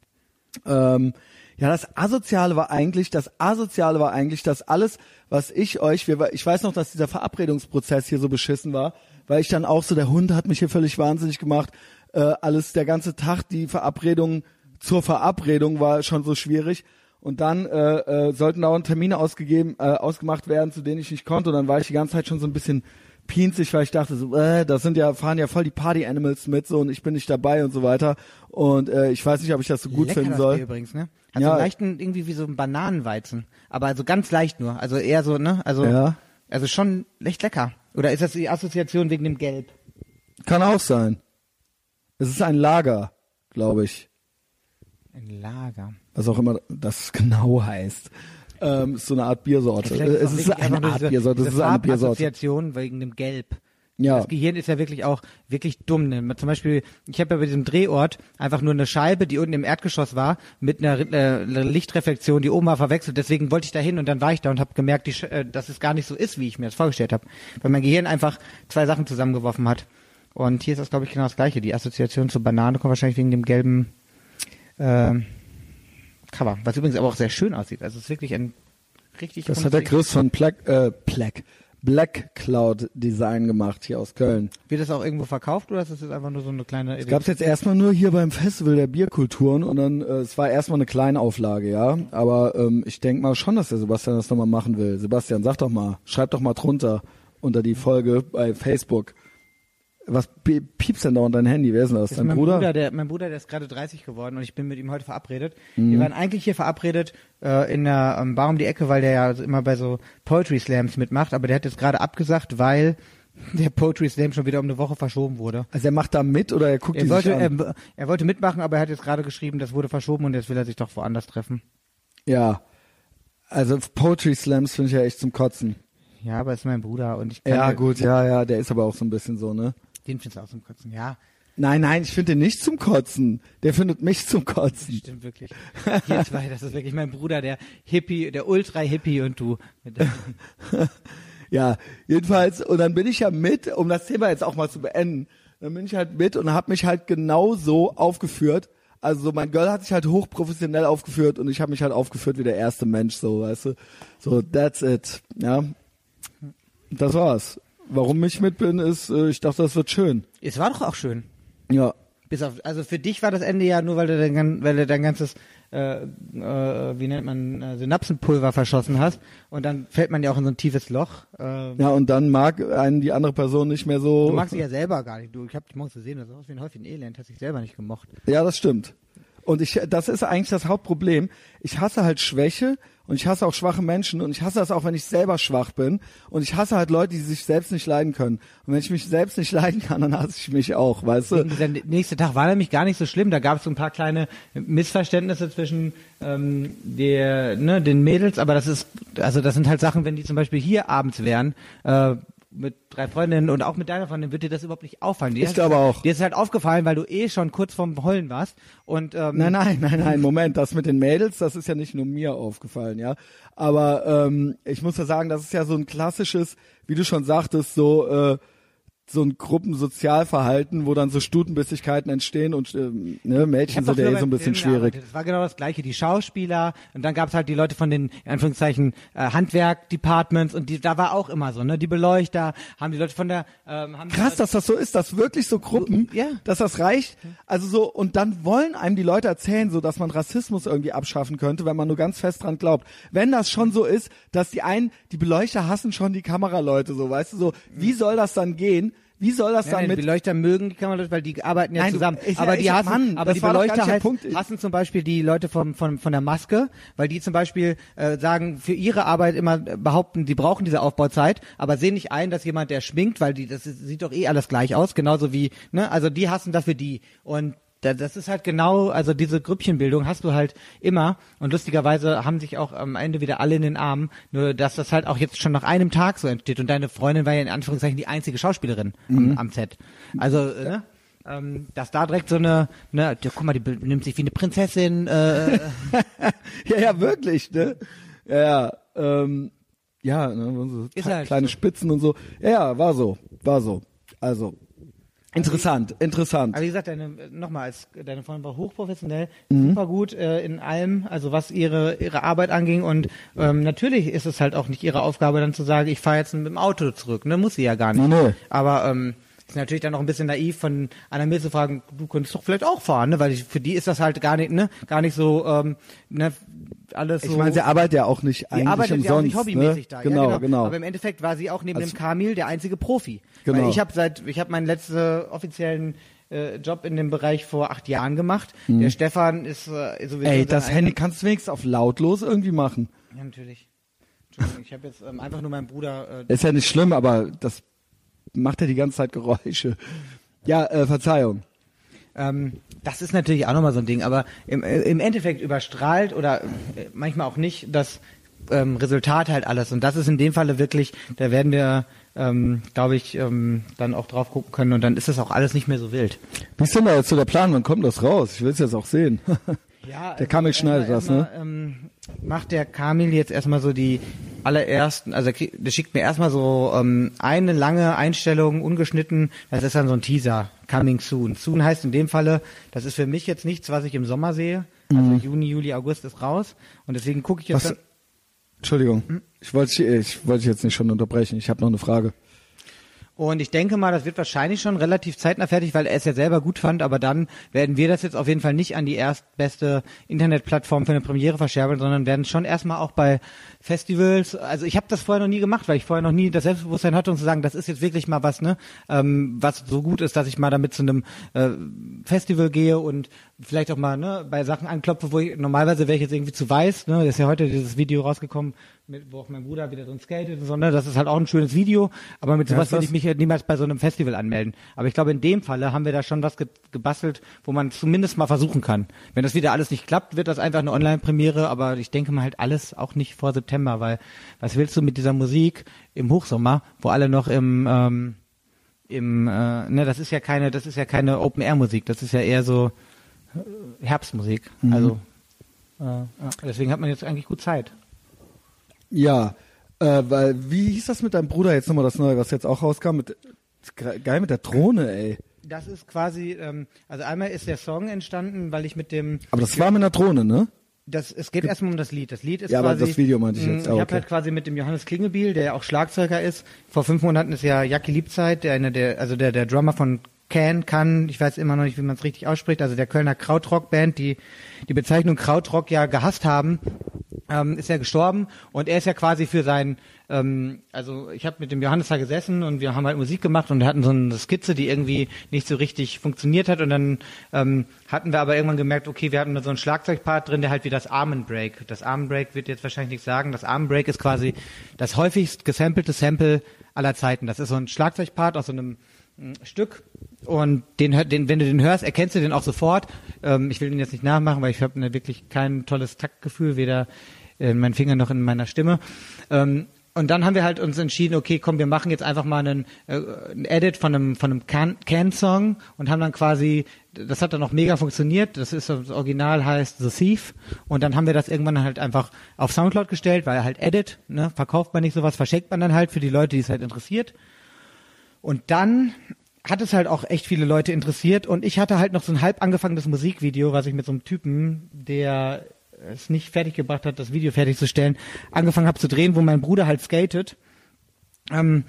Speaker 1: Ähm, ja, das Asoziale war eigentlich, das Asoziale war eigentlich, dass alles, was ich euch, wir, ich weiß noch, dass dieser Verabredungsprozess hier so beschissen war, weil ich dann auch so, der Hund hat mich hier völlig wahnsinnig gemacht, äh, alles, der ganze Tag, die Verabredung zur Verabredung war schon so schwierig und dann äh, äh, sollten dauernd Termine ausgegeben, äh, ausgemacht werden, zu denen ich nicht konnte und dann war ich die ganze Zeit schon so ein bisschen pinzig, weil ich dachte so, äh, das sind ja, fahren ja voll die Party Animals mit so und ich bin nicht dabei und so weiter und äh, ich weiß nicht, ob ich das so gut
Speaker 2: Lecker
Speaker 1: finden
Speaker 2: das
Speaker 1: soll.
Speaker 2: Bier übrigens, ne? Hat
Speaker 1: Ja.
Speaker 2: so einen leichten, irgendwie wie so ein Bananenweizen. Aber also ganz leicht nur. Also eher so, ne? Also,
Speaker 1: Ja.
Speaker 2: also schon echt lecker. Oder ist das die Assoziation wegen dem Gelb?
Speaker 1: Kann auch sein. Es ist ein Lager, glaube ich.
Speaker 2: Ein Lager.
Speaker 1: Was auch immer das genau heißt. Ähm, ist so eine Art Biersorte. Es ist eine Art
Speaker 2: diese-
Speaker 1: Biersorte. Es ist eine Biersorte.
Speaker 2: Farbassoziation wegen dem Gelb.
Speaker 1: Ja.
Speaker 2: Das Gehirn ist ja wirklich auch wirklich dumm. Ne? Zum Beispiel, ich habe ja bei diesem Drehort einfach nur eine Scheibe, die unten im Erdgeschoss war, mit einer äh, Lichtreflexion, die oben war verwechselt. Deswegen wollte ich da hin und dann war ich da und habe gemerkt, die, äh, dass es gar nicht so ist, wie ich mir das vorgestellt habe. Weil mein Gehirn einfach zwei Sachen zusammengeworfen hat. Und hier ist das, glaube ich, genau das Gleiche. Die Assoziation zur Banane kommt wahrscheinlich wegen dem gelben ähm, Cover, was übrigens aber auch sehr schön aussieht. Also es ist wirklich ein richtig
Speaker 1: Das hat der Chris von Black, äh, Black, Black Cloud Design gemacht hier aus Köln.
Speaker 2: Wird das auch irgendwo verkauft oder ist das jetzt einfach nur so eine kleine
Speaker 1: Es gab es jetzt erstmal nur hier beim Festival der Bierkulturen und dann, äh, es war erstmal eine kleine Auflage, ja. Aber ähm, ich denke mal schon, dass der Sebastian das nochmal machen will. Sebastian, sag doch mal, schreib doch mal drunter unter die Folge bei Facebook. Was pie- piepst denn da unter dein Handy? Wer ist denn das?
Speaker 2: Das
Speaker 1: Dein
Speaker 2: mein
Speaker 1: Bruder?
Speaker 2: Bruder? der, mein Bruder, der ist gerade 30 geworden und ich bin mit ihm heute verabredet.
Speaker 1: Mhm.
Speaker 2: Wir waren eigentlich hier verabredet äh, in der ähm, Bar um die Ecke, weil der ja immer bei so Poetry Slams mitmacht, aber der hat jetzt gerade abgesagt, weil der Poetry Slam schon wieder um eine Woche verschoben wurde.
Speaker 1: Also er macht da mit oder er guckt
Speaker 2: Er
Speaker 1: die
Speaker 2: wollte,
Speaker 1: sich an?
Speaker 2: er, er wollte mitmachen, aber er hat jetzt gerade geschrieben, das wurde verschoben und jetzt will er sich doch woanders treffen.
Speaker 1: ja. Also Poetry Slams finde ich ja echt zum Kotzen.
Speaker 2: Ja, aber ist mein Bruder und ich kann
Speaker 1: ja- gut, ja, ja, der ist aber auch so ein bisschen so, ne?
Speaker 2: Den findest du auch zum Kotzen. Ja,
Speaker 1: Nein, nein, ich finde den nicht zum Kotzen. Der findet mich zum Kotzen.
Speaker 2: stimmt wirklich. Hier zwei, das ist wirklich mein Bruder, der Hippie, der Ultra-Hippie und du.
Speaker 1: Ja, jedenfalls, und dann bin ich ja mit, um das Thema jetzt auch mal zu beenden, dann bin ich halt mit und habe mich halt genau so aufgeführt. Also so mein Girl hat sich halt hochprofessionell aufgeführt und ich habe mich halt aufgeführt wie der erste Mensch, so, weißt du. So, that's it. Ja. Das war's. Warum ich mit bin, ist, äh, ich dachte, das wird schön.
Speaker 2: Es war doch auch schön.
Speaker 1: Ja.
Speaker 2: Bis auf, also für dich war das Ende ja nur, weil du dein, weil du dein ganzes, äh, äh, wie nennt man, äh, Synapsenpulver verschossen hast und dann fällt man ja auch in so ein tiefes Loch. Äh,
Speaker 1: Ja, und dann mag einen die andere Person nicht mehr so.
Speaker 2: Du magst dich ja selber gar nicht. Du, ich hab dich morgens gesehen, du sahst aus wie ein Häufchen Elend, hast dich selber nicht gemocht.
Speaker 1: Ja, das stimmt. Und ich, das ist eigentlich das Hauptproblem. Ich hasse halt Schwäche und ich hasse auch schwache Menschen und ich hasse das auch, wenn ich selber schwach bin und ich hasse halt Leute, die sich selbst nicht leiden können. Und wenn ich mich selbst nicht leiden kann, dann hasse ich mich auch, weißt du?
Speaker 2: Dieser nächste Tag war nämlich gar nicht so schlimm. Da gab es so ein paar kleine Missverständnisse zwischen ähm, der, ne, den Mädels, aber das ist, also das sind halt Sachen, wenn die zum Beispiel hier abends wären, äh, mit drei Freundinnen und auch mit deiner Freundin wird dir das überhaupt nicht auffallen. Dir
Speaker 1: Ich
Speaker 2: ist
Speaker 1: glaube
Speaker 2: halt,
Speaker 1: auch.
Speaker 2: Dir ist halt aufgefallen, weil du eh schon kurz vorm Heulen warst und ähm,
Speaker 1: Nein, nein, nein, nein, Moment, das mit den Mädels, das ist ja nicht nur mir aufgefallen, ja. Aber ähm, ich muss ja sagen, das ist ja so ein klassisches, wie du schon sagtest, so äh, so ein Gruppensozialverhalten, wo dann so Stutenbissigkeiten entstehen und ähm, ne, Mädchen sind ja eh so ein bisschen
Speaker 2: Film
Speaker 1: schwierig.
Speaker 2: Das war genau das gleiche. Die Schauspieler und dann gab's halt die Leute von den in Anführungszeichen äh, Handwerk-Departments und die, da war auch immer so, ne? Die Beleuchter haben die Leute von der ähm, haben
Speaker 1: Krass, dass das so ist, dass wirklich so Gruppen,
Speaker 2: Ja.
Speaker 1: dass das reicht. Also so, und dann wollen einem die Leute erzählen, so dass man Rassismus irgendwie abschaffen könnte, wenn man nur ganz fest dran glaubt. Wenn das schon so ist, dass die einen, die Beleuchter hassen schon die Kameraleute, so, weißt du, so, wie soll das dann gehen, Wie soll das dann mit
Speaker 2: Beleuchter mögen die Kamera, weil die arbeiten ja
Speaker 1: Nein, du-
Speaker 2: zusammen.
Speaker 1: ich-
Speaker 2: aber
Speaker 1: ich-
Speaker 2: die hassen,
Speaker 1: Mann,
Speaker 2: aber die Beleuchter halt, hassen zum Beispiel die Leute vom, von, von der Maske, weil die zum Beispiel äh, sagen, für ihre Arbeit immer äh, behaupten, die brauchen diese Aufbauzeit, aber sehen nicht ein, dass jemand, der schminkt, weil die, das sieht doch eh alles gleich aus, genauso wie, ne, also die hassen dafür die. Und das ist halt genau, also diese Grüppchenbildung hast du halt immer und lustigerweise haben sich auch am Ende wieder alle in den Armen, nur dass das halt auch jetzt schon nach einem Tag so entsteht und deine Freundin war ja in Anführungszeichen die einzige Schauspielerin am, am Set. Also, ne? Ähm, dass da direkt so eine, ne, ja, guck mal, die benimmt sich wie eine Prinzessin, äh,
Speaker 1: Ja, ja, wirklich, ne? Ja, ja, ähm, ja, ne, so
Speaker 2: halt
Speaker 1: kleine
Speaker 2: so.
Speaker 1: Spitzen und so. Ja, ja, war so, war so. Also, interessant, interessant.
Speaker 2: Aber wie gesagt, deine, nochmal, deine Freundin war hochprofessionell,
Speaker 1: Mhm.
Speaker 2: super gut äh, in allem, also was ihre ihre Arbeit anging und ähm, natürlich ist es halt auch nicht ihre Aufgabe dann zu sagen, ich fahre jetzt mit dem Auto zurück, ne, muss sie ja gar nicht.
Speaker 1: Nee.
Speaker 2: Aber ähm, ist natürlich dann noch ein bisschen naiv von einer mir zu fragen, du könntest doch vielleicht auch fahren, ne, weil ich, für die ist das halt gar nicht, ne, gar nicht so, ähm, ne, alles so.
Speaker 1: Ich meine, sie arbeitet ja auch nicht
Speaker 2: Sie
Speaker 1: eigentlich
Speaker 2: arbeitet
Speaker 1: umsonst.
Speaker 2: ja auch nicht hobbymäßig
Speaker 1: ne?
Speaker 2: da.
Speaker 1: Genau,
Speaker 2: ja, genau,
Speaker 1: genau.
Speaker 2: Aber im Endeffekt war sie auch neben
Speaker 1: Also-
Speaker 2: dem Kamil der einzige Profi.
Speaker 1: Genau.
Speaker 2: Weil ich habe seit, ich habe meinen letzten offiziellen äh, Job in dem Bereich vor acht Jahren gemacht. Der Stefan ist äh, sowieso.
Speaker 1: Mhm. Ey, das Handy kannst du wenigstens auf lautlos irgendwie machen.
Speaker 2: Ja, natürlich. Entschuldigung, ich habe jetzt ähm, einfach nur meinen Bruder. Äh,
Speaker 1: Ist ja nicht schlimm, aber das macht ja die ganze Zeit Geräusche. Ja, äh, Verzeihung.
Speaker 2: Ähm, das ist natürlich auch nochmal so ein Ding, aber im, äh, im Endeffekt überstrahlt oder äh, manchmal auch nicht das ähm, Resultat halt alles. Und das ist in dem Falle wirklich, da werden wir, ähm, glaube ich, ähm, dann auch drauf gucken können und dann ist das auch alles nicht mehr so wild.
Speaker 1: Wie ist denn da jetzt so der Plan? Wann kommt das raus? Ich will es jetzt auch sehen.
Speaker 2: Ja,
Speaker 1: Der Kamil schneidet das, ne?
Speaker 2: Ähm, macht der Kamil jetzt erstmal so die allerersten, also er der schickt mir erstmal so ähm, eine lange Einstellung, ungeschnitten, das ist dann so ein Teaser, Coming Soon. Soon heißt in dem Falle, das ist für mich jetzt nichts, was ich im Sommer sehe. Also Juni, Juli, August ist raus und deswegen gucke ich jetzt
Speaker 1: Was- Entschuldigung, ich wollte ich wollte dich jetzt nicht schon unterbrechen. Ich habe noch eine Frage.
Speaker 2: Und ich denke mal, das wird wahrscheinlich schon relativ zeitnah fertig, weil er es ja selber gut fand, aber dann werden wir das jetzt auf jeden Fall nicht an die erstbeste Internetplattform für eine Premiere verscherbeln, sondern werden schon erstmal auch bei Festivals, also ich habe das vorher noch nie gemacht, weil ich vorher noch nie das Selbstbewusstsein hatte, um zu sagen, das ist jetzt wirklich mal was, ne, ähm, was so gut ist, dass ich mal damit zu einem äh, Festival gehe und vielleicht auch mal ne, bei Sachen anklopfe, wo ich normalerweise wäre ich jetzt irgendwie zu weiß, ne, ist ja heute dieses Video rausgekommen, mit, wo auch mein Bruder wieder drin skatet und so, ne, das ist halt auch ein schönes Video, aber mit sowas würde ich mich niemals bei so einem Festival anmelden. Aber ich glaube, in dem Falle haben wir da schon was ge gebastelt, wo man zumindest mal versuchen kann. Wenn das wieder alles nicht klappt, wird das einfach eine Online-Premiere, aber ich denke mal halt alles auch nicht vor September, weil was willst du mit dieser Musik im Hochsommer, wo alle noch im ähm, im äh, ne, das ist ja keine, das ist ja keine Open-Air-Musik, das ist ja eher so äh, Herbstmusik.
Speaker 1: Mhm.
Speaker 2: Also äh, deswegen hat man jetzt eigentlich gut Zeit.
Speaker 1: Ja, äh, weil wie hieß das mit deinem Bruder jetzt nochmal das neue, was jetzt auch rauskam? Mit, geil mit der Drohne, ey.
Speaker 2: Das ist quasi, ähm, also einmal ist der Song entstanden, weil ich mit dem
Speaker 1: Aber das war mit einer Drohne, ne?
Speaker 2: Das, es geht erstmal um das Lied. Das Lied ist
Speaker 1: Ja, aber
Speaker 2: quasi.
Speaker 1: das Video meinte ich
Speaker 2: mh,
Speaker 1: jetzt.
Speaker 2: Ich
Speaker 1: Ah,
Speaker 2: habe
Speaker 1: okay.
Speaker 2: halt quasi mit dem Johannes Klingebiel, der ja auch Schlagzeuger ist. Vor fünf Monaten ist ja Jackie Liebzeit, der eine der, also der der Drummer von Can, kann, ich weiß immer noch nicht, wie man es richtig ausspricht, also der Kölner Krautrock-Band, die die Bezeichnung Krautrock ja gehasst haben, ähm, ist ja gestorben und er ist ja quasi für sein, ähm, also ich habe mit dem Johannes da gesessen und wir haben halt Musik gemacht und wir hatten so eine Skizze, die irgendwie nicht so richtig funktioniert hat und dann ähm, hatten wir aber irgendwann gemerkt, okay, wir hatten da so einen Schlagzeugpart drin, der halt wie das Armen Break. Das Armen Break wird jetzt wahrscheinlich nichts sagen. Das Armen Break ist quasi das häufigst gesampelte Sample aller Zeiten. Das ist so ein Schlagzeugpart aus so einem mm, Stück und den, den, wenn du den hörst, erkennst du den auch sofort. Ähm, ich will den jetzt nicht nachmachen, weil ich habe ne, wirklich kein tolles Taktgefühl, weder in meinen Fingern noch in meiner Stimme. Ähm, und dann haben wir halt uns entschieden, okay, komm, wir machen jetzt einfach mal einen, äh, einen Edit von einem von einem Can- Can-Song und haben dann quasi, das hat dann auch mega funktioniert. Das ist das Original heißt The Thief und dann haben wir das irgendwann halt einfach auf Soundcloud gestellt, weil halt Edit, ne, verkauft man nicht sowas, verschenkt man dann halt für die Leute, die es halt interessiert. Und dann hat es halt auch echt viele Leute interessiert und ich hatte halt noch so ein halb angefangenes Musikvideo, was ich mit so einem Typen, der es nicht fertig gebracht hat, das Video fertigzustellen, angefangen habe zu drehen, wo mein Bruder halt skatet. Ähm,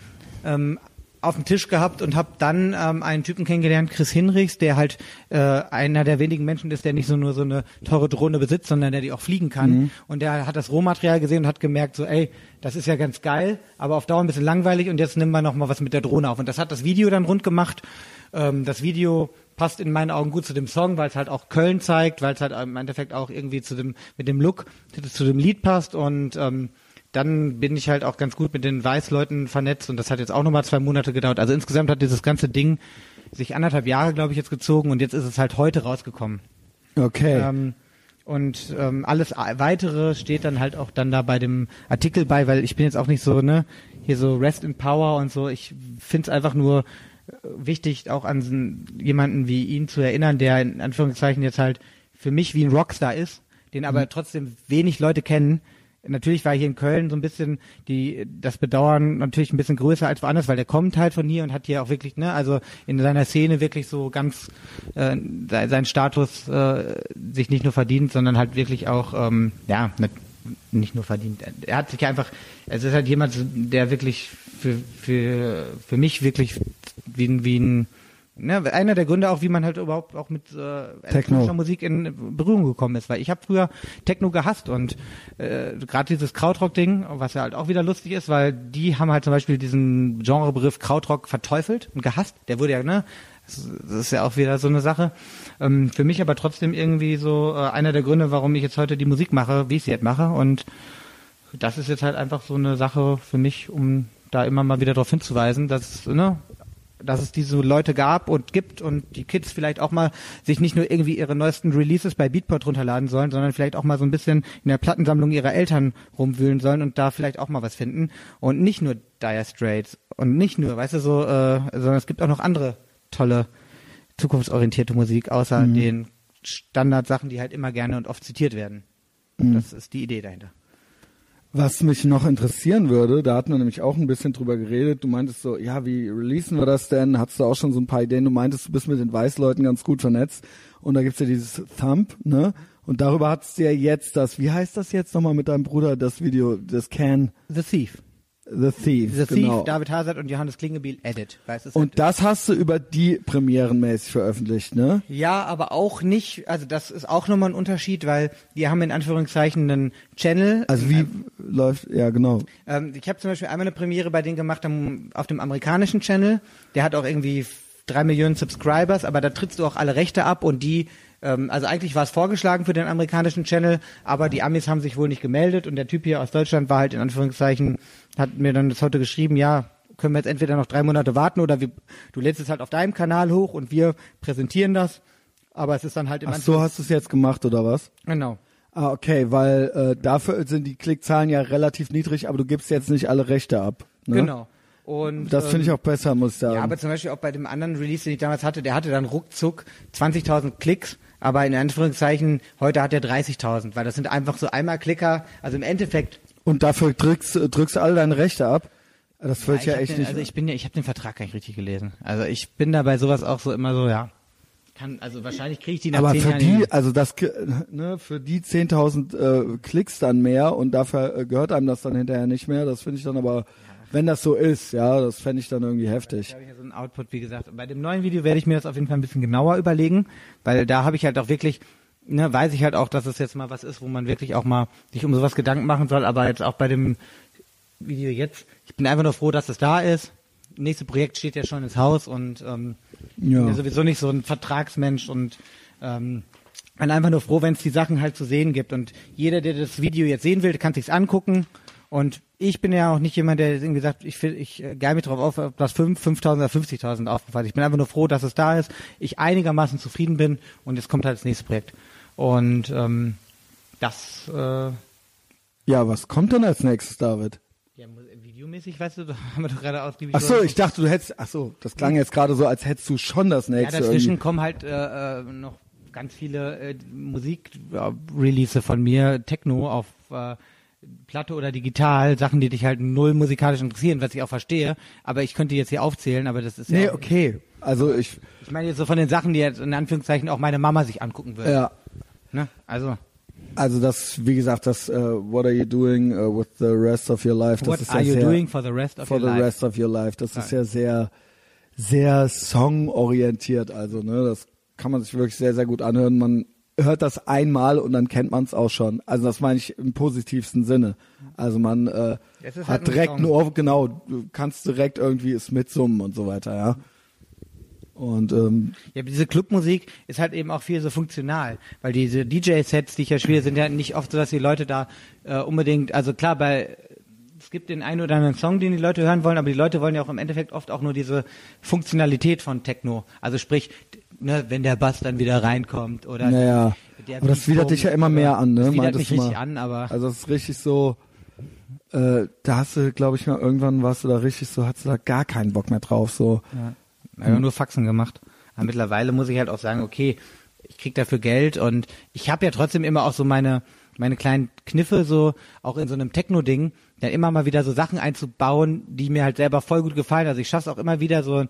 Speaker 2: ähm, auf dem Tisch gehabt und habe dann ähm, einen Typen kennengelernt, Chris Hinrichs, der halt äh, einer der wenigen Menschen ist, der nicht so nur so eine teure Drohne besitzt, sondern der die auch fliegen kann. Mhm. Und der hat das Rohmaterial gesehen und hat gemerkt, so, ey, das ist ja ganz geil, aber auf Dauer ein bisschen langweilig und jetzt nehmen wir noch mal was mit der Drohne auf. Und das hat das Video dann rund gemacht. Ähm, das Video passt in meinen Augen gut zu dem Song, weil es halt auch Köln zeigt, weil es halt im Endeffekt auch irgendwie zu dem mit dem Look zu dem Lied passt und ähm, dann bin ich halt auch ganz gut mit den Weißleuten vernetzt und das hat jetzt auch nochmal zwei Monate gedauert. Also insgesamt hat dieses ganze Ding sich anderthalb Jahre, glaube ich, jetzt gezogen und jetzt ist es halt heute rausgekommen.
Speaker 1: Okay.
Speaker 2: Ähm, und ähm, alles weitere steht dann halt auch dann da bei dem Artikel bei, weil ich bin jetzt auch nicht so, ne, hier so Rest in Power und so. Ich finde es einfach nur äh, wichtig, auch an jemanden wie ihn zu erinnern, der in Anführungszeichen jetzt halt für mich wie ein Rockstar ist, den aber mhm. trotzdem wenig Leute kennen Natürlich war hier in Köln so ein bisschen die das Bedauern natürlich ein bisschen größer als woanders, weil der kommt halt von hier und hat hier auch wirklich, ne, also in seiner Szene wirklich so ganz äh, seinen Status äh, sich nicht nur verdient, sondern halt wirklich auch, ähm, ja, ne, nicht nur verdient. Er hat sich einfach, es ist halt jemand, der wirklich für für für mich wirklich wie, wie ein ne, einer der Gründe auch, wie man halt überhaupt auch mit äh, elektronischer Musik in Berührung gekommen ist, weil ich habe früher Techno gehasst und äh, gerade dieses Krautrock-Ding, was ja halt auch wieder lustig ist, weil die haben halt zum Beispiel diesen Genrebegriff Krautrock verteufelt und gehasst. Der wurde ja, ne, das ist ja auch wieder so eine Sache. Ähm, für mich aber trotzdem irgendwie so äh, einer der Gründe, warum ich jetzt heute die Musik mache, wie ich sie jetzt mache und das ist jetzt halt einfach so eine Sache für mich, um da immer mal wieder darauf hinzuweisen, dass ne, dass es diese Leute gab und gibt und die Kids vielleicht auch mal sich nicht nur irgendwie ihre neuesten Releases bei Beatport runterladen sollen, sondern vielleicht auch mal so ein bisschen in der Plattensammlung ihrer Eltern rumwühlen sollen und da vielleicht auch mal was finden und nicht nur Dire Straits und nicht nur, weißt du so, äh, sondern es gibt auch noch andere tolle zukunftsorientierte Musik außer mhm. den Standardsachen, die halt immer gerne und oft zitiert werden. Mhm. Das ist die Idee dahinter.
Speaker 1: Was mich noch interessieren würde, da hatten wir nämlich auch ein bisschen drüber geredet. Du meintest so, ja, wie releasen wir das denn? Hattest du auch schon so ein paar Ideen? Du meintest, du bist mit den Weißleuten ganz gut vernetzt. Und da gibt's ja dieses Thumb, ne? Und darüber du ja jetzt das, wie heißt das jetzt nochmal mit deinem Bruder, das Video, das Can?
Speaker 2: The Thief.
Speaker 1: The Thief.
Speaker 2: The genau. Thief, David Hazard und Johannes Klingebiel, Edit.
Speaker 1: Weißt, und das hast du über die premierenmäßig veröffentlicht, ne?
Speaker 2: Ja, aber auch nicht, also das ist auch nochmal ein Unterschied, weil die haben in Anführungszeichen einen Channel.
Speaker 1: Also wie ähm, läuft, ja genau.
Speaker 2: Ähm, ich habe zum Beispiel einmal eine Premiere bei denen gemacht auf dem amerikanischen Channel. Der hat auch irgendwie drei Millionen Subscribers, aber da trittst du auch alle Rechte ab und die ähm, also eigentlich war es vorgeschlagen für den amerikanischen Channel, aber die Amis haben sich wohl nicht gemeldet und der Typ hier aus Deutschland war halt in Anführungszeichen, hat mir dann das heute geschrieben, ja, können wir jetzt entweder noch drei Monate warten oder wir, du lädst es halt auf deinem Kanal hoch und wir präsentieren das. Aber es ist dann halt
Speaker 1: im Ach so, hast du es jetzt gemacht oder was?
Speaker 2: Genau.
Speaker 1: Ah, okay, weil äh, dafür sind die Klickzahlen ja relativ niedrig, aber du gibst jetzt nicht alle Rechte ab. Ne?
Speaker 2: Genau. Und,
Speaker 1: das finde ich ähm, auch besser, muss ich sagen.
Speaker 2: Ja, aber zum Beispiel auch bei dem anderen Release, den ich damals hatte, der hatte dann ruckzuck 20.000 Klicks aber in Anführungszeichen, heute hat er 30.000, weil das sind einfach so einmal Klicker, also im Endeffekt.
Speaker 1: Und dafür drückst, drückst du alle deine Rechte ab? Das wird ja, ja echt
Speaker 2: den,
Speaker 1: nicht.
Speaker 2: Also ich bin ja, ich habe den Vertrag gar nicht richtig gelesen. Also ich bin da bei sowas auch so immer so, ja. Kann, also wahrscheinlich kriege ich die nach
Speaker 1: Aber für
Speaker 2: Jahren
Speaker 1: die, also das, ne, für die 10.000 äh, Klicks dann mehr und dafür äh, gehört einem das dann hinterher nicht mehr. Das finde ich dann aber wenn das so ist, ja, das fände ich dann irgendwie heftig. Da habe ich
Speaker 2: ja so ein Output, wie gesagt. Bei dem neuen Video werde ich mir das auf jeden Fall ein bisschen genauer überlegen, weil da habe ich halt auch wirklich, ne, weiß ich halt auch, dass es jetzt mal was ist, wo man wirklich auch mal sich um sowas Gedanken machen soll, aber jetzt auch bei dem Video jetzt, ich bin einfach nur froh, dass es da ist. Nächste Projekt steht ja schon ins Haus und ähm, ja. bin ja sowieso nicht so ein Vertragsmensch und ähm, bin einfach nur froh, wenn es die Sachen halt zu sehen gibt. Und jeder, der das Video jetzt sehen will, kann sich's angucken. Und ich bin ja auch nicht jemand, der irgendwie sagt, ich, ich äh, gehe mich darauf auf, ob das 5, 5.000 oder 50.000 aufgefallen Ich bin einfach nur froh, dass es da ist, ich einigermaßen zufrieden bin und jetzt kommt halt das nächste Projekt. Und ähm, das... Äh,
Speaker 1: ja, was kommt denn als nächstes, David?
Speaker 2: Ja, videomäßig, weißt du, haben wir doch gerade ausgiebig...
Speaker 1: Ach so, ich dachte, du hättest... Ach so, das klang jetzt gerade so, als hättest du schon das nächste.
Speaker 2: Ja, dazwischen irgendwie. kommen halt äh, äh noch ganz viele äh, Musik-Release von mir, Techno auf... Äh, Platte oder digital, Sachen, die dich halt null musikalisch interessieren, was ich auch verstehe, aber ich könnte jetzt hier aufzählen, aber das ist
Speaker 1: nee,
Speaker 2: ja...
Speaker 1: Nee, okay. Also ich...
Speaker 2: Ich meine jetzt so von den Sachen, die jetzt in Anführungszeichen auch meine Mama sich angucken würde.
Speaker 1: Ja.
Speaker 2: Ne? Also...
Speaker 1: Also das, wie gesagt, das uh, What are you doing uh, with the rest of your life? Das
Speaker 2: What
Speaker 1: ist
Speaker 2: are
Speaker 1: ja
Speaker 2: you
Speaker 1: sehr,
Speaker 2: doing for the rest of
Speaker 1: for
Speaker 2: your
Speaker 1: the
Speaker 2: life?
Speaker 1: rest of your life. Das ist ja sehr, sehr songorientiert. Also ne, das kann man sich wirklich sehr, sehr gut anhören. Man hört das einmal und dann kennt man es auch schon. Also das meine ich im positivsten Sinne. Also man äh,
Speaker 2: ist
Speaker 1: hat
Speaker 2: halt
Speaker 1: direkt ein Ohr, genau, du kannst direkt irgendwie es mitsummen und so weiter, ja. Und ähm,
Speaker 2: Ja, diese Clubmusik ist halt eben auch viel so funktional, weil diese DJ-Sets, die ich ja spiele, sind ja nicht oft so, dass die Leute da äh, unbedingt, also klar, bei es gibt den einen oder anderen Song, den die Leute hören wollen, aber die Leute wollen ja auch im Endeffekt oft auch nur diese Funktionalität von Techno. Also sprich, ne, wenn der Bass dann wieder reinkommt oder
Speaker 1: naja,
Speaker 2: der
Speaker 1: aber das widert dich ja immer mehr an, ne?
Speaker 2: Das widert mich richtig
Speaker 1: mal.
Speaker 2: an, aber
Speaker 1: Also das ist richtig so, äh, da hast du, glaube ich mal, irgendwann warst du da richtig so, hattest du da gar keinen Bock mehr drauf, so.
Speaker 2: Ja. Wir haben nur Faxen gemacht. Aber mittlerweile muss ich halt auch sagen, okay, ich krieg dafür Geld und ich habe ja trotzdem immer auch so meine meine kleinen Kniffe so auch in so einem Techno-Ding, ja immer mal wieder so Sachen einzubauen, die mir halt selber voll gut gefallen. Also ich schaff's auch immer wieder so, äh,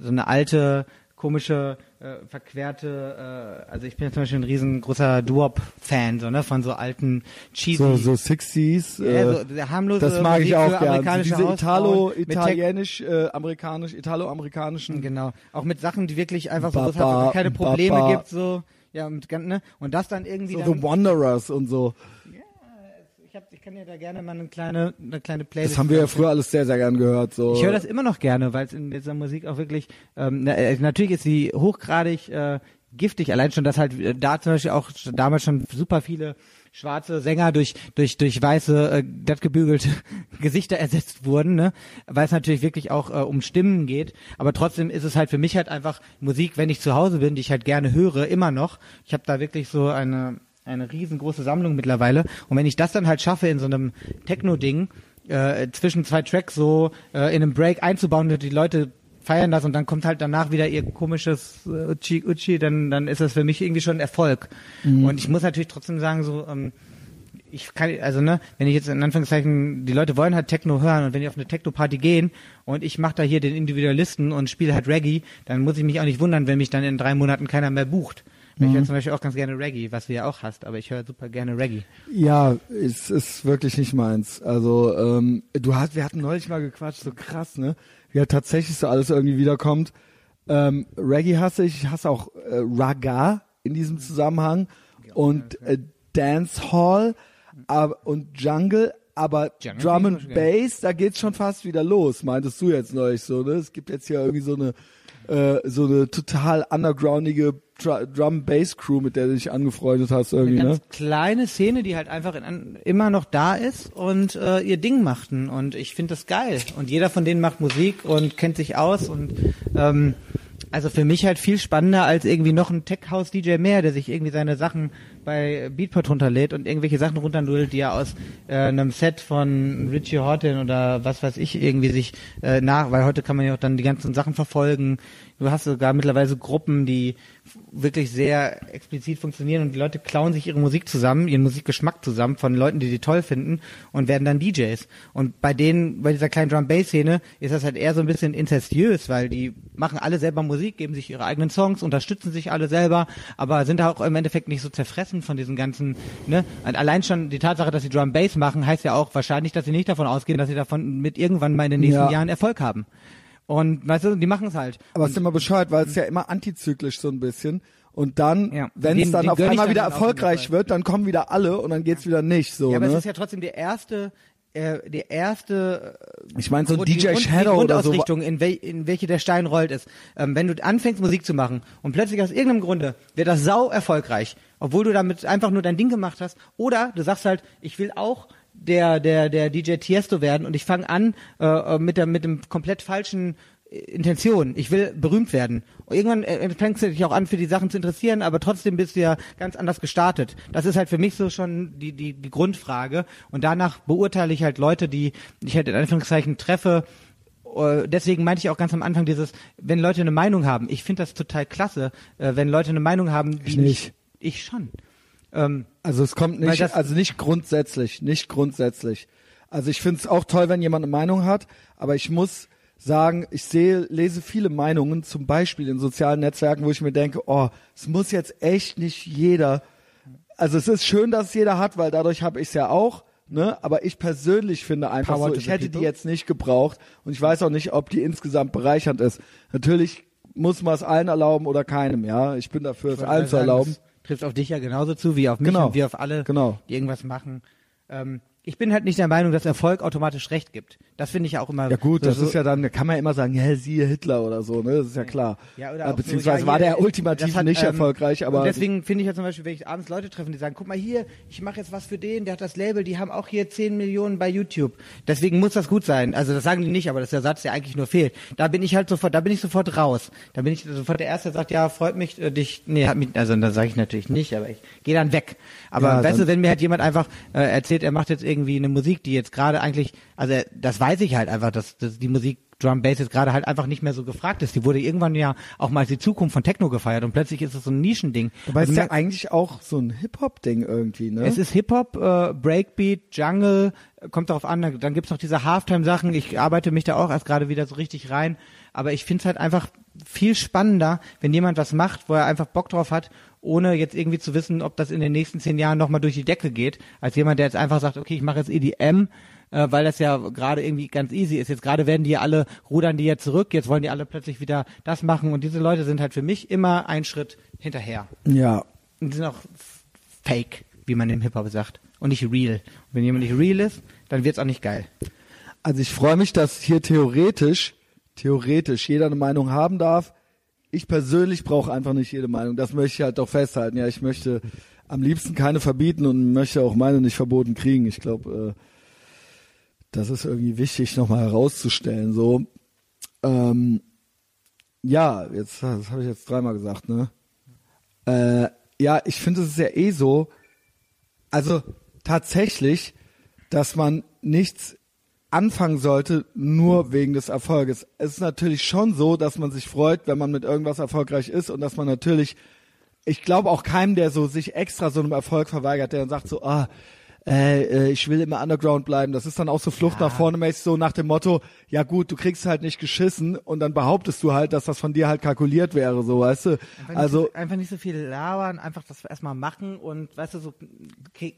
Speaker 2: so eine alte komische äh, verquerte, äh, also ich bin ja zum Beispiel ein riesengroßer Duop-Fan, so ne, von so alten cheesy,
Speaker 1: So, so 60s.
Speaker 2: ja,
Speaker 1: Äh,
Speaker 2: so der harmlose
Speaker 1: das mag
Speaker 2: Musik
Speaker 1: ich auch gerne. Diese Italo, italienisch, äh, amerikanisch, italo-amerikanischen.
Speaker 2: Genau. Auch mit Sachen, die wirklich einfach so, es halt keine Probleme
Speaker 1: Baba.
Speaker 2: gibt, so. Ja, und, ne? und das dann irgendwie
Speaker 1: So
Speaker 2: dann,
Speaker 1: The Wanderers und so.
Speaker 2: Ich, hab, ich kann ja da gerne mal eine kleine, eine kleine Playlist.
Speaker 1: Das haben wir ja früher alles sehr, sehr gern gehört. So.
Speaker 2: Ich höre das immer noch gerne, weil es in dieser Musik auch wirklich, ähm, na, äh, natürlich ist sie hochgradig äh, giftig, allein schon, dass halt äh, da zum Beispiel auch damals schon super viele schwarze Sänger durch durch durch weiße äh, glatt gebügelte Gesichter ersetzt wurden, ne? Weil es natürlich wirklich auch äh, um Stimmen geht, aber trotzdem ist es halt für mich halt einfach Musik, wenn ich zu Hause bin, die ich halt gerne höre, immer noch. Ich habe da wirklich so eine eine riesengroße Sammlung mittlerweile und wenn ich das dann halt schaffe in so einem Techno-Ding äh, zwischen zwei Tracks so äh, in einem Break einzubauen die Leute feiern das und dann kommt halt danach wieder ihr komisches äh, Uchi Uchi, dann dann ist das für mich irgendwie schon ein Erfolg. Und ich muss natürlich trotzdem sagen so ähm, ich kann, also ne, wenn ich jetzt in Anführungszeichen, die Leute wollen halt Techno hören und wenn die auf eine Techno-Party gehen und ich mache da hier den Individualisten und spiele halt Reggae, dann muss ich mich auch nicht wundern, wenn mich dann in drei Monaten keiner mehr bucht. Ich höre zum Beispiel auch ganz gerne Reggae, was du ja auch hast, aber ich höre super gerne Reggae.
Speaker 1: Ja, es ist wirklich nicht meins. Also, ähm, du hast, wir hatten neulich mal gequatscht, so krass, ne? Wie halt tatsächlich so alles irgendwie wiederkommt. Ähm, Reggae hasse ich, ich hasse auch äh, Raga in diesem Zusammenhang und äh, Dancehall und Jungle, aber
Speaker 2: Jungle
Speaker 1: Drum and. Bass, da geht's schon fast wieder los, meintest du jetzt neulich so, ne? Es gibt jetzt hier irgendwie so eine äh, so eine total undergroundige Dr Drum Bass Crew, mit der du dich angefreundet hast irgendwie,
Speaker 2: Eine
Speaker 1: ne?
Speaker 2: ganz kleine Szene, die halt einfach in, immer noch da ist und äh, ihr Ding machten. Und ich finde das geil. Und jeder von denen macht Musik und kennt sich aus. Und ähm, also für mich halt viel spannender als irgendwie noch ein Tech House DJ mehr, der sich irgendwie seine Sachen bei Beatport runterlädt und irgendwelche Sachen runternudelt, die er aus äh, einem Set von Richie Horton oder was weiß ich irgendwie sich äh, nach, weil heute kann man ja auch dann die ganzen Sachen verfolgen. Du hast sogar mittlerweile so Gruppen, die wirklich sehr explizit funktionieren und die Leute klauen sich ihre Musik zusammen, ihren Musikgeschmack zusammen von Leuten, die die toll finden und werden dann DJs. Und bei denen, bei dieser kleinen Drum-Bass-Szene ist das halt eher so ein bisschen inzestiös, weil die machen alle selber Musik, geben sich ihre eigenen Songs, unterstützen sich alle selber, aber sind auch im Endeffekt nicht so zerfressen von diesen ganzen, ne? Und allein schon die Tatsache, dass sie Drum-Bass machen, heißt ja auch wahrscheinlich, dass sie nicht davon ausgehen, dass sie davon mit irgendwann mal in den nächsten
Speaker 1: Ja.
Speaker 2: Jahren Erfolg haben. Und weißt du, die machen es halt.
Speaker 1: Aber es ist immer bescheuert, weil es ja immer antizyklisch so ein bisschen. Und dann,
Speaker 2: Ja.
Speaker 1: wenn es dann auf einmal
Speaker 2: dann
Speaker 1: wieder erfolgreich wird, dann kommen wieder alle und dann geht's wieder nicht so.
Speaker 2: Ja, aber
Speaker 1: ne?
Speaker 2: es ist ja trotzdem der erste, äh, der erste
Speaker 1: ich meine, so DJ
Speaker 2: Grund-
Speaker 1: Shadow oder so.
Speaker 2: In, wel, in welche der Stein rollt, ist, ähm, wenn du anfängst Musik zu machen und plötzlich aus irgendeinem Grunde wird das sau erfolgreich, obwohl du damit einfach nur dein Ding gemacht hast, oder du sagst halt, ich will auch der der der DJ Tiesto werden und ich fange an äh, äh, mit der mit dem komplett falschen äh, Intention. Ich will berühmt werden. Und irgendwann äh, fängst du dich auch an, für die Sachen zu interessieren, aber trotzdem bist du ja ganz anders gestartet. Das ist halt für mich so schon die, die, die Grundfrage. Und danach beurteile ich halt Leute, die ich halt in Anführungszeichen treffe, Deswegen meinte ich auch ganz am Anfang dieses, wenn Leute eine Meinung haben, ich finde das total klasse, wenn Leute eine Meinung haben, die
Speaker 1: Ich nicht.
Speaker 2: ich schon. Ähm,
Speaker 1: Also es kommt nicht, also nicht grundsätzlich, nicht grundsätzlich. Also ich finde es auch toll, wenn jemand eine Meinung hat, aber ich muss sagen, ich sehe, lese viele Meinungen, zum Beispiel in sozialen Netzwerken, wo ich mir denke, oh, es muss jetzt echt nicht jeder also es ist schön, dass es jeder hat, weil dadurch habe ich es ja auch. Ne? Aber ich persönlich finde einfach
Speaker 2: Power
Speaker 1: so, ich hätte die jetzt nicht gebraucht und ich weiß auch nicht, ob die insgesamt bereichernd ist. Natürlich muss man es allen erlauben oder keinem, ja. Ich bin dafür, es allen zu erlauben.
Speaker 2: Das trifft auf dich ja genauso zu wie auf mich
Speaker 1: Genau.
Speaker 2: und wie auf alle,
Speaker 1: Genau.
Speaker 2: die irgendwas machen. Ähm, ich bin halt nicht der Meinung, dass Erfolg automatisch Recht gibt. Das finde ich ja auch immer.
Speaker 1: Ja gut,
Speaker 2: so,
Speaker 1: das
Speaker 2: so,
Speaker 1: ist ja dann, da kann man ja immer sagen, ja, siehe Hitler oder so, ne? Das ist ja klar.
Speaker 2: Ja, oder
Speaker 1: Äh,
Speaker 2: auch
Speaker 1: beziehungsweise
Speaker 2: so, ja,
Speaker 1: war der ultimativ
Speaker 2: hat,
Speaker 1: nicht
Speaker 2: ähm,
Speaker 1: erfolgreich, aber
Speaker 2: deswegen finde ich ja zum Beispiel, wenn ich abends Leute treffe, die sagen, guck mal hier, ich mache jetzt was für den, der hat das Label, die haben auch hier 10 Millionen bei YouTube. Deswegen muss das gut sein. Also das sagen die nicht, aber das ist der Satz, der eigentlich nur fehlt. Da bin ich halt sofort, da bin ich sofort raus. Da bin ich sofort der Erste, der sagt, ja, freut mich, äh, dich, nee, hat mich, also das sage ich natürlich nicht, aber ich gehe dann weg. Aber
Speaker 1: Ja,
Speaker 2: weißt
Speaker 1: dann-
Speaker 2: du, wenn mir halt jemand einfach äh, erzählt, er macht jetzt irgendwie eine Musik, die jetzt gerade eigentlich, also das weiß ich halt einfach, dass, dass die Musik Drum Bass jetzt gerade halt einfach nicht mehr so gefragt ist. Die wurde irgendwann ja auch mal als die Zukunft von Techno gefeiert und plötzlich ist es so ein Nischending. Und
Speaker 1: ist
Speaker 2: du
Speaker 1: ja eigentlich auch so ein Hip-Hop-Ding irgendwie, ne?
Speaker 2: es ist Hip-Hop, äh, Breakbeat, Jungle, kommt darauf an, dann, dann gibt's noch diese Halftime-Sachen, ich arbeite mich da auch erst gerade wieder so richtig rein, aber ich find's halt einfach viel spannender, wenn jemand was macht, wo er einfach Bock drauf hat, ohne jetzt irgendwie zu wissen, ob das in den nächsten zehn Jahren nochmal durch die Decke geht, als jemand, der jetzt einfach sagt, okay, ich mache jetzt EDM, äh, weil das ja gerade irgendwie ganz easy ist. Jetzt gerade werden die ja alle, rudern die jetzt zurück, jetzt wollen die alle plötzlich wieder das machen und diese Leute sind halt für mich immer einen Schritt hinterher.
Speaker 1: ja.
Speaker 2: Und sind auch fake, wie man im Hip-Hop sagt. Und nicht real. Und wenn jemand nicht real ist, dann wird's auch nicht geil.
Speaker 1: Also ich freue mich, dass hier theoretisch, theoretisch jeder eine Meinung haben darf. Ich persönlich brauche einfach nicht jede Meinung. Das möchte ich halt doch festhalten. Ja, ich möchte am liebsten keine verbieten und möchte auch meine nicht verboten kriegen. Ich glaube, äh, das ist irgendwie wichtig, nochmal herauszustellen. So, ähm, ja, jetzt, das habe ich jetzt dreimal gesagt, ne? Äh, ja, ich finde es ist ja eh so, also tatsächlich, dass man nichts anfangen sollte, nur wegen des Erfolges. Es ist natürlich schon so, dass man sich freut, wenn man mit irgendwas erfolgreich ist und dass man natürlich, ich glaube auch keinem, der so sich extra so einem Erfolg verweigert, der dann sagt so, ah, äh, äh, ich will immer Underground bleiben. Das ist dann auch so Flucht nach vorne mäßig so nach dem Motto, ja gut, du kriegst halt nicht geschissen und dann behauptest du halt, dass das von dir halt kalkuliert wäre, so weißt du.
Speaker 2: Einfach
Speaker 1: Also
Speaker 2: nicht, so- einfach nicht so viel labern, einfach das erstmal machen und weißt du so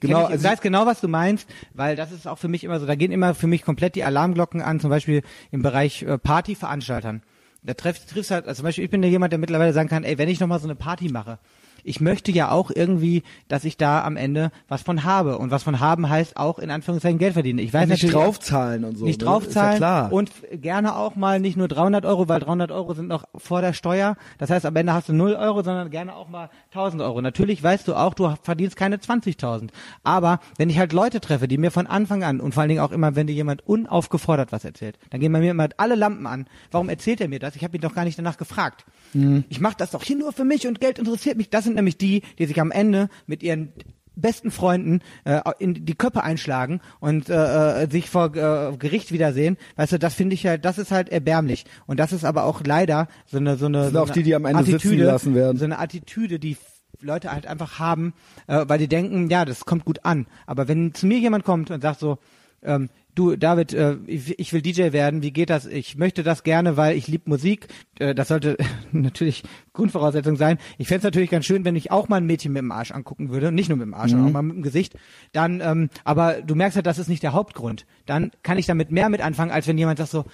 Speaker 1: Genau,
Speaker 2: ich,
Speaker 1: also
Speaker 2: ich weiß genau, was du meinst, weil das ist auch für mich immer so, da gehen immer für mich komplett die Alarmglocken an, zum Beispiel im Bereich äh, Partyveranstaltern. Da trifft triffst halt, also zum Beispiel ich bin ja jemand, der mittlerweile sagen kann, ey, wenn ich nochmal so eine Party mache, ich möchte ja auch irgendwie, dass ich da am Ende was von habe. Und was von haben heißt auch in Anführungszeichen Geld verdienen. Ich weiß
Speaker 1: nicht
Speaker 2: natürlich
Speaker 1: draufzahlen und so.
Speaker 2: nicht
Speaker 1: ne?
Speaker 2: draufzahlen
Speaker 1: Ist ja klar.
Speaker 2: und gerne auch mal nicht nur 300 Euro, weil 300 Euro sind noch vor der Steuer. Das heißt, am Ende hast du 0 Euro, sondern gerne auch mal 1000 Euro. Natürlich weißt du auch, du verdienst keine 20.000. Aber wenn ich halt Leute treffe, die mir von Anfang an und vor allen Dingen auch immer, wenn dir jemand unaufgefordert was erzählt, dann gehen bei mir immer alle Lampen an. Warum erzählt er mir das? Ich habe ihn doch gar nicht danach gefragt.
Speaker 1: Mhm.
Speaker 2: Ich mache das doch hier nur für mich und Geld interessiert mich. Das sind nämlich die, die sich am Ende mit ihren besten Freunden äh, in die Köpfe einschlagen und äh, äh, sich vor äh, Gericht wiedersehen, weißt du, das finde ich halt, das ist halt erbärmlich. Und das ist aber auch leider so eine so eine,
Speaker 1: sind
Speaker 2: so
Speaker 1: auch
Speaker 2: eine
Speaker 1: die, die am Ende sitzen
Speaker 2: Attitüde,
Speaker 1: gelassen werden.
Speaker 2: so eine Attitüde, die Leute halt einfach haben, äh, weil die denken, ja, das kommt gut an, aber wenn zu mir jemand kommt und sagt so, ähm, du David, äh, ich, ich will DJ werden, wie geht das? Ich möchte das gerne, weil ich lieb Musik. Äh, das sollte natürlich Grundvoraussetzung sein. Ich fänd's natürlich ganz schön, wenn ich auch mal ein Mädchen mit dem Arsch angucken würde, nicht nur mit dem Arsch, sondern auch mal mit dem Gesicht. Dann, ähm, aber du merkst halt, das ist nicht der Hauptgrund. Dann kann ich damit mehr mit anfangen, als wenn jemand sagt so,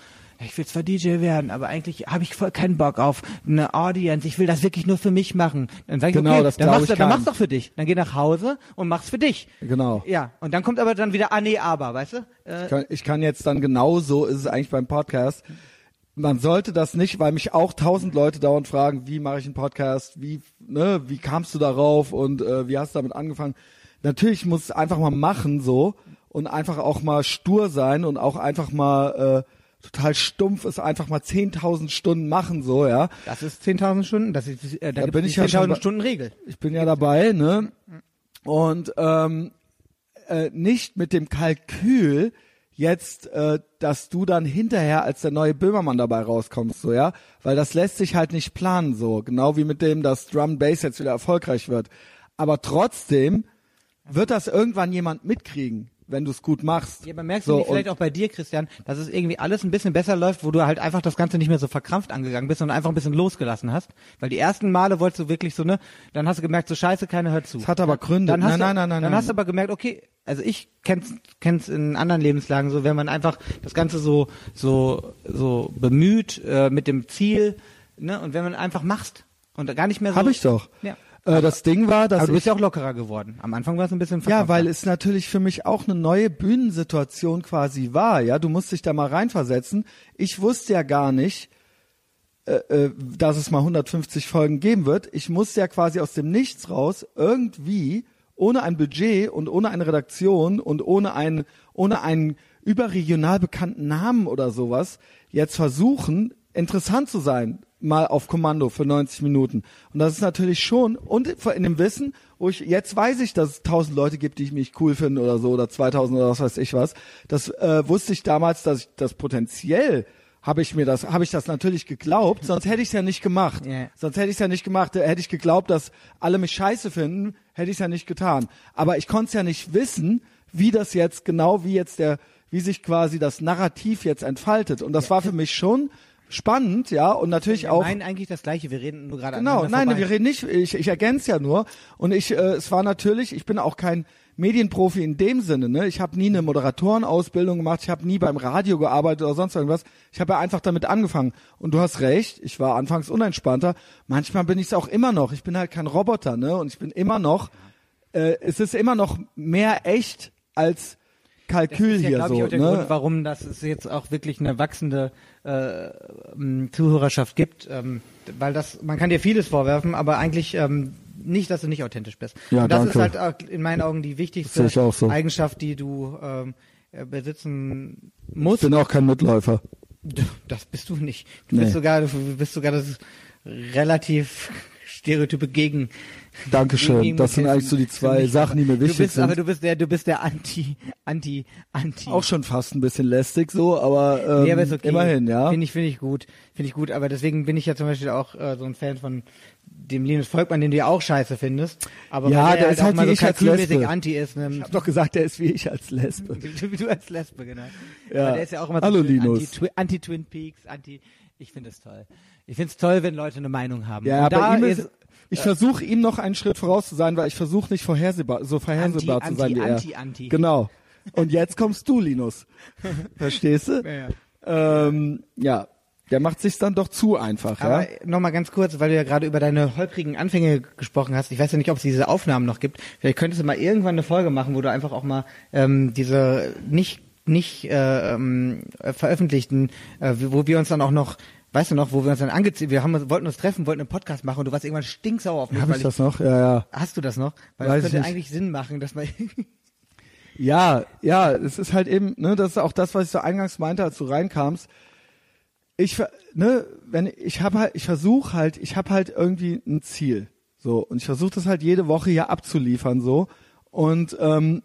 Speaker 2: ich will zwar DJ werden, aber eigentlich habe ich voll keinen Bock auf eine Audience. Ich will das wirklich nur für mich machen. Dann sag ich,
Speaker 1: Genau,
Speaker 2: okay,
Speaker 1: das
Speaker 2: dann
Speaker 1: glaub
Speaker 2: mach's,
Speaker 1: ich
Speaker 2: dann mach's doch für dich. Dann geh nach Hause und mach's für dich.
Speaker 1: Genau.
Speaker 2: Ja, und dann kommt aber dann wieder, ah nee, aber, weißt du? Äh,
Speaker 1: Ich kann, ich kann jetzt dann genauso, ist es eigentlich beim Podcast. Man sollte das nicht, weil mich auch tausend Leute dauernd fragen, wie mache ich einen Podcast, wie, ne, wie kamst du darauf und äh, wie hast du damit angefangen? Natürlich muss es einfach mal machen so und einfach auch mal stur sein und auch einfach mal äh, total stumpf ist, einfach mal 10.000 Stunden machen so, ja.
Speaker 2: das ist 10.000 Stunden, das ist, äh, da,
Speaker 1: Da bin ich ja schon
Speaker 2: 10.000
Speaker 1: bei-
Speaker 2: Stunden Regel.
Speaker 1: Ich bin ja dabei, ne? Und ähm, äh, nicht mit dem Kalkül jetzt, äh, dass du dann hinterher als der neue Böhmermann dabei rauskommst, so ja, weil das lässt sich halt nicht planen, so genau wie mit dem, dass Drum Bass jetzt wieder erfolgreich wird. Aber trotzdem wird das irgendwann jemand mitkriegen. Wenn du es gut machst.
Speaker 2: Ja, aber merkst
Speaker 1: so,
Speaker 2: du vielleicht auch bei dir, Christian, dass es irgendwie alles ein bisschen besser läuft, wo du halt einfach das Ganze nicht mehr so verkrampft angegangen bist, sondern einfach ein bisschen losgelassen hast? Weil die ersten Male wolltest du wirklich so, ne, dann hast du gemerkt, so scheiße, keiner hört zu.
Speaker 1: Es hat aber Gründe.
Speaker 2: Dann hast
Speaker 1: nein,
Speaker 2: du,
Speaker 1: nein, nein, nein,
Speaker 2: Dann
Speaker 1: nein.
Speaker 2: hast du aber gemerkt, okay, also ich kenn's, kenn's in anderen Lebenslagen so, wenn man einfach das Ganze so, so, so bemüht, äh, mit dem Ziel, ne, und wenn man einfach machst und gar nicht mehr so.
Speaker 1: Hab ich doch.
Speaker 2: Ja.
Speaker 1: Äh, das Ding war, dass
Speaker 2: Aber du bist ja auch lockerer geworden. Am Anfang war es ein bisschen
Speaker 1: Ja,
Speaker 2: verkrampfter.
Speaker 1: weil es natürlich für mich auch eine neue Bühnensituation quasi war. Ja, du musst dich da mal reinversetzen. Ich wusste ja gar nicht, äh, äh, dass es mal 150 Folgen geben wird. Ich musste ja quasi aus dem Nichts raus irgendwie ohne ein Budget und ohne eine Redaktion und ohne ein ohne einen überregional bekannten Namen oder sowas jetzt versuchen interessant zu sein mal auf Kommando für 90 Minuten und das ist natürlich schon und in dem Wissen wo ich jetzt weiß ich dass es 1000 Leute gibt die mich cool finden oder so oder 2000 oder was weiß ich was das äh, wusste ich damals dass ich das potenziell habe ich mir das, habe ich das natürlich geglaubt, sonst hätte ich es ja nicht gemacht.
Speaker 2: Ja.
Speaker 1: Sonst hätte ich es ja nicht gemacht. Hätte ich geglaubt, dass alle mich scheiße finden, hätte ich es ja nicht getan. Aber ich konnte es ja nicht wissen, wie das jetzt genau, wie jetzt der, wie sich quasi das Narrativ jetzt entfaltet. Und das war für mich schon spannend, ja, und natürlich auch.
Speaker 2: meinen eigentlich das Gleiche, wir reden nur gerade
Speaker 1: Genau, nein,
Speaker 2: vorbei.
Speaker 1: wir reden nicht, ich, ich ergänze ja nur. Und ich, äh, es war natürlich, ich bin auch kein Medienprofi in dem Sinne, ne? Ich habe nie eine Moderatorenausbildung gemacht, ich habe nie beim Radio gearbeitet oder sonst irgendwas. Ich habe ja einfach damit angefangen. Und du hast recht, ich war anfangs unentspannter. Manchmal bin ich es auch immer noch. Ich bin halt kein Roboter, ne? Und ich bin immer noch, äh, es ist immer noch mehr echt als Kalkül
Speaker 2: das ist ja,
Speaker 1: hier so,
Speaker 2: ich, auch der
Speaker 1: ne?
Speaker 2: Grund, warum das es jetzt auch wirklich eine wachsende äh, Zuhörerschaft gibt, ähm, weil das, man kann dir vieles vorwerfen, aber eigentlich ähm, nicht, dass du nicht authentisch bist.
Speaker 1: Ja,
Speaker 2: Und das
Speaker 1: danke.
Speaker 2: ist halt auch in meinen Augen die wichtigste
Speaker 1: ich so.
Speaker 2: Eigenschaft, die du ähm, äh, besitzen
Speaker 1: Ich
Speaker 2: musst.
Speaker 1: bin auch kein Mitläufer.
Speaker 2: Das bist du nicht. Du
Speaker 1: Nee.
Speaker 2: bist sogar, du bist sogar das relativ stereotype Gegen.
Speaker 1: Dankeschön.
Speaker 2: Gegen-
Speaker 1: Das sind eigentlich so die zwei
Speaker 2: mich.
Speaker 1: Sachen, die mir
Speaker 2: Du
Speaker 1: wichtig
Speaker 2: bist,
Speaker 1: sind.
Speaker 2: aber du bist der, du bist der Anti, Anti, Anti.
Speaker 1: auch schon fast ein bisschen lästig so, aber, ähm,
Speaker 2: nee, aber ist okay.
Speaker 1: immerhin, ja.
Speaker 2: Finde ich, finde ich gut. Finde ich gut, aber deswegen bin ich ja zum Beispiel auch äh, so ein Fan von dem Linus Volkmann, den du ja auch scheiße findest. Aber
Speaker 1: Ja, der ist
Speaker 2: auch
Speaker 1: halt wie
Speaker 2: so
Speaker 1: ich als Lesbe.
Speaker 2: Anti ist. Ne?
Speaker 1: Ich hab doch gesagt, der ist wie ich als Lesbe.
Speaker 2: Wie du als Lesbe, genau.
Speaker 1: Ja.
Speaker 2: Aber der ist ja auch immer so
Speaker 1: Hallo, Linus.
Speaker 2: Anti-Twi- Anti-Twin Peaks, Anti, ich finde es toll. Ich finde es toll, wenn Leute eine Meinung haben.
Speaker 1: Ja,
Speaker 2: Und da
Speaker 1: bei ihm ist, ich versuche ihm noch einen Schritt voraus zu sein, weil ich versuche nicht vorhersehbar, so vorhersehbar
Speaker 2: Anti,
Speaker 1: zu sein wie er.
Speaker 2: Anti, Anti.
Speaker 1: Genau. Und jetzt kommst du, Linus. Verstehst du?
Speaker 2: Ja, ja.
Speaker 1: Ähm, ja, der macht sich's dann doch zu einfach,
Speaker 2: Aber
Speaker 1: ja.
Speaker 2: nochmal ganz kurz, weil du ja gerade über deine holprigen Anfänge gesprochen hast. Ich weiß ja nicht, ob es diese Aufnahmen noch gibt. Vielleicht könntest du mal irgendwann eine Folge machen, wo du einfach auch mal ähm, diese nicht nicht äh, ähm, äh, veröffentlichten, äh, wo wir uns dann auch noch, weißt du noch, wo wir uns dann angezogen, wir haben, wollten uns treffen, wollten einen Podcast machen und du warst irgendwann stinksauer auf mich.
Speaker 1: Habe
Speaker 2: weil
Speaker 1: ich das noch? Ja, ja.
Speaker 2: Hast du das noch? Weil
Speaker 1: Weiß
Speaker 2: das
Speaker 1: ich
Speaker 2: könnte eigentlich Sinn machen, dass man
Speaker 1: Ja, ja, es ist halt eben, ne, das ist auch das, was ich so eingangs meinte, als du reinkamst. Ich, ne, wenn ich habe halt, ich versuche halt, ich habe halt irgendwie ein Ziel, so und ich versuche das halt jede Woche hier abzuliefern, so und ähm,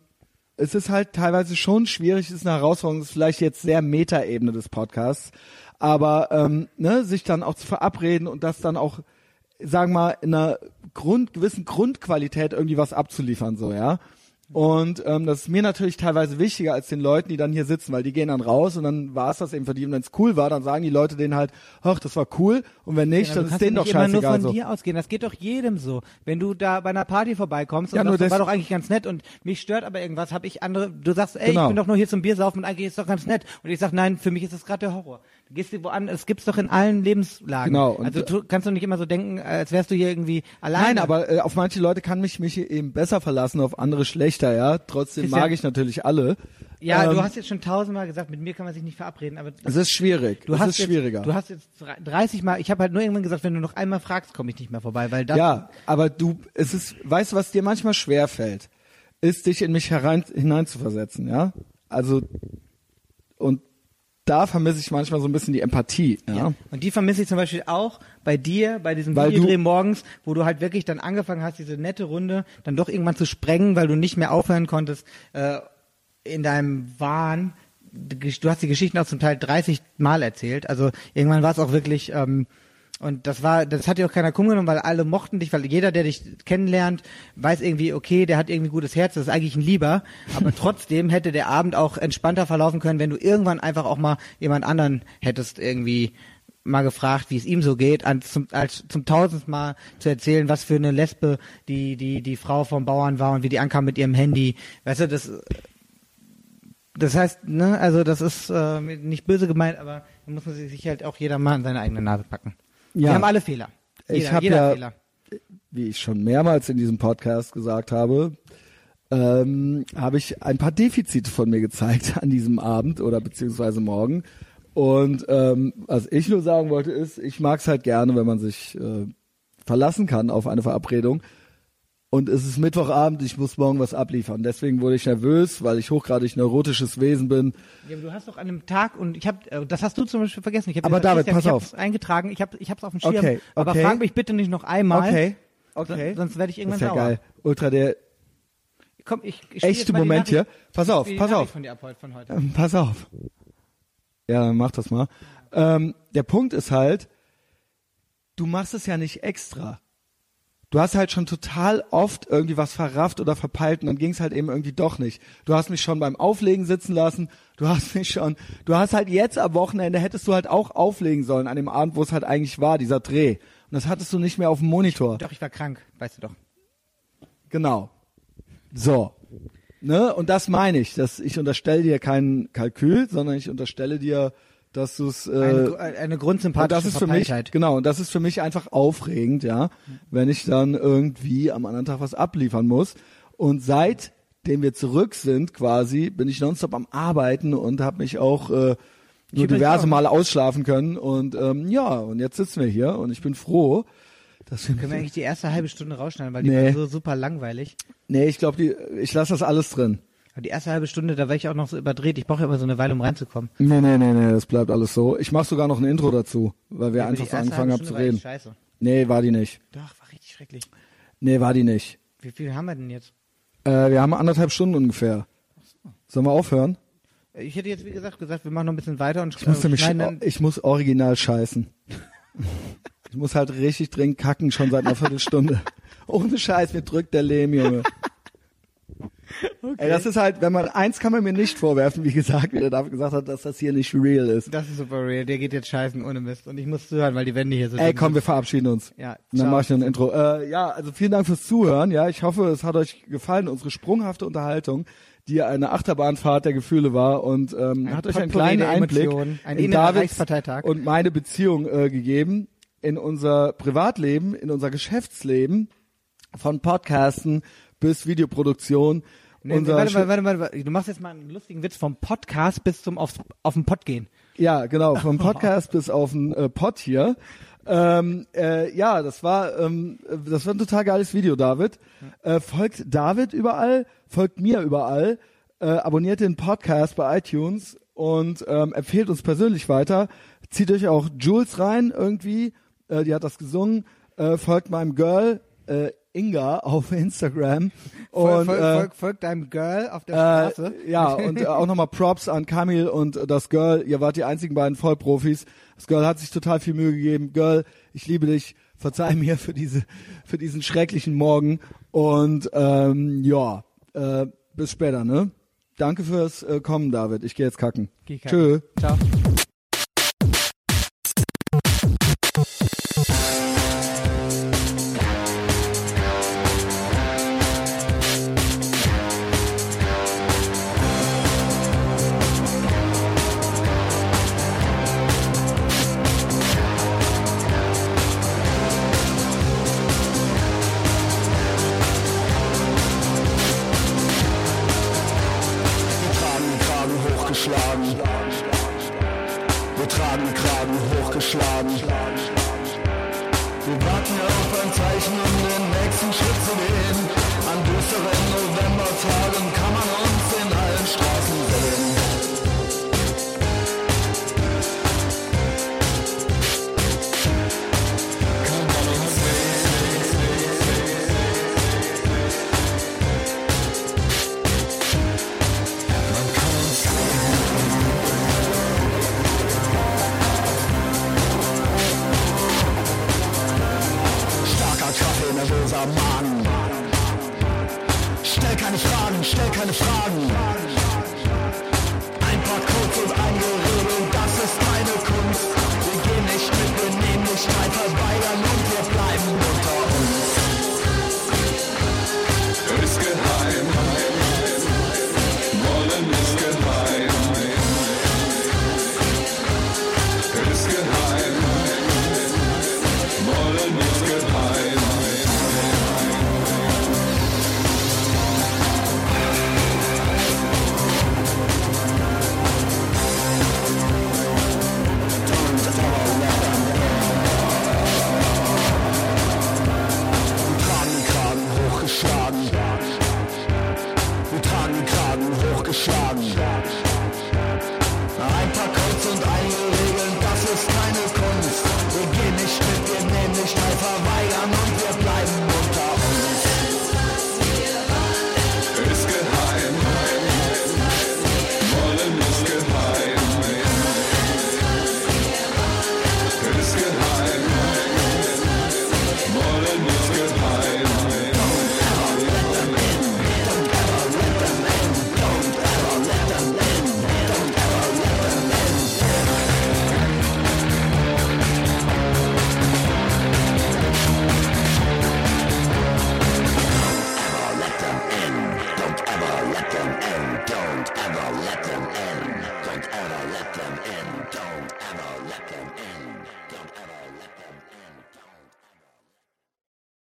Speaker 1: es ist halt teilweise schon schwierig, es ist eine Herausforderung, es ist vielleicht jetzt sehr Metaebene des Podcasts, aber ähm, ne, sich dann auch zu verabreden und das dann auch, sagen wir mal, in einer Grund, gewissen Grundqualität irgendwie was abzuliefern, so, ja. Und ähm, das ist mir natürlich teilweise wichtiger als den Leuten, die dann hier sitzen, weil die gehen dann raus und dann war es das eben für die. Und wenn es cool war, dann sagen die Leute denen halt, ach, das war cool. Und wenn nicht,
Speaker 2: Ja,
Speaker 1: dann ist denen doch
Speaker 2: nicht immer nur
Speaker 1: scheißegal
Speaker 2: von
Speaker 1: so.
Speaker 2: dir ausgehen. Das geht doch jedem so. Wenn du da bei einer Party vorbeikommst
Speaker 1: Ja,
Speaker 2: und
Speaker 1: nur
Speaker 2: sagst, das war doch eigentlich ganz nett und mich stört aber irgendwas, habe ich andere, du sagst, ey,
Speaker 1: Genau.
Speaker 2: ich bin doch nur hier zum Biersaufen und eigentlich ist doch ganz nett. Und ich sag, nein, für mich ist das gerade der Horror. Du gehst irgendwo an, es gibt's doch in allen Lebenslagen.
Speaker 1: Genau,
Speaker 2: also du kannst doch nicht immer so denken, als wärst du hier irgendwie alleine.
Speaker 1: Nein, aber äh, auf manche Leute kann mich mich eben besser verlassen, auf andere schlechter, ja. Trotzdem
Speaker 2: Christian-
Speaker 1: mag ich natürlich alle.
Speaker 2: Ja,
Speaker 1: ähm,
Speaker 2: du hast jetzt schon tausendmal gesagt, mit mir kann man sich nicht verabreden, aber
Speaker 1: Es ist schwierig.
Speaker 2: du
Speaker 1: es
Speaker 2: hast
Speaker 1: ist
Speaker 2: jetzt,
Speaker 1: schwieriger.
Speaker 2: Du hast jetzt 30 Mal, ich habe halt nur irgendwann gesagt, wenn du noch einmal fragst, komme ich nicht mehr vorbei, weil das
Speaker 1: ja, aber du, es ist, weißt du, was dir manchmal schwer fällt, ist dich in mich herein, hineinzuversetzen, ja. Also und da vermisse ich manchmal so ein bisschen die Empathie, ja.
Speaker 2: Ja. Und die vermisse ich zum Beispiel auch bei dir, bei diesem
Speaker 1: Weil
Speaker 2: Videodreh morgens, wo du halt wirklich dann angefangen hast, diese nette Runde dann doch irgendwann zu sprengen, weil du nicht mehr aufhören konntest äh, in deinem Wahn. Du hast die Geschichten auch zum Teil 30 Mal erzählt. Also irgendwann war es auch wirklich, ähm, Und das war, das hat dir auch keiner krumm genommen, weil alle mochten dich, weil jeder, der dich kennenlernt, weiß irgendwie, okay, der hat irgendwie gutes Herz, das ist eigentlich ein Lieber. Aber trotzdem hätte der Abend auch entspannter verlaufen können, wenn du irgendwann einfach auch mal jemand anderen hättest irgendwie mal gefragt, wie es ihm so geht, als zum, als zum tausendsten Mal zu erzählen, was für eine Lesbe die, die, die Frau vom Bauern war und wie die ankam mit ihrem Handy. Weißt du, das, das heißt, ne, also das ist äh, nicht böse gemeint, aber da muss man sich halt auch jeder mal in seine eigene Nase packen. Wir haben alle Fehler. Jeder,
Speaker 1: ich habe ja,
Speaker 2: Fehler.
Speaker 1: wie ich schon mehrmals in diesem Podcast gesagt habe, ähm, habe ich ein paar Defizite von mir gezeigt an diesem Abend oder beziehungsweise morgen. Und ähm, was ich nur sagen wollte ist, ich mag es halt gerne, wenn man sich äh, verlassen kann auf eine Verabredung. Und es ist Mittwochabend, ich muss morgen was abliefern. Deswegen wurde ich nervös, weil ich hochgradig neurotisches Wesen bin.
Speaker 2: Ja, aber du hast doch an einem Tag und ich habe, das hast du zum Beispiel vergessen. Ich hab
Speaker 1: Aber David, pass
Speaker 2: ich
Speaker 1: auf.
Speaker 2: hab's eingetragen, ich habe, ich hab's auf dem Schirm.
Speaker 1: Okay,
Speaker 2: Aber
Speaker 1: okay.
Speaker 2: frag mich bitte nicht noch einmal.
Speaker 1: Okay, okay.
Speaker 2: Sonst werde ich
Speaker 1: Das
Speaker 2: irgendwann
Speaker 1: ist ja
Speaker 2: sauer.
Speaker 1: geil. Ultra der
Speaker 2: Komm, ich, ich
Speaker 1: echte Moment hier. Pass auf, pass auf.
Speaker 2: Von dir ab von heute.
Speaker 1: Ähm, Pass auf. Ja, dann mach das mal. Ähm, der Punkt ist halt, du machst es ja nicht extra. Du hast halt schon total oft irgendwie was verrafft oder verpeilt und dann ging es halt eben irgendwie doch nicht. Du hast mich schon beim Auflegen sitzen lassen, du hast mich schon, du hast halt jetzt am Wochenende hättest du halt auch auflegen sollen an dem Abend, wo es halt eigentlich war, dieser Dreh. Und das hattest du nicht mehr auf dem Monitor.
Speaker 2: Doch, ich war krank, weißt du doch.
Speaker 1: Genau. So. Ne? Und das meine ich, dass ich unterstelle dir kein Kalkül, sondern ich unterstelle dir, dass du es
Speaker 2: Eine,
Speaker 1: äh,
Speaker 2: eine
Speaker 1: und
Speaker 2: grundsympathische
Speaker 1: das ist für mich genau und das ist für mich einfach aufregend, ja, wenn ich dann irgendwie am anderen Tag was abliefern muss. Und seitdem wir zurück sind, quasi, bin ich nonstop am Arbeiten und habe mich auch äh, nur diverse
Speaker 2: auch.
Speaker 1: Male ausschlafen können. Und ähm, ja, und jetzt sitzen wir hier und ich bin froh, dass wir.
Speaker 2: Können wir eigentlich die erste halbe Stunde rausschneiden, weil die
Speaker 1: Nee.
Speaker 2: war so super langweilig.
Speaker 1: Nee, ich glaube, ich lasse das alles drin.
Speaker 2: Die erste halbe Stunde, da war ich auch noch so überdreht. Ich brauche ja immer so eine Weile, um reinzukommen.
Speaker 1: Nee, nee, nee, nee, das bleibt alles so. Ich mache sogar noch ein Intro dazu, weil wir
Speaker 2: die
Speaker 1: einfach so angefangen haben zu
Speaker 2: war
Speaker 1: reden.
Speaker 2: echt Scheiße.
Speaker 1: Nee, war die nicht.
Speaker 2: Doch, war richtig schrecklich.
Speaker 1: Nee, war die nicht.
Speaker 2: Wie viel haben wir denn jetzt?
Speaker 1: Äh, wir haben anderthalb Stunden ungefähr. Sollen wir aufhören?
Speaker 2: Ich hätte jetzt, wie gesagt, gesagt, wir machen noch ein bisschen weiter und
Speaker 1: Ich muss, nämlich,
Speaker 2: schneiden dann.
Speaker 1: ich muss original scheißen. ich muss halt richtig dringend kacken, schon seit einer Viertelstunde. Ohne Scheiß, mir drückt der Lehm, Junge. Ey, das ist halt, wenn man, eins kann man mir nicht vorwerfen, wie gesagt, wie der David gesagt hat, dass das hier nicht real ist.
Speaker 2: Das ist super real. Der geht jetzt scheißen ohne Mist. Und ich muss zuhören, weil die Wände hier so
Speaker 1: Ey, komm, wir
Speaker 2: sind.
Speaker 1: verabschieden uns.
Speaker 2: Ja,
Speaker 1: Und dann
Speaker 2: ciao.
Speaker 1: mache ich noch ein Intro. Äh, ja, also vielen Dank fürs Zuhören. Ja, ich hoffe, es hat euch gefallen, unsere sprunghafte Unterhaltung, die eine Achterbahnfahrt der Gefühle war und ähm,
Speaker 2: Ein
Speaker 1: hat euch einen kleinen Einblick
Speaker 2: Emotionen. Ein
Speaker 1: in Davids und meine Beziehung äh, gegeben, in unser Privatleben, in unser Geschäftsleben, von Podcasten bis Videoproduktion.
Speaker 2: Nee, nee, warte, warte, warte, warte, warte. Du machst jetzt mal einen lustigen Witz vom Podcast bis zum aufs, auf den Pott gehen.
Speaker 1: Ja, genau, vom Podcast bis auf den äh, Pod hier. Ähm, äh, ja, das war ähm, das war ein total geiles Video, David. Äh, folgt David überall, folgt mir überall, äh, abonniert den Podcast bei iTunes und ähm, empfehlt uns persönlich weiter. Zieht euch auch Jules rein irgendwie, äh, die hat das gesungen. Äh, folgt meinem Girl äh, Inga auf Instagram und
Speaker 2: folg,
Speaker 1: äh,
Speaker 2: folg, folg deinem Girl auf der
Speaker 1: äh,
Speaker 2: Straße.
Speaker 1: ja, und äh, auch nochmal Props an Kamil und äh, das Girl. Ihr wart die einzigen beiden Vollprofis. Das Girl hat sich total viel Mühe gegeben. Girl, ich liebe dich. Verzeih mir für diese, für diesen schrecklichen Morgen. Und ähm, ja, äh, bis später, ne? Danke fürs äh, Kommen, David. Ich gehe jetzt kacken.
Speaker 2: Geh kacken.
Speaker 1: Tschö.
Speaker 2: Ciao.